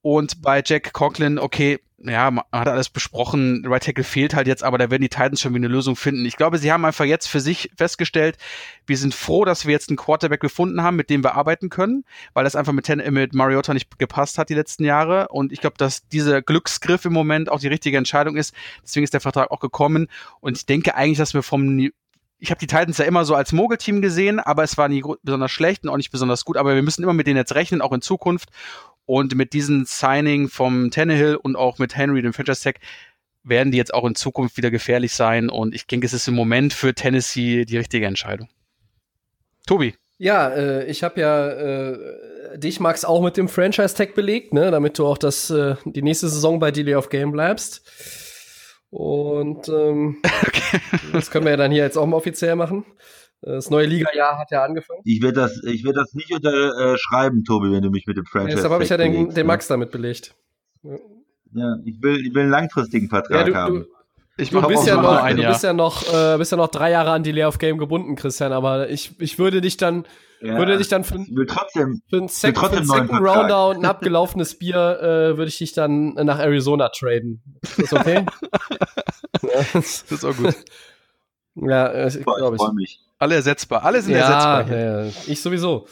C: Und bei Jack Conklin, okay, ja, man hat alles besprochen, Right Tackle fehlt halt jetzt, aber da werden die Titans schon wieder eine Lösung finden. Ich glaube, sie haben einfach jetzt für sich festgestellt, wir sind froh, dass wir jetzt einen Quarterback gefunden haben, mit dem wir arbeiten können, weil das einfach mit, äh, mit Mariota nicht gepasst hat die letzten Jahre. Und ich glaube, dass dieser Glücksgriff im Moment auch die richtige Entscheidung ist. Deswegen ist der Vertrag auch gekommen. Und ich denke eigentlich, dass wir vom ich habe die Titans ja immer so als Mogelteam gesehen, aber es war nie besonders schlecht und auch nicht besonders gut. Aber wir müssen immer mit denen jetzt rechnen, auch in Zukunft. Und mit diesem Signing vom Tannehill und auch mit Henry, dem Franchise Tag, werden die jetzt auch in Zukunft wieder gefährlich sein. Und ich denke, es ist im Moment für Tennessee die richtige Entscheidung. Tobi.
A: Ja, äh, ich habe ja äh, dich, Max, auch mit dem Franchise-Tag belegt, ne, damit du auch das, äh, die nächste Saison bei Delay of Game bleibst. Und ähm, okay. das können wir ja dann hier jetzt auch mal offiziell machen. Das neue Liga-Jahr hat ja angefangen.
B: Ich werde das, ich werd das nicht unterschreiben, Tobi, wenn du mich mit dem Franchise.
A: Deshalb habe ich ja den, belegst, den Max damit belegt.
B: Ja, ich will, ich will einen langfristigen Vertrag ja, du, haben. Du,
A: ich du bist ja noch, du bist ja noch, äh, bist ja noch drei Jahre an die Delay of Game gebunden, Christian, aber ich, ich würde dich dann, ja, würde dich dann für,
B: will trotzdem,
A: für einen Sek für einen Second Rounder und ein abgelaufenes Bier, äh, würde ich dich dann nach Arizona traden. Ist das okay?
C: ja. Das ist auch gut.
A: Ja, äh, ich glaube ich.
C: Mich. Alle ersetzbar, alle sind ja, ersetzbar.
A: Ja, ich sowieso.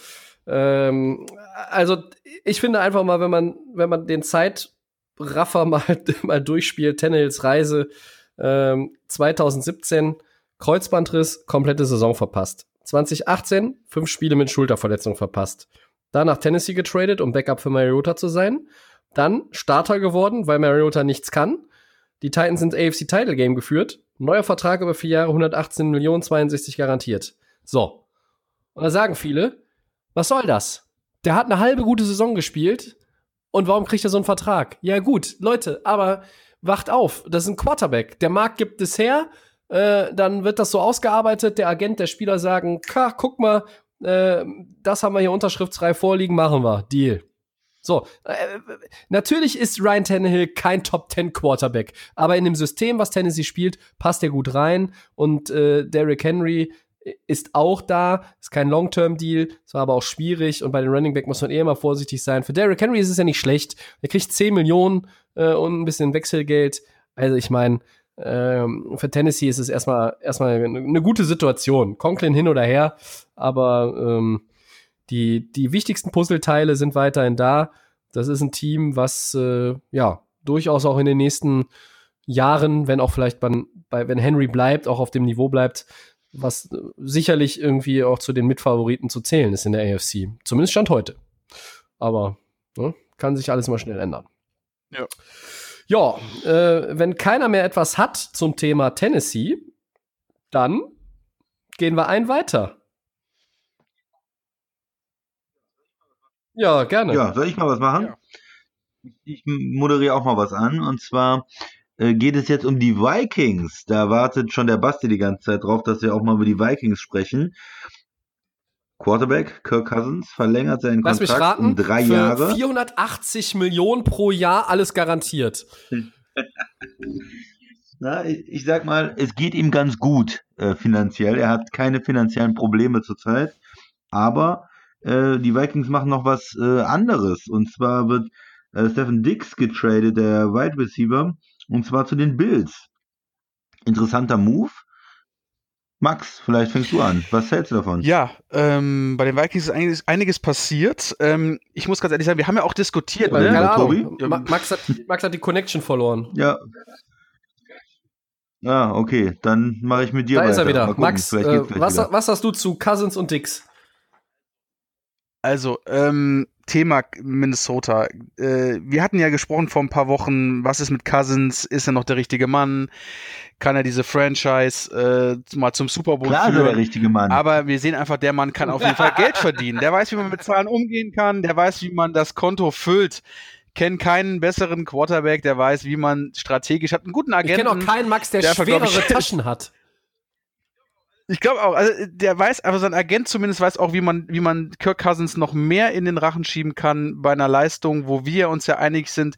A: Ähm, also ich finde einfach mal, wenn man, wenn man den Zeitraffer mal, mal durchspielt, Tannehills Reise ähm, 2017, Kreuzbandriss, komplette Saison verpasst. 2018, fünf Spiele mit Schulterverletzung verpasst. da nach Tennessee getradet, um Backup für Mariota zu sein. Dann Starter geworden, weil Mariota nichts kann. Die Titans sind AFC Title Game geführt. Neuer Vertrag über vier Jahre, 118 Millionen, 62 garantiert. So. Und da sagen viele, was soll das? Der hat eine halbe gute Saison gespielt. Und warum kriegt er so einen Vertrag? Ja, gut, Leute, aber wacht auf. Das ist ein Quarterback. Der Markt gibt es her. Äh, dann wird das so ausgearbeitet. Der Agent, der Spieler sagen, guck mal, äh, das haben wir hier unterschriftsfrei vorliegen, machen wir. Deal. So, äh, natürlich ist Ryan Tannehill kein Top 10 Quarterback, aber in dem System, was Tennessee spielt, passt er gut rein und äh, Derrick Henry ist auch da, ist kein Long-Term-Deal, es war aber auch schwierig und bei den Running Back muss man eh immer vorsichtig sein. Für Derrick Henry ist es ja nicht schlecht, er kriegt 10 Millionen äh, und ein bisschen Wechselgeld, also ich meine, ähm, für Tennessee ist es erstmal erstmal eine gute Situation. Conklin hin oder her, aber ähm, die, die wichtigsten Puzzleteile sind weiterhin da. Das ist ein Team, was äh, ja durchaus auch in den nächsten Jahren, wenn auch vielleicht bei, bei, wenn Henry bleibt, auch auf dem Niveau bleibt, was äh, sicherlich irgendwie auch zu den Mitfavoriten zu zählen ist in der AFC. Zumindest Stand heute. Aber ne, kann sich alles mal schnell ändern. Ja. Ja, äh, wenn keiner mehr etwas hat zum Thema Tennessee, dann gehen wir ein weiter. Ja, gerne.
B: Ja, soll ich mal was machen? Ja. Ich moderiere auch mal was an. Und zwar äh, geht es jetzt um die Vikings. Da wartet schon der Basti die ganze Zeit drauf, dass wir auch mal über die Vikings sprechen. Quarterback Kirk Cousins verlängert seinen Lass Kontrakt raten, um drei für Jahre.
A: 480 Millionen pro Jahr, alles garantiert.
B: Na, ich, ich, sag mal, es geht ihm ganz gut äh, finanziell. Er hat keine finanziellen Probleme zurzeit. Aber äh, die Vikings machen noch was äh, anderes. Und zwar wird äh, Stephen Dix getradet, der Wide Receiver, und zwar zu den Bills. Interessanter Move. Max, vielleicht fängst du an. Was hältst du davon?
C: Ja, ähm, bei den Vikings ist einiges, einiges passiert. Ähm, ich muss ganz ehrlich sagen, wir haben ja auch diskutiert. Ja,
A: ne? Keine Tobi? Max, hat, Max hat die Connection verloren.
B: Ja. Ah, okay, dann mache ich mit dir
A: da weiter. Da ist er wieder. Gucken, Max, äh, was, wieder. was hast du zu Cousins und Dix?
C: Also, ähm, Thema Minnesota. Äh, wir hatten ja gesprochen vor ein paar Wochen, was ist mit Cousins? Ist er noch der richtige Mann? Kann er diese Franchise äh, mal zum Super Bowl
B: Klar,
C: führen?
B: der richtige Mann.
C: Aber wir sehen einfach, der Mann kann auf jeden Fall Geld verdienen. Der weiß, wie man mit Zahlen umgehen kann. Der weiß, wie man das Konto füllt. Kennt keinen besseren Quarterback, der weiß, wie man strategisch hat. Einen guten Agenten.
A: Ich kenne auch keinen Max, der, der schwerere Taschen hat.
C: Ich glaube auch, also der weiß, aber sein Agent zumindest weiß auch, wie man, wie man Kirk Cousins noch mehr in den Rachen schieben kann bei einer Leistung, wo wir uns ja einig sind.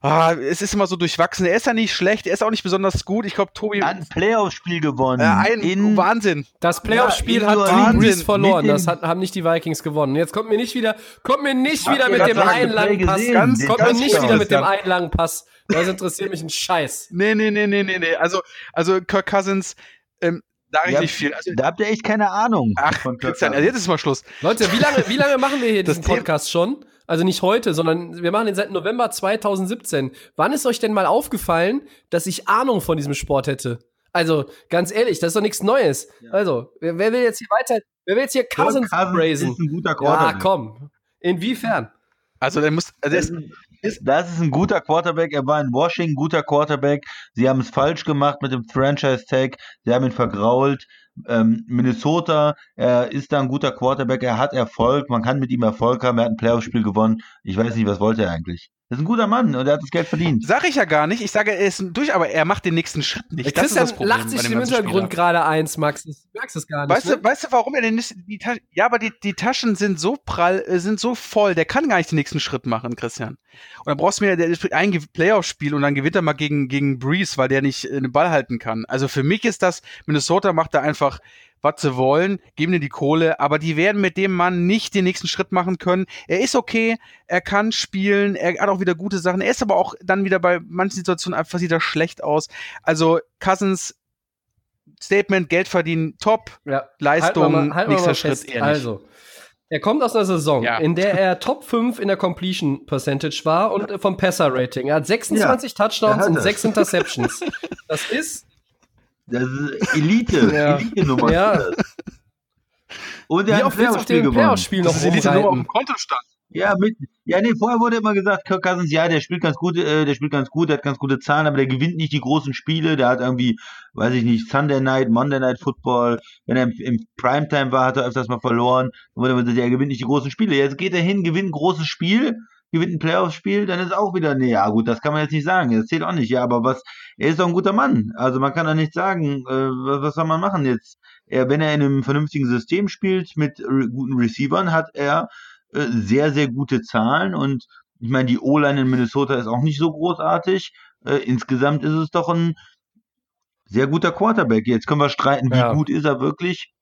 C: Ah, es ist immer so durchwachsen. Er ist ja nicht schlecht, er ist auch nicht besonders gut. Ich glaube, Tobi.
B: Hat ein Playoff-Spiel gewonnen. Äh,
C: ein in, Wahnsinn.
A: Das Playoff-Spiel ja, hat Drew Brees verloren. Das hat, haben nicht die Vikings gewonnen. Jetzt kommt mir nicht wieder, kommt mir nicht wieder mit dem einen langen Pass. Ganz, kommt mir nicht wieder mit dem einen langen Pass. Das interessiert mich ein Scheiß.
C: Nee, nee, nee, nee, nee, nee. Also, also Kirk Cousins, ähm, sage ich ja, nicht viel. Also,
B: da habt ihr echt keine Ahnung.
C: Ach, Christian, also jetzt ist mal Schluss.
A: Leute, wie lange, wie lange machen wir hier diesen Podcast schon? Also nicht heute, sondern wir machen den seit November 2017. Wann ist euch denn mal aufgefallen, dass ich Ahnung von diesem Sport hätte? Also, ganz ehrlich, das ist doch nichts Neues. Ja. Also, wer, wer, will jetzt hier weiter, wer will jetzt hier Cousins, Cousins brazen?
B: ist ein guter
A: Quarterback. Ja, komm. Inwiefern?
C: Also, der muss, also der ist,
B: ist, das ist ein guter Quarterback. Er war in Washington guter Quarterback. Sie haben es falsch gemacht mit dem Franchise-Tag. Sie haben ihn vergrault. Ähm, Minnesota, er ist da ein guter Quarterback. Er hat Erfolg. Man kann mit ihm Erfolg haben. Er hat ein Playoff-Spiel gewonnen. Ich weiß nicht, was wollte er eigentlich? Das ist ein guter Mann und er hat das Geld verdient.
C: Sag ich ja gar nicht. Ich sage, er ist durch, aber er macht den nächsten Schritt nicht.
A: Das Christian lacht sich im Hintergrund gerade eins, Max. Du merkst es gar nicht.
C: Weißt, ne? du, weißt du, warum er den nicht, die Taschen, ja, aber die, die Taschen sind so prall, äh, sind so voll, der kann gar nicht den nächsten Schritt machen, Christian. Und dann brauchst du mir der, ein Playoff-Spiel und dann gewinnt er mal gegen, gegen Breeze, weil der nicht äh, den Ball halten kann. Also für mich ist das, Minnesota macht da einfach was sie wollen, geben dir die Kohle, aber die werden mit dem Mann nicht den nächsten Schritt machen können. Er ist okay, er kann spielen, er hat auch wieder gute Sachen, er ist aber auch dann wieder bei manchen Situationen einfach sieht er schlecht aus. Also Cousins Statement, Geld verdienen, top, ja. Leistung, halt mal, halt nächster Schritt eher nicht.
A: Also, er kommt aus einer Saison, ja. in der er Top 5 in der Completion Percentage war und vom Passer Rating. Er hat 26 ja, Touchdowns und 6 Interceptions. das ist
B: das ist Elite, ja. Elite-Nummer. Ja. Und er
A: Wie
B: hat ein Playoff-Spiel
A: dem
B: gewonnen.
A: Playoff-Spiel noch
C: Das ist nur auf dem Kontostand.
B: Ja, mit, ja, nee, vorher wurde immer gesagt, Kirk Cousins, ja, der spielt ganz gut, äh, der spielt ganz gut, der hat ganz gute Zahlen, aber der gewinnt nicht die großen Spiele, der hat irgendwie, weiß ich nicht, Sunday Night, Monday Night Football, wenn er im, im Primetime war, hat er öfters mal verloren, dann wurde immer gesagt, er gewinnt nicht die großen Spiele. Jetzt geht er hin, gewinnt ein großes Spiel, gewinnt ein Playoff-Spiel, dann ist auch wieder, nee, ja gut, das kann man jetzt nicht sagen, das zählt auch nicht, ja, aber was, er ist doch ein guter Mann, also man kann doch nicht sagen, äh, was, was soll man machen jetzt? Er, wenn er in einem vernünftigen System spielt mit re guten Receivern, hat er äh, sehr, sehr gute Zahlen und ich meine, die O-Line in Minnesota ist auch nicht so großartig. Äh, insgesamt ist es doch ein sehr guter Quarterback. Jetzt können wir streiten, wie
A: Ja.
B: gut ist er wirklich?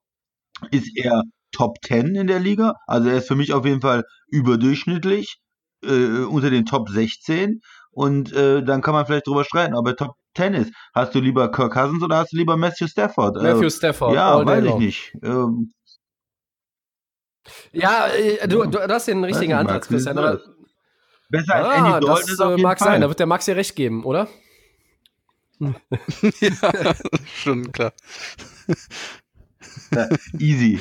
B: Ist er Top 10 in der Liga? Also er ist für mich auf jeden Fall überdurchschnittlich äh, unter den Top 16 und äh, dann kann man vielleicht drüber streiten, ob er Top 10 ist. Hast du lieber Kirk Cousins oder hast du lieber Matthew Stafford?
A: Matthew
B: äh,
A: Stafford.
B: ja, weiß ich
A: long.
B: nicht. Ähm,
A: Ja, äh, du, du, hast den richtigen
B: nicht,
A: Ansatz, Christian. Aber,
B: besser als
A: ah,
B: Andy Dalton
A: das
B: ist auf
A: äh,
B: jeden
A: mag
B: Fall.
A: sein. Da wird der Max dir recht geben, oder?
C: ja, schon klar.
B: Easy.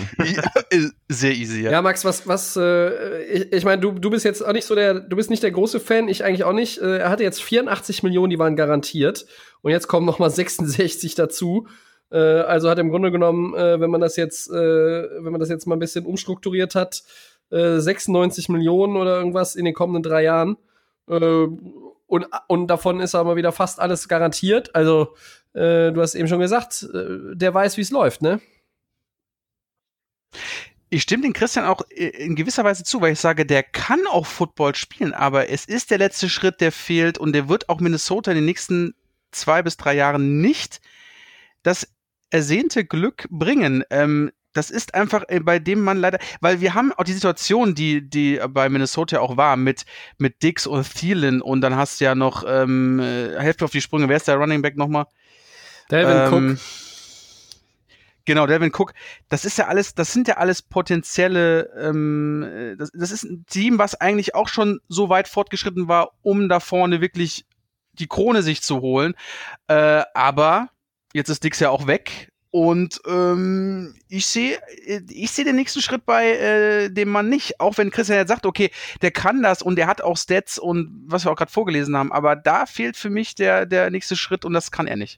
C: Ist sehr easy, ja.
A: Ja, Max, was, was, äh, ich, ich meine, du, du bist jetzt auch nicht so der, du bist nicht der große Fan, ich eigentlich auch nicht. Äh, er hatte jetzt 84 Millionen, die waren garantiert. Und jetzt kommen noch mal 66 dazu. Äh, also hat im Grunde genommen, äh, wenn man das jetzt, äh, wenn man das jetzt mal ein bisschen umstrukturiert hat, äh, 96 Millionen oder irgendwas in den kommenden drei Jahren. Äh, und, und davon ist aber wieder fast alles garantiert. Also, äh, du hast eben schon gesagt, äh, der weiß, wie es läuft, ne?
C: Ich stimme den Christian auch äh, in gewisser Weise zu, weil ich sage, der kann auch Football spielen, aber es ist der letzte Schritt, der fehlt und der wird auch Minnesota in den nächsten zwei bis drei Jahren nicht das ersehnte Glück bringen. Ähm, das ist einfach äh, bei dem Mann leider, weil wir haben auch die Situation, die, die bei Minnesota auch war, mit, mit Dix und Thielen und dann hast du ja noch, ähm, äh, helft mir auf die Sprünge, wer ist der Running Back nochmal?
A: Delvin
C: Ähm,
A: Cook.
C: Genau, Delvin Cook, das ist ja alles, das sind ja alles potenzielle, ähm, äh, das, das ist ein Team, was eigentlich auch schon so weit fortgeschritten war, um da vorne wirklich die Krone sich zu holen. Äh, aber jetzt ist Dix ja auch weg. Und ähm, ich sehe ich sehe den nächsten Schritt bei äh, dem Mann nicht. Auch wenn Christian jetzt sagt, okay, der kann das und der hat auch Stats und was wir auch gerade vorgelesen haben. Aber da fehlt für mich der, der nächste Schritt und das kann er nicht.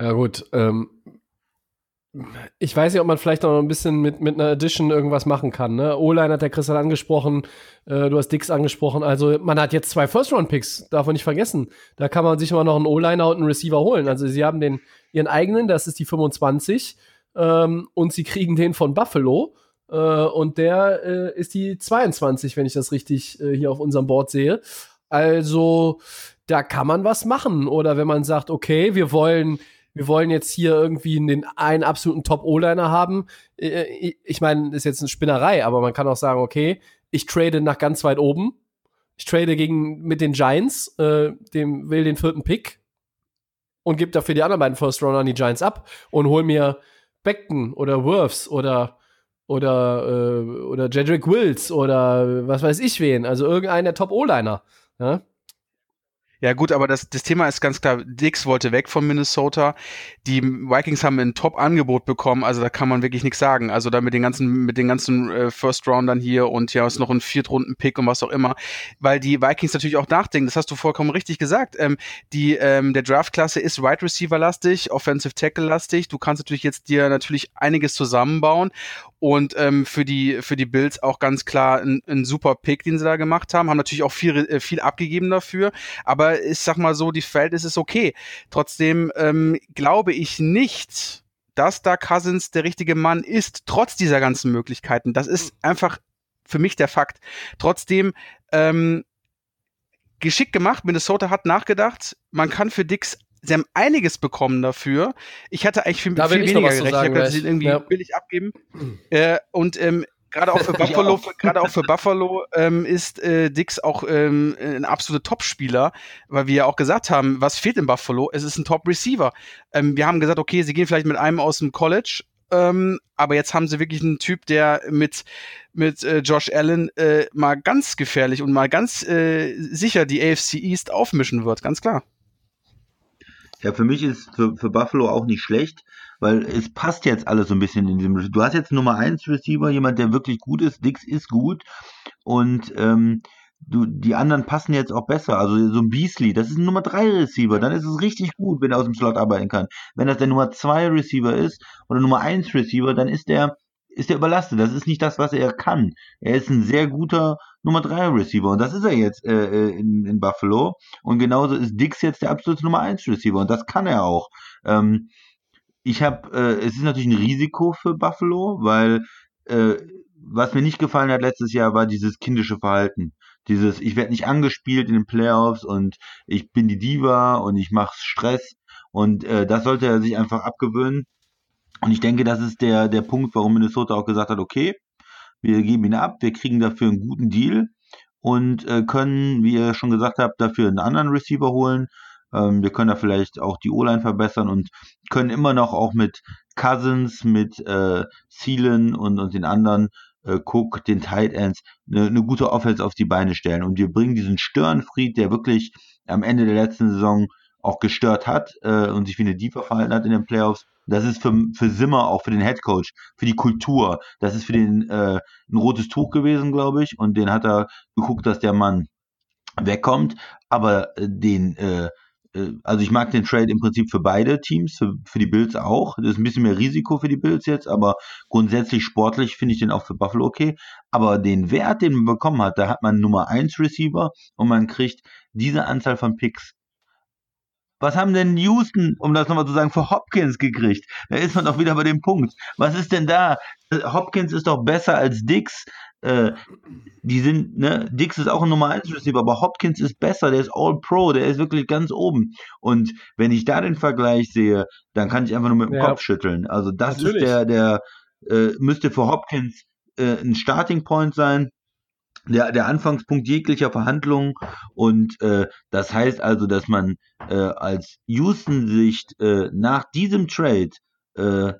A: Ja, gut. Ähm, ich weiß nicht, ob man vielleicht noch ein bisschen mit, mit einer Edition irgendwas machen kann. Ne? O-Line hat der Christian angesprochen, äh, du hast Dix angesprochen. Also, man hat jetzt zwei First-Round-Picks, darf man nicht vergessen. Da kann man sich mal noch einen O-Liner und einen Receiver holen. Also, sie haben den, ihren eigenen, das ist die 25, ähm, und sie kriegen den von Buffalo. Äh, und der äh, ist die 22, wenn ich das richtig äh, hier auf unserem Board sehe. Also, da kann man was machen. Oder wenn man sagt, okay, wir wollen wir wollen jetzt hier irgendwie den einen absoluten Top-O-Liner haben. Äh, Ich meine, ist jetzt eine Spinnerei, aber man kann auch sagen, okay, ich trade nach ganz weit oben. Ich trade gegen mit den Giants, äh, dem will den vierten Pick und gebe dafür die anderen beiden First Rounder an die Giants ab und hol mir Beckton oder Worths oder oder äh, oder Jedrick Wills oder was weiß ich wen, also irgendeinen der Top O-Liner. Ja?
C: Ja, gut, aber das, das Thema ist ganz klar, Dix wollte weg von Minnesota. Die Vikings haben ein Top-Angebot bekommen, also da kann man wirklich nichts sagen. Also da mit den ganzen, mit den ganzen äh, First-Roundern hier und ja, ist noch ein Viertrunden-Pick und was auch immer. Weil die Vikings natürlich auch nachdenken, das hast du vollkommen richtig gesagt. Ähm, die, ähm, der Draft-Klasse ist Wide Receiver-lastig, Offensive Tackle-lastig. Du kannst natürlich jetzt dir natürlich einiges zusammenbauen und ähm, für die für die Bills auch ganz klar ein, ein super Pick, den sie da gemacht haben, haben natürlich auch viel äh, viel abgegeben dafür, aber ich sag mal so, die Verhältnisse ist okay. Trotzdem ähm, glaube ich nicht, dass da Cousins der richtige Mann ist, trotz dieser ganzen Möglichkeiten. Das ist einfach für mich der Fakt. Trotzdem ähm, geschickt gemacht. Minnesota hat nachgedacht. Man kann für Dix sie haben einiges bekommen dafür. Ich hatte eigentlich viel, viel weniger gerechnet.
A: sagen
C: dass sie irgendwie
A: Ja.
C: billig abgeben. Äh, und ähm, gerade auch für Buffalo, gerade auch für Buffalo ähm, ist äh, Dix auch ähm, ein absoluter Top-Spieler, weil wir ja auch gesagt haben, was fehlt in Buffalo? Es ist ein Top-Receiver. Ähm, wir haben gesagt, okay, sie gehen vielleicht mit einem aus dem College, ähm, aber jetzt haben sie wirklich einen Typ, der mit mit äh, Josh Allen äh, mal ganz gefährlich und mal ganz äh, sicher die AFC East aufmischen wird, ganz klar.
B: Ja, für mich ist für, für Buffalo auch nicht schlecht, weil es passt jetzt alles so ein bisschen in diesem. Du hast jetzt Nummer 1 Receiver, jemand, der wirklich gut ist. Dix ist gut. Und ähm, du, die anderen passen jetzt auch besser. Also so ein Beasley, das ist ein Nummer 3 Receiver. Dann ist es richtig gut, wenn er aus dem Slot arbeiten kann. Wenn das der Nummer 2 Receiver ist oder Nummer 1 Receiver, dann ist der ist er überlastet. Das ist nicht das, was er kann. Er ist ein sehr guter Nummer 3 Receiver und das ist er jetzt äh, äh, in, in Buffalo. Und genauso ist Dix jetzt der absolute Nummer 1 Receiver und das kann er auch. Ähm, ich habe, äh, es ist natürlich ein Risiko für Buffalo, weil äh, was mir nicht gefallen hat letztes Jahr war dieses kindische Verhalten. Dieses, ich werde nicht angespielt in den Playoffs und ich bin die Diva und ich mache Stress und äh, das sollte er sich einfach abgewöhnen. Und ich denke, das ist der, der Punkt, warum Minnesota auch gesagt hat, okay, wir geben ihn ab, wir kriegen dafür einen guten Deal und äh, können, wie ihr schon gesagt habt, dafür einen anderen Receiver holen. Ähm, wir können da vielleicht auch die O-Line verbessern und können immer noch auch mit Cousins, mit äh, Thielen und, und den anderen äh, Cook, den Tight Ends, eine, eine gute Offense auf die Beine stellen. Und wir bringen diesen Störenfried, der wirklich am Ende der letzten Saison auch gestört hat äh, und sich wie eine Diva verhalten hat in den Playoffs, das ist für, für Simmer auch für den Head Coach, für die Kultur. Das ist für den äh, ein rotes Tuch gewesen, glaube ich. Und den hat er geguckt, dass der Mann wegkommt. Aber äh, den, äh, äh, also ich mag den Trade im Prinzip für beide Teams, für, für die Bills auch. Das ist ein bisschen mehr Risiko für die Bills jetzt, aber grundsätzlich sportlich finde ich den auch für Buffalo okay. Aber den Wert, den man bekommen hat, da hat man Nummer 1 Receiver und man kriegt diese Anzahl von Picks was haben denn Houston, um das nochmal zu sagen, für Hopkins gekriegt? Da ist man doch wieder bei dem Punkt. Was ist denn da? Hopkins ist doch besser als Dix. Äh, die sind, ne, Dix ist auch ein Nummer 1 Receiver, aber Hopkins ist besser, der ist All Pro, der ist wirklich ganz oben. Und wenn ich da den Vergleich sehe, dann kann ich einfach nur mit dem ja. Kopf schütteln. Also das Natürlich. ist der, der äh, müsste für Hopkins äh, ein Starting Point sein der, der Anfangspunkt jeglicher Verhandlungen und äh, das heißt also, dass man äh, als Houston-Sicht äh, nach diesem Trade äh,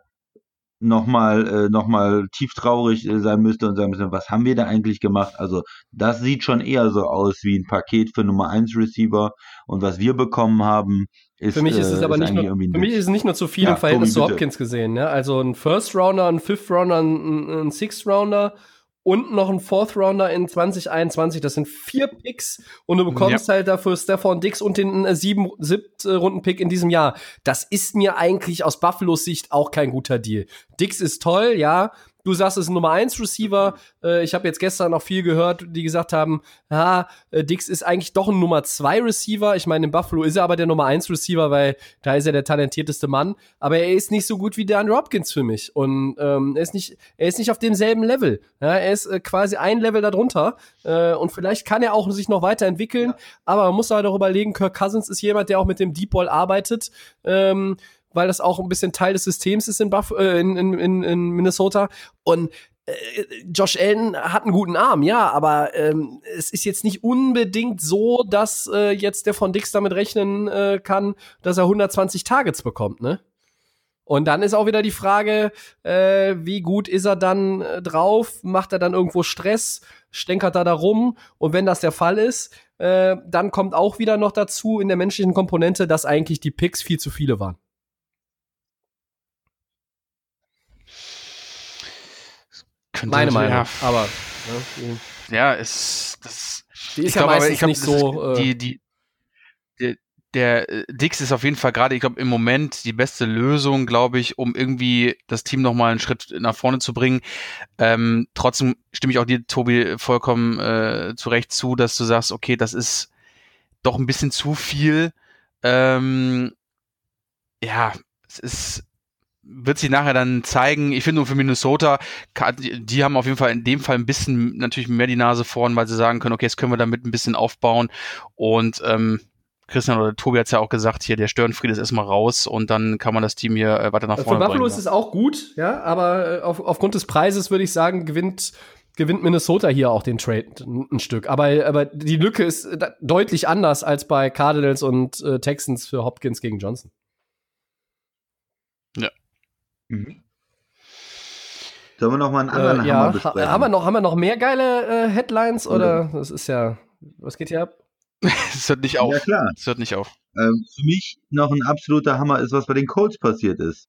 B: nochmal äh, noch mal tief traurig äh, sein müsste und sagen müsste, was haben wir da eigentlich gemacht? Also das sieht schon eher so aus wie ein Paket für Nummer 1 Receiver und was wir bekommen haben, ist,
A: für mich ist es äh, aber nicht nur, für mich ist es nicht nur zu viel ja, im Verhältnis Tobi, zu Hopkins gesehen. Ne? Also ein First Rounder, ein Fifth Rounder, ein, ein Sixth Rounder und noch ein Fourth Rounder in 2021. Das sind vier Picks und du bekommst ja. halt dafür Stefan Dix und den äh, sieben, siebt äh, Runden Pick in diesem Jahr. Das ist mir eigentlich aus Buffalos Sicht auch kein guter Deal. Dix ist toll, ja, Du sagst, es ist ein Nummer 1 Receiver. Äh, ich habe jetzt gestern noch viel gehört, die gesagt haben, ja, äh, Dix ist eigentlich doch ein Nummer 2 Receiver. Ich meine, in Buffalo ist er aber der Nummer 1 Receiver, weil da ist er der talentierteste Mann. Aber er ist nicht so gut wie Andrew Hopkins für mich. Und ähm, er, ist nicht, er ist nicht auf demselben Level. Ja, er ist äh, quasi ein Level darunter. Äh, und vielleicht kann er auch sich noch weiterentwickeln. Ja. Aber man muss halt auch überlegen, Kirk Cousins ist jemand, der auch mit dem Deep Ball arbeitet. Ähm, weil das auch ein bisschen Teil des Systems ist in, Buff äh, in, in, in, in Minnesota. Und äh, Josh Allen hat einen guten Arm, ja, aber ähm, es ist jetzt nicht unbedingt so, dass äh, jetzt der von Dix damit rechnen äh, kann, dass er 120 Targets bekommt, ne? Und dann ist auch wieder die Frage, äh, wie gut ist er dann äh, drauf? Macht er dann irgendwo Stress? Stänkert er da rum? Und wenn das der Fall ist, äh, dann kommt auch wieder noch dazu in der menschlichen Komponente, dass eigentlich die Picks viel zu viele waren.
C: Könnte Meine Meinung, ja, aber.
A: Ne,
C: ja, es, das,
A: die ist ja glaub, meistens glaub, nicht so.
C: Ist, die, äh, die, die, der äh, Dix ist auf jeden Fall gerade, ich glaube, im Moment die beste Lösung, glaube ich, um irgendwie das Team nochmal einen Schritt nach vorne zu bringen. Ähm, trotzdem stimme ich auch dir, Tobi, vollkommen äh, zu Recht zu, dass du sagst, okay, das ist doch ein bisschen zu viel. Ähm, ja, es ist wird sich nachher dann zeigen. Ich finde nur für Minnesota, die haben auf jeden Fall in dem Fall ein bisschen natürlich mehr die Nase vorn, weil sie sagen können, okay, jetzt können wir damit ein bisschen aufbauen. Und ähm, Christian oder Tobi hat es ja auch gesagt, hier der Störenfried ist erstmal raus und dann kann man das Team hier äh, weiter nach vorne
A: bringen. Für Buffalo ist es auch gut, ja, aber äh, auf, aufgrund des Preises würde ich sagen, gewinnt gewinnt Minnesota hier auch den Trade ein Stück. Aber, aber die Lücke ist äh, deutlich anders als bei Cardinals und äh, Texans für Hopkins gegen Johnson.
B: Mhm. Sollen wir noch mal einen anderen
A: äh, ja, besprechen? Haben wir noch, haben wir noch mehr geile äh, Headlines oder? oder? Das ist ja, was geht hier ab?
C: Es hört nicht auf. Ja, klar. Es hört nicht auf.
B: Ähm, für mich noch ein absoluter Hammer ist, was bei den Colts passiert ist.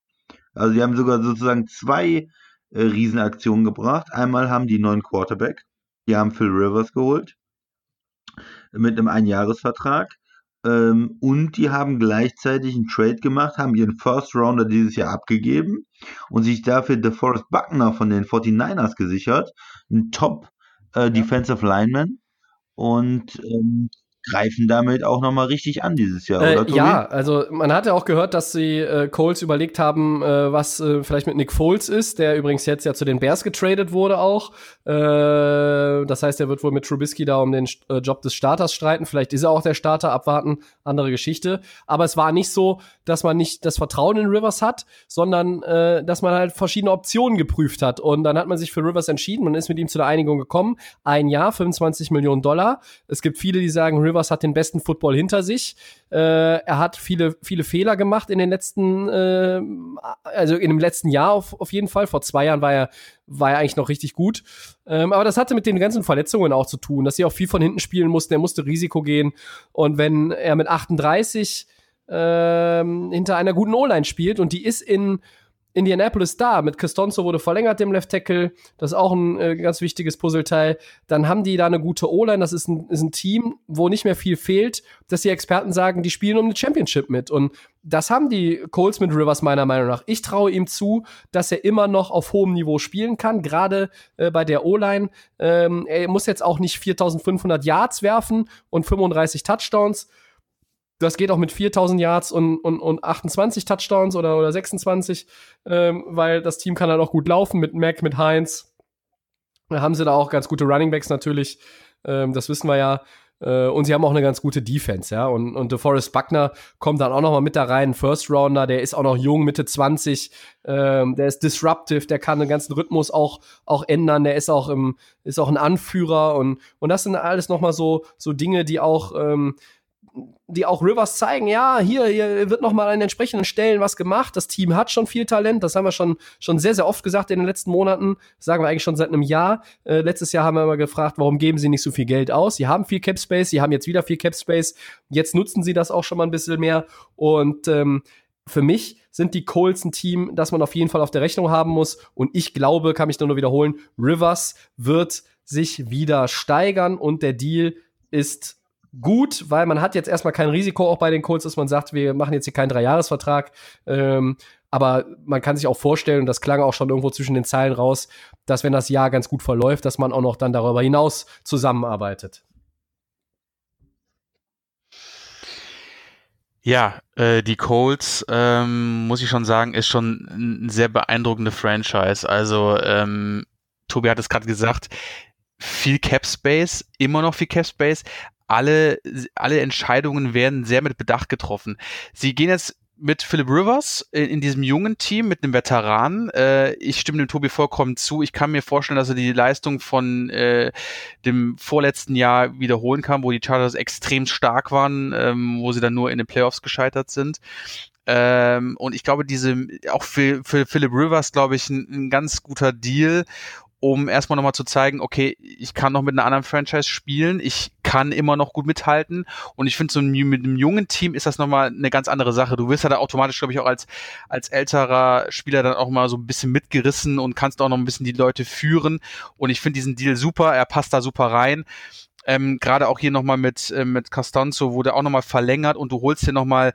B: Also die haben sogar sozusagen zwei äh, Riesenaktionen gebracht. Einmal haben die neuen Quarterback, die haben Phil Rivers geholt mit einem Einjahresvertrag. Ähm, und die haben gleichzeitig einen Trade gemacht, haben ihren First Rounder dieses Jahr abgegeben und sich dafür DeForest Buckner von den 49ers gesichert, ein Top äh, Defensive Lineman. Und ähm, greifen damit auch nochmal richtig an dieses Jahr,
A: äh, oder? Ja, also man hat ja auch gehört, dass sie äh, Coles überlegt haben, äh, was äh, vielleicht mit Nick Foles ist, der übrigens jetzt ja zu den Bears getradet wurde auch. Äh, das heißt, er wird wohl mit Trubisky da um den äh, Job des Starters streiten. Vielleicht ist er auch der Starter, abwarten, andere Geschichte. Aber es war nicht so, dass man nicht das Vertrauen in Rivers hat, sondern äh, dass man halt verschiedene Optionen geprüft hat. Und dann hat man sich für Rivers entschieden, man ist mit ihm zu der Einigung gekommen. Ein Jahr, 25 Millionen Dollar. Es gibt viele, die sagen, Rivers hat den besten Football hinter sich. Äh, er hat viele, viele Fehler gemacht in den letzten, äh, also in dem letzten Jahr auf, auf jeden Fall. Vor zwei Jahren war er, war er eigentlich noch richtig gut. Ähm, aber das hatte mit den ganzen Verletzungen auch zu tun, dass sie auch viel von hinten spielen mussten. Er musste Risiko gehen. Und wenn er mit 38 ähm, hinter einer guten O-Line spielt und die ist in Indianapolis da. Mit Costonzo wurde verlängert, dem Left Tackle. Das ist auch ein äh, ganz wichtiges Puzzleteil. Dann haben die da eine gute O-Line. Das ist ein, ist ein Team, wo nicht mehr viel fehlt, dass die Experten sagen, die spielen um eine Championship mit. Und das haben die Colts mit Rivers meiner Meinung nach. Ich traue ihm zu, dass er immer noch auf hohem Niveau spielen kann, gerade äh, bei der O-Line. Ähm, er muss jetzt auch nicht 4500 Yards werfen und 35 Touchdowns das geht auch mit 4000 Yards und, und, und 28 Touchdowns oder, oder 26, ähm, weil das Team kann halt auch gut laufen mit Mac, mit Heinz. Da haben sie da auch ganz gute Running Backs natürlich, ähm, das wissen wir ja. Äh, und sie haben auch eine ganz gute Defense, ja. Und, und DeForest Buckner kommt dann auch noch mal mit da rein, First Rounder, der ist auch noch jung, Mitte 20, ähm, der ist disruptive, der kann den ganzen Rhythmus auch, auch ändern, der ist auch im, ist auch ein Anführer und, und das sind alles noch mal so, so Dinge, die auch, ähm, die auch Rivers zeigen, ja, hier, hier wird noch mal an entsprechenden Stellen was gemacht. Das Team hat schon viel Talent. Das haben wir schon, schon sehr, sehr oft gesagt in den letzten Monaten. Sagen wir eigentlich schon seit einem Jahr. Äh, letztes Jahr haben wir immer gefragt, warum geben sie nicht so viel Geld aus? Sie haben viel Cap Space. Sie haben jetzt wieder viel Cap Space. Jetzt nutzen sie das auch schon mal ein bisschen mehr. Und, ähm, für mich sind die Colts ein Team, das man auf jeden Fall auf der Rechnung haben muss. Und ich glaube, kann mich nur wiederholen, Rivers wird sich wieder steigern und der Deal ist gut, weil man hat jetzt erstmal kein Risiko auch bei den Colts, dass man sagt, wir machen jetzt hier keinen Dreijahresvertrag. Ähm, aber man kann sich auch vorstellen, und das klang auch schon irgendwo zwischen den Zeilen raus, dass wenn das Jahr ganz gut verläuft, dass man auch noch dann darüber hinaus zusammenarbeitet.
C: Ja, äh, die Colts, ähm, muss ich schon sagen, ist schon ein sehr beeindruckende Franchise. Also, ähm, Tobi hat es gerade gesagt, viel Cap Space, immer noch viel Cap Space, alle, alle Entscheidungen werden sehr mit Bedacht getroffen. Sie gehen jetzt mit Philip Rivers in, diesem jungen Team, mit einem Veteran. Äh, ich stimme dem Tobi vollkommen zu. Ich kann mir vorstellen, dass er die Leistung von äh, dem vorletzten Jahr wiederholen kann, wo die Chargers extrem stark waren, ähm, wo sie dann nur in den Playoffs gescheitert sind. Ähm, und ich glaube, diese, auch für, für Philip Rivers, glaube ich, ein, ein ganz guter Deal um erstmal nochmal zu zeigen, okay, ich kann noch mit einer anderen Franchise spielen, ich kann immer noch gut mithalten und ich finde, so mit einem jungen Team ist das nochmal eine ganz andere Sache. Du wirst ja da automatisch, glaube ich, auch als, als älterer Spieler dann auch mal so ein bisschen mitgerissen und kannst auch noch ein bisschen die Leute führen und ich finde diesen Deal super, er passt da super rein. Ähm, Gerade auch hier nochmal mit, äh, mit Costanzo wurde auch nochmal verlängert und du holst dir nochmal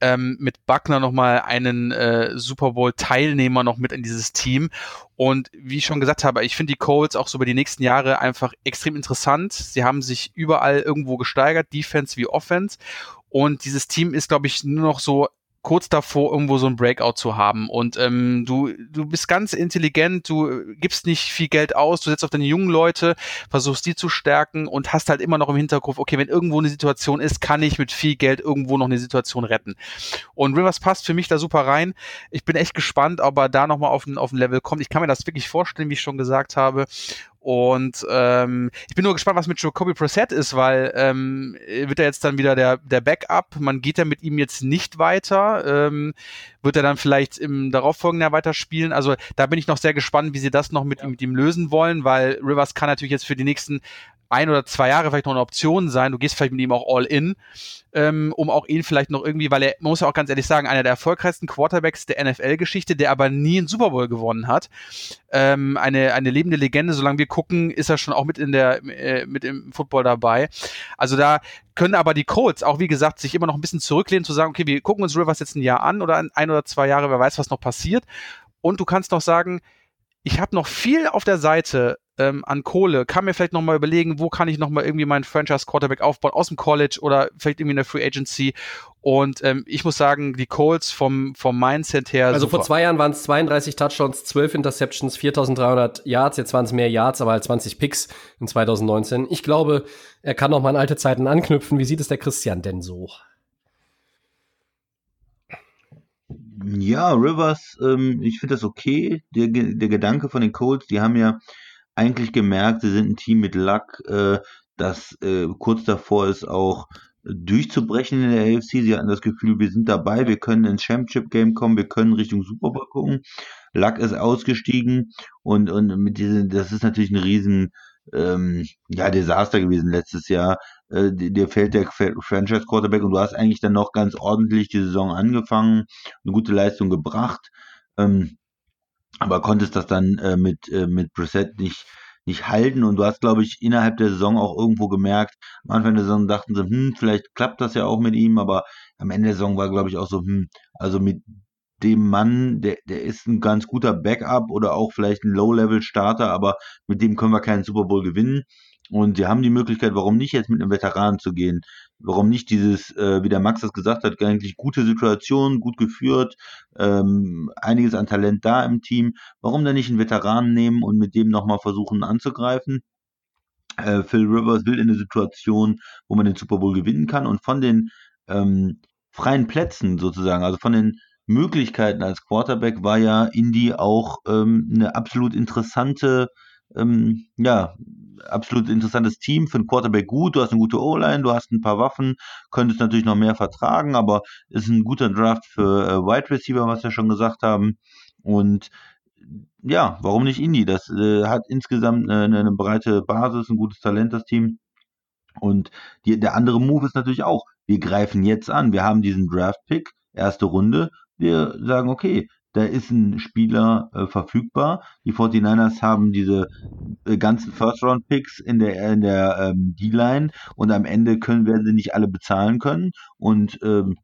C: ähm, mit Buckner nochmal einen äh, Super Bowl-Teilnehmer noch mit in dieses Team. Und wie ich schon gesagt habe, ich finde die Colts auch so über die nächsten Jahre einfach extrem interessant. Sie haben sich überall irgendwo gesteigert, Defense wie Offense. Und dieses Team ist, glaube ich, nur noch so kurz davor, irgendwo so ein Breakout zu haben. Und ähm, du, du bist ganz intelligent, du gibst nicht viel Geld aus, du setzt auf deine jungen Leute, versuchst die zu stärken und hast halt immer noch im Hinterkopf, okay, wenn irgendwo eine Situation ist, kann ich mit viel Geld irgendwo noch eine Situation retten. Und Rivers passt für mich da super rein. Ich bin echt gespannt, ob er da nochmal auf ein, auf ein Level kommt. Ich kann mir das wirklich vorstellen, wie ich schon gesagt habe. Und ähm, ich bin nur gespannt, was mit Jacoby Brissett ist, weil ähm, wird er jetzt dann wieder der, der Backup? Man geht ja mit ihm jetzt nicht weiter. Ähm, wird er dann vielleicht im darauffolgenden Jahr weiter spielen? Also da bin ich noch sehr gespannt, wie sie das noch mit, ja. mit ihm lösen wollen, weil Rivers kann natürlich jetzt für die nächsten ein oder zwei Jahre vielleicht noch eine Option sein. Du gehst vielleicht mit ihm auch all in, ähm, um auch ihn vielleicht noch irgendwie, weil er, man muss ja auch ganz ehrlich sagen, einer der erfolgreichsten Quarterbacks der NFL-Geschichte, der aber nie einen Super Bowl gewonnen hat. Ähm, eine, eine lebende Legende, solange wir gucken, ist er schon auch mit in der, äh, mit im Football dabei. Also da können aber die Colts auch, wie gesagt, sich immer noch ein bisschen zurücklehnen, zu sagen, okay, wir gucken uns Rivers jetzt ein Jahr an oder ein oder zwei Jahre, wer weiß, was noch passiert. Und du kannst noch sagen, ich habe noch viel auf der Seite ähm, an Kohle, kann mir vielleicht nochmal überlegen, wo kann ich nochmal irgendwie meinen Franchise Quarterback aufbauen aus dem College oder vielleicht irgendwie in der Free Agency. Und ähm, ich muss sagen, die Colts vom, vom Mindset her.
A: Also super. vor zwei Jahren waren es 32 Touchdowns, 12 Interceptions, 4300 Yards. Jetzt waren es mehr Yards, aber halt 20 Picks in 2019. Ich glaube, er kann noch mal an alte Zeiten anknüpfen. Wie sieht es der Christian denn so?
B: Ja, Rivers, ähm, ich finde das okay. Der, der Gedanke von den Colts, die haben ja eigentlich gemerkt, sie sind ein Team mit Luck, äh, das äh, kurz davor ist, auch durchzubrechen in der AFC. Sie hatten das Gefühl, wir sind dabei, wir können ins Championship Game kommen, wir können Richtung Super Bowl gucken. Luck ist ausgestiegen und, und mit diesen, das ist natürlich ein riesen ähm, ja, Desaster gewesen letztes Jahr. Äh, dir fällt der Franchise Quarterback und du hast eigentlich dann noch ganz ordentlich die Saison angefangen, eine gute Leistung gebracht. Ähm, aber konntest das dann äh, mit, äh, mit Brissett nicht, nicht halten. Und du hast, glaube ich, innerhalb der Saison auch irgendwo gemerkt, am Anfang der Saison dachten sie, hm, vielleicht klappt das ja auch mit ihm, aber am Ende der Saison war, glaube ich, auch so, hm, also mit dem Mann, der, der ist ein ganz guter Backup oder auch vielleicht ein Low-Level-Starter, aber mit dem können wir keinen Super Bowl gewinnen. Und sie haben die Möglichkeit, warum nicht jetzt mit einem Veteran zu gehen? Warum nicht dieses, äh, wie der Max das gesagt hat, eigentlich gute Situation, gut geführt, ähm, einiges an Talent da im Team. Warum dann nicht einen Veteran nehmen und mit dem nochmal versuchen anzugreifen? Äh, Phil Rivers will in eine Situation, wo man den Super Bowl gewinnen kann und von den ähm, freien Plätzen sozusagen, also von den Möglichkeiten als Quarterback war ja Indy auch ähm, eine absolut interessante ähm, ja, absolut interessantes Team, für einen Quarterback gut, du hast eine gute O-Line, du hast ein paar Waffen, könntest natürlich noch mehr vertragen, aber ist ein guter Draft für äh, Wide Receiver, was wir schon gesagt haben. Und ja, warum nicht Indy? Das äh, hat insgesamt eine, eine, breite Basis, ein gutes Talent, das Team. Und die, der andere Move ist natürlich auch, wir greifen jetzt an. Wir haben diesen Draft-Pick, erste Runde. Wir sagen, okay, da ist ein Spieler äh, verfügbar. Die 49ers haben diese äh, ganzen First-Round-Picks in der, in der ähm, D-Line und am Ende können, werden sie nicht alle bezahlen können. Und ähm,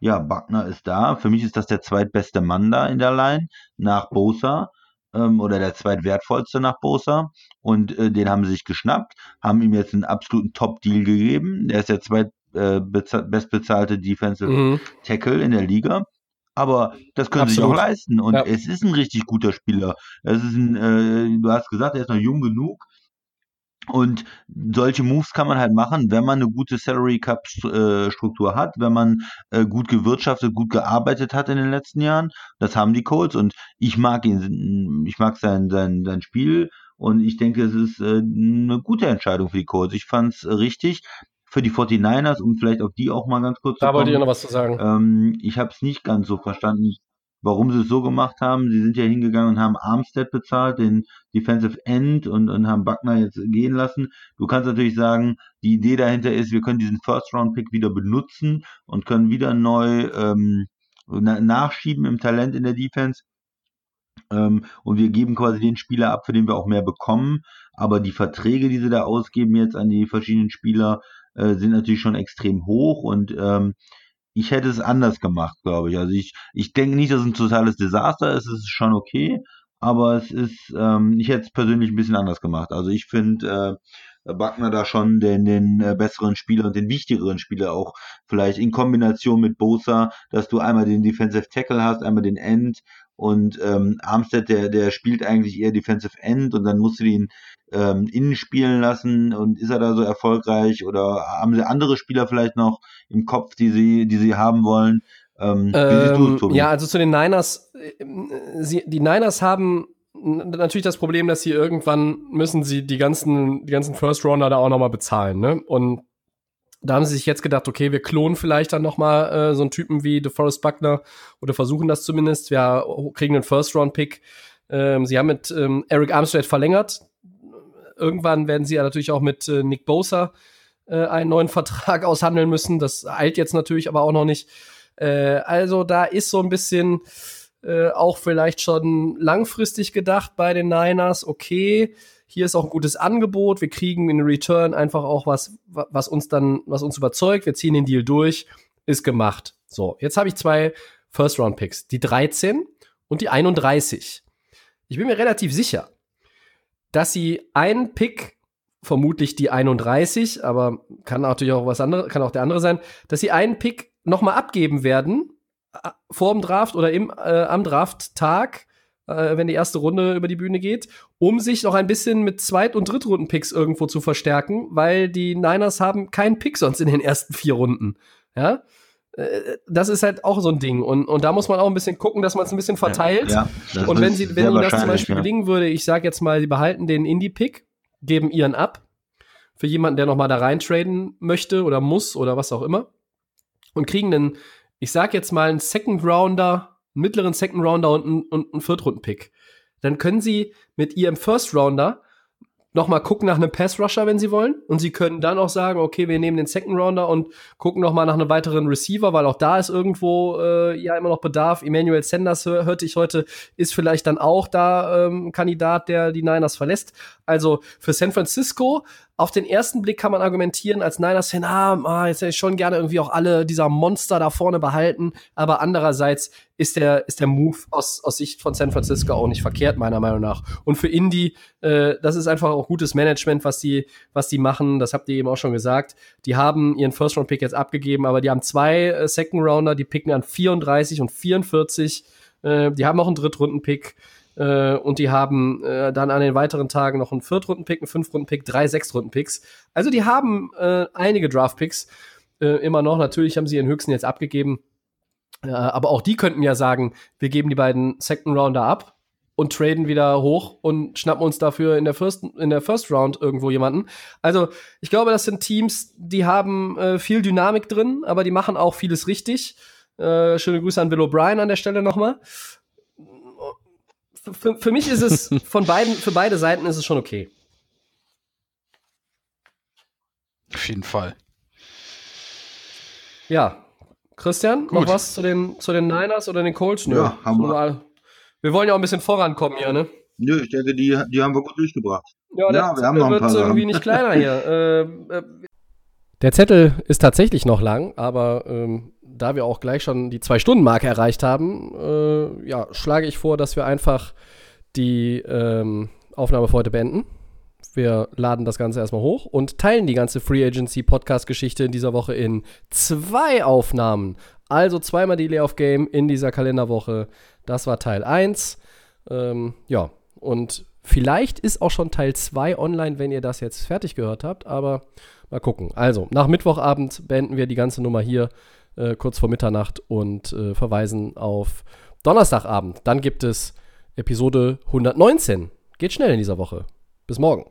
B: ja, Buckner ist da. Für mich ist das der zweitbeste Mann da in der Line nach Bosa ähm, oder der zweitwertvollste nach Bosa. Und äh, den haben sie sich geschnappt, haben ihm jetzt einen absoluten Top-Deal gegeben. Der ist der zweit äh, bestbezahlte Defensive mhm. Tackle in der Liga aber das können sie sich auch leisten. Und ja. es ist ein richtig guter Spieler. Es ist ein, äh, du hast gesagt, er ist noch jung genug. Und solche Moves kann man halt machen, wenn man eine gute Salary Cup äh, Struktur hat, wenn man äh, gut gewirtschaftet, gut gearbeitet hat in den letzten Jahren. Das haben die Colts und ich mag ihn, ich mag sein, sein, sein Spiel und ich denke, es ist äh, eine gute Entscheidung für die Colts. Ich fand es richtig für die 49ers, um vielleicht auf die auch mal ganz kurz
A: da zu kommen. Da wollte ich noch was zu sagen.
B: Ähm, ich habe es nicht ganz so verstanden, warum sie es so gemacht haben. Sie sind ja hingegangen und haben Armstead bezahlt, den Defensive End, und, und haben Buckner jetzt gehen lassen. Du kannst natürlich sagen, die Idee dahinter ist, wir können diesen First-Round-Pick wieder benutzen und können wieder neu ähm, nachschieben im Talent in der Defense. Ähm, und wir geben quasi den Spieler ab, für den wir auch mehr bekommen. Aber die Verträge, die sie da ausgeben jetzt an die verschiedenen Spieler, äh, sind natürlich schon extrem hoch und ähm, ich hätte es anders gemacht, glaube ich. Also ich, ich denke nicht, dass es ein totales Desaster ist, es ist schon okay, aber es ist, ähm, ich hätte es persönlich ein bisschen anders gemacht. Also ich finde äh, Buckner da schon den, den äh, besseren Spieler und den wichtigeren Spieler auch vielleicht in Kombination mit Bosa, dass du einmal den Defensive Tackle hast, einmal den End und ähm, Armstead, der, der spielt eigentlich eher Defensive End und dann musst du ihn ähm, innen spielen lassen und ist er da so erfolgreich oder haben sie andere Spieler vielleicht noch im Kopf, die sie, die sie haben wollen?
A: Ähm, ähm, du? Ja, also zu den Niners, äh, sie, die Niners haben natürlich das Problem, dass sie irgendwann müssen sie die ganzen, die ganzen First Rounder da auch nochmal bezahlen, ne? Und da haben sie sich jetzt gedacht, okay, wir klonen vielleicht dann noch mal äh, so einen Typen wie DeForest Buckner oder versuchen das zumindest. Wir kriegen einen First-Round-Pick. Ähm, sie haben mit ähm, Eric Armstead verlängert. Irgendwann werden sie ja natürlich auch mit äh, Nick Bosa äh, einen neuen Vertrag aushandeln müssen. Das eilt jetzt natürlich aber auch noch nicht. Äh, also da ist so ein bisschen äh, auch vielleicht schon langfristig gedacht bei den Niners. Okay, hier ist auch ein gutes Angebot. Wir kriegen in Return einfach auch was, was uns dann, was uns überzeugt. Wir ziehen den Deal durch. Ist gemacht. So, jetzt habe ich zwei First-Round-Picks. Die 13 und die 31. Ich bin mir relativ sicher, dass sie einen Pick, vermutlich die 31, aber kann natürlich auch was anderes, kann auch der andere sein, dass sie einen Pick nochmal abgeben werden, vor dem Draft oder im, äh, am Drafttag, äh, wenn die erste Runde über die Bühne geht, um sich noch ein bisschen mit Zweit- und Drittrunden-Picks irgendwo zu verstärken, weil die Niners haben keinen Pick sonst in den ersten vier Runden. Ja, äh, das ist halt auch so ein Ding. Und, und da muss man auch ein bisschen gucken, dass man es ein bisschen verteilt. Ja, ja, und wenn, sie, wenn ihnen das zum Beispiel ja. gelingen würde, ich sage jetzt mal, sie behalten den Indie-Pick, geben ihren ab für jemanden, der noch mal da reintraden möchte oder muss oder was auch immer und kriegen einen, ich sag jetzt mal, einen Second Rounder einen mittleren Second Rounder und einen, einen Viertrunden-Pick. Dann können sie mit ihrem First Rounder noch mal gucken nach einem Pass Rusher, wenn sie wollen. Und sie können dann auch sagen, okay, wir nehmen den Second Rounder und gucken noch mal nach einem weiteren Receiver, weil auch da ist irgendwo äh, ja immer noch Bedarf. Emmanuel Sanders hör, hörte ich heute, ist vielleicht dann auch da ähm, Kandidat, der die Niners verlässt. Also für San Francisco auf den ersten Blick kann man argumentieren als Niners-Fan, ah, ah, jetzt hätte ich schon gerne irgendwie auch alle dieser Monster da vorne behalten. Aber andererseits ist der, ist der Move aus, aus Sicht von San Francisco auch nicht verkehrt, meiner Meinung nach. Und für Indy, äh, das ist einfach auch gutes Management, was die, was die machen. Das habt ihr eben auch schon gesagt. Die haben ihren First-Round-Pick jetzt abgegeben, aber die haben zwei äh, Second-Rounder, die picken an 34 und 44. Äh, die haben auch einen Drittrunden-Pick. Äh, und die haben äh, dann an den weiteren Tagen noch einen Viertrunden-Pick, einen Fünftrunden-Pick, drei Sechstrunden-Picks. Also die haben äh, einige Draft-Picks äh, immer noch. Natürlich haben sie ihren höchsten jetzt abgegeben. Äh, aber auch die könnten ja sagen, wir geben die beiden Second Rounder ab und traden wieder hoch und schnappen uns dafür in der First, in der First Round irgendwo jemanden. Also ich glaube, das sind Teams, die haben äh, viel Dynamik drin, aber die machen auch vieles richtig. Äh, schöne Grüße an Will O'Brien an der Stelle nochmal für, für mich ist es von beiden, für beide Seiten ist es schon okay.
C: Auf jeden Fall.
A: Ja. Christian, Gut. noch was zu den, zu den Niners oder den Colts?
B: Nö. Ja, haben wir.
A: Wir wollen ja auch ein bisschen vorankommen hier, ne?
B: Nö, ich denke, die, die haben wir gut durchgebracht.
A: Ja, ja wir haben noch ein paar. wird irgendwie nicht kleiner hier. äh, äh, der Zettel ist tatsächlich noch lang, aber ähm, da wir auch gleich schon die Zwei-Stunden-Marke erreicht haben, äh, ja, schlage ich vor, dass wir einfach die ähm, Aufnahme für heute beenden. Wir laden das Ganze erstmal hoch und teilen die ganze Free Agency Podcast-Geschichte in dieser Woche in zwei Aufnahmen. Also zweimal die Layoff Game in dieser Kalenderwoche. Das war Teil 1. Ähm, ja, und vielleicht ist auch schon Teil 2 online, wenn ihr das jetzt fertig gehört habt, aber mal gucken. Also, nach Mittwochabend beenden wir die ganze Nummer hier äh, kurz vor Mitternacht und äh, verweisen auf Donnerstagabend. Dann gibt es Episode 119. Geht schnell in dieser Woche. Bis morgen.